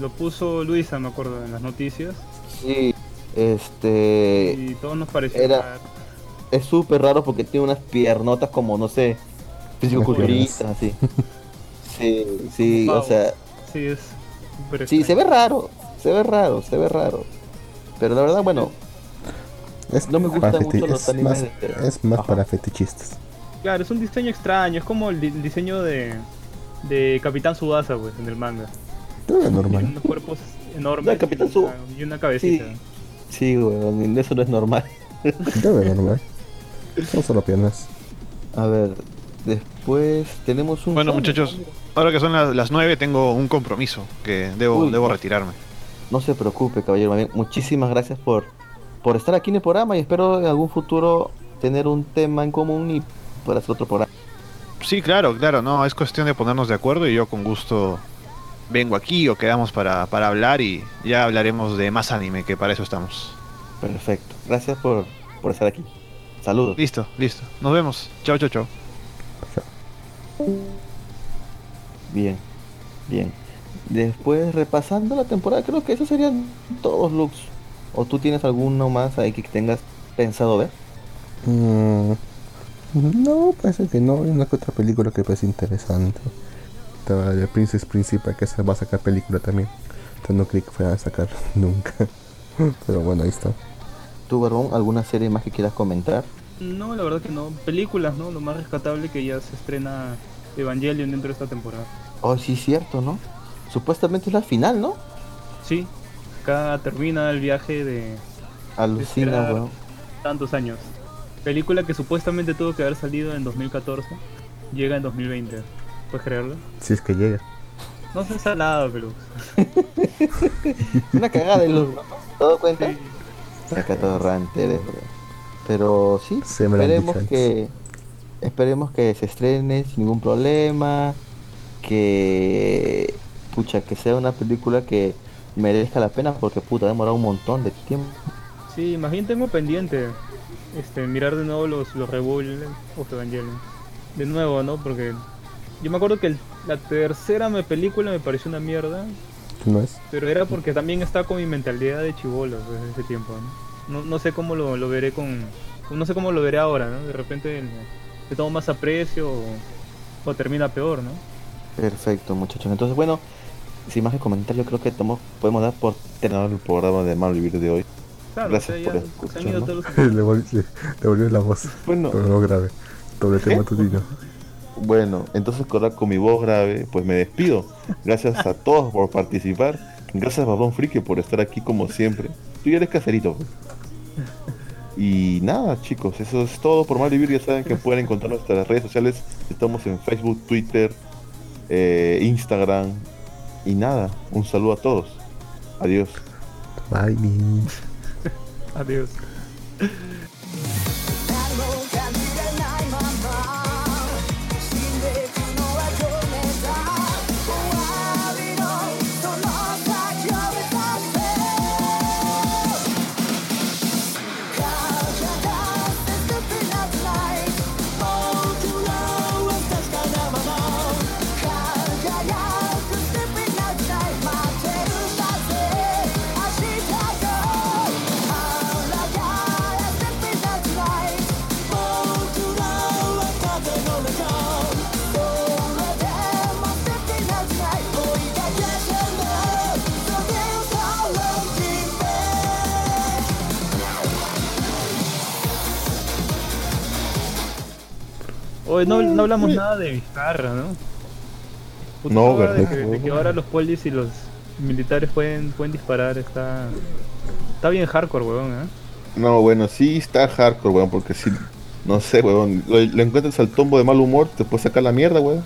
lo, puso Luisa, me acuerdo, en las noticias. Sí, este Y todos nos pareció era- raro. es súper raro porque tiene unas piernotas como no sé, fisicoculturistas así. Sí, sí, o Pavo. sea, Sí, es sí, se ve raro, se ve raro, se ve raro. Pero la verdad, bueno, Es No me gustan mucho feti- los es animes más, de- es más Ajá. para fetichistas. Claro, es un diseño extraño, es como el, di- el diseño de, de Capitán Subasa, pues, en el manga. Todo es Tiene normal. unos cuerpos enormes No, el Capitán y, una, y una cabecita. sí, weón, eso no es normal. Todo es normal. Son solo piernas. A ver, después tenemos un... Bueno, muchachos, ahora que son las, las 9 tengo un compromiso que debo, Uy. debo retirarme. No se preocupe, caballero. Muchísimas gracias por, por estar aquí en el programa y espero en algún futuro tener un tema en común y poder hacer otro programa. Sí, claro, claro, no, es cuestión de ponernos de acuerdo y yo con gusto vengo aquí o quedamos para, para hablar y ya hablaremos de más anime, que para eso estamos. Perfecto. Gracias por, por estar aquí. Saludos. Listo, listo. Nos vemos. Chao, chao, chao. Bien, bien. Después, repasando la temporada, creo que esos serían todos looks. ¿O tú tienes alguno más ahí que tengas pensado ver? Mm, no, parece que no. Hay una que otra película que parece interesante. Estaba de Princess Principal que se va a sacar película también. Entonces no creí que fuera a sacar nunca. Pero bueno, ahí está. ¿Tú, Barbón, alguna serie más que quieras comentar? No, la verdad que no. Películas, ¿no? Lo más rescatable que ya se estrena Evangelion dentro de esta temporada. Oh, sí, cierto, ¿no? Supuestamente es la final, ¿no? Sí, acá termina el viaje de Alucina, weón. tantos años. Película que supuestamente tuvo que haber salido en 2014, llega en 2020. ¿Puedes creerlo? Si es que llega. No se ha salado, pero... Una cagada de luz, ¿no? ¿Te das cuenta? Sí, Saca todo rante eres, bro. Pero sí, Se me esperemos que esperemos que se estrene sin ningún problema, que pucha que sea una película que merezca la pena porque puta ha demorado un montón de tiempo. Sí, más bien tengo pendiente este, mirar de nuevo los, los Rebuild of Evangelion. De nuevo, ¿no? Porque yo me acuerdo que el- la tercera me- película me pareció una mierda, ¿No es? pero era porque también estaba con mi mentalidad de chivolo desde ese tiempo, ¿no? No, no sé cómo lo, lo veré con... No sé cómo lo veré ahora, ¿no? De repente le, tomo más aprecio o, o termina peor, ¿no? Perfecto, muchachos. Entonces, bueno, sin más que comentar, yo creo que tomo- podemos dar por terminado el programa de Mal Vivir de hoy. Claro, Gracias o sea, por ya se han escucharnos. ido todos los... le, volví- le- le volvió la voz. Bueno, Pero no grave. Doble tema matutino. Bueno, entonces con mi voz grave, pues me despido. Gracias a todos por participar. Gracias a Babón Friki por estar aquí como siempre. Tú ya eres caserito. pues. Y nada, chicos, eso es todo por Mal Vivir. Ya saben que pueden encontrar nuestras redes sociales. Estamos en Facebook, Twitter, eh, Instagram. Y nada, un saludo a todos. Adiós. Bye. Adiós. Oye, no, no hablamos nada de Vizcarra, ¿no? Puta, No, de ¿verdad? que, de que ahora los polis y los militares pueden, pueden disparar, está... Está bien hardcore, weón, ¿eh? No, bueno, sí está hardcore, weón, porque si, no sé, weón, lo, lo encuentras al tombo de mal humor, te puedes sacar la mierda, weón.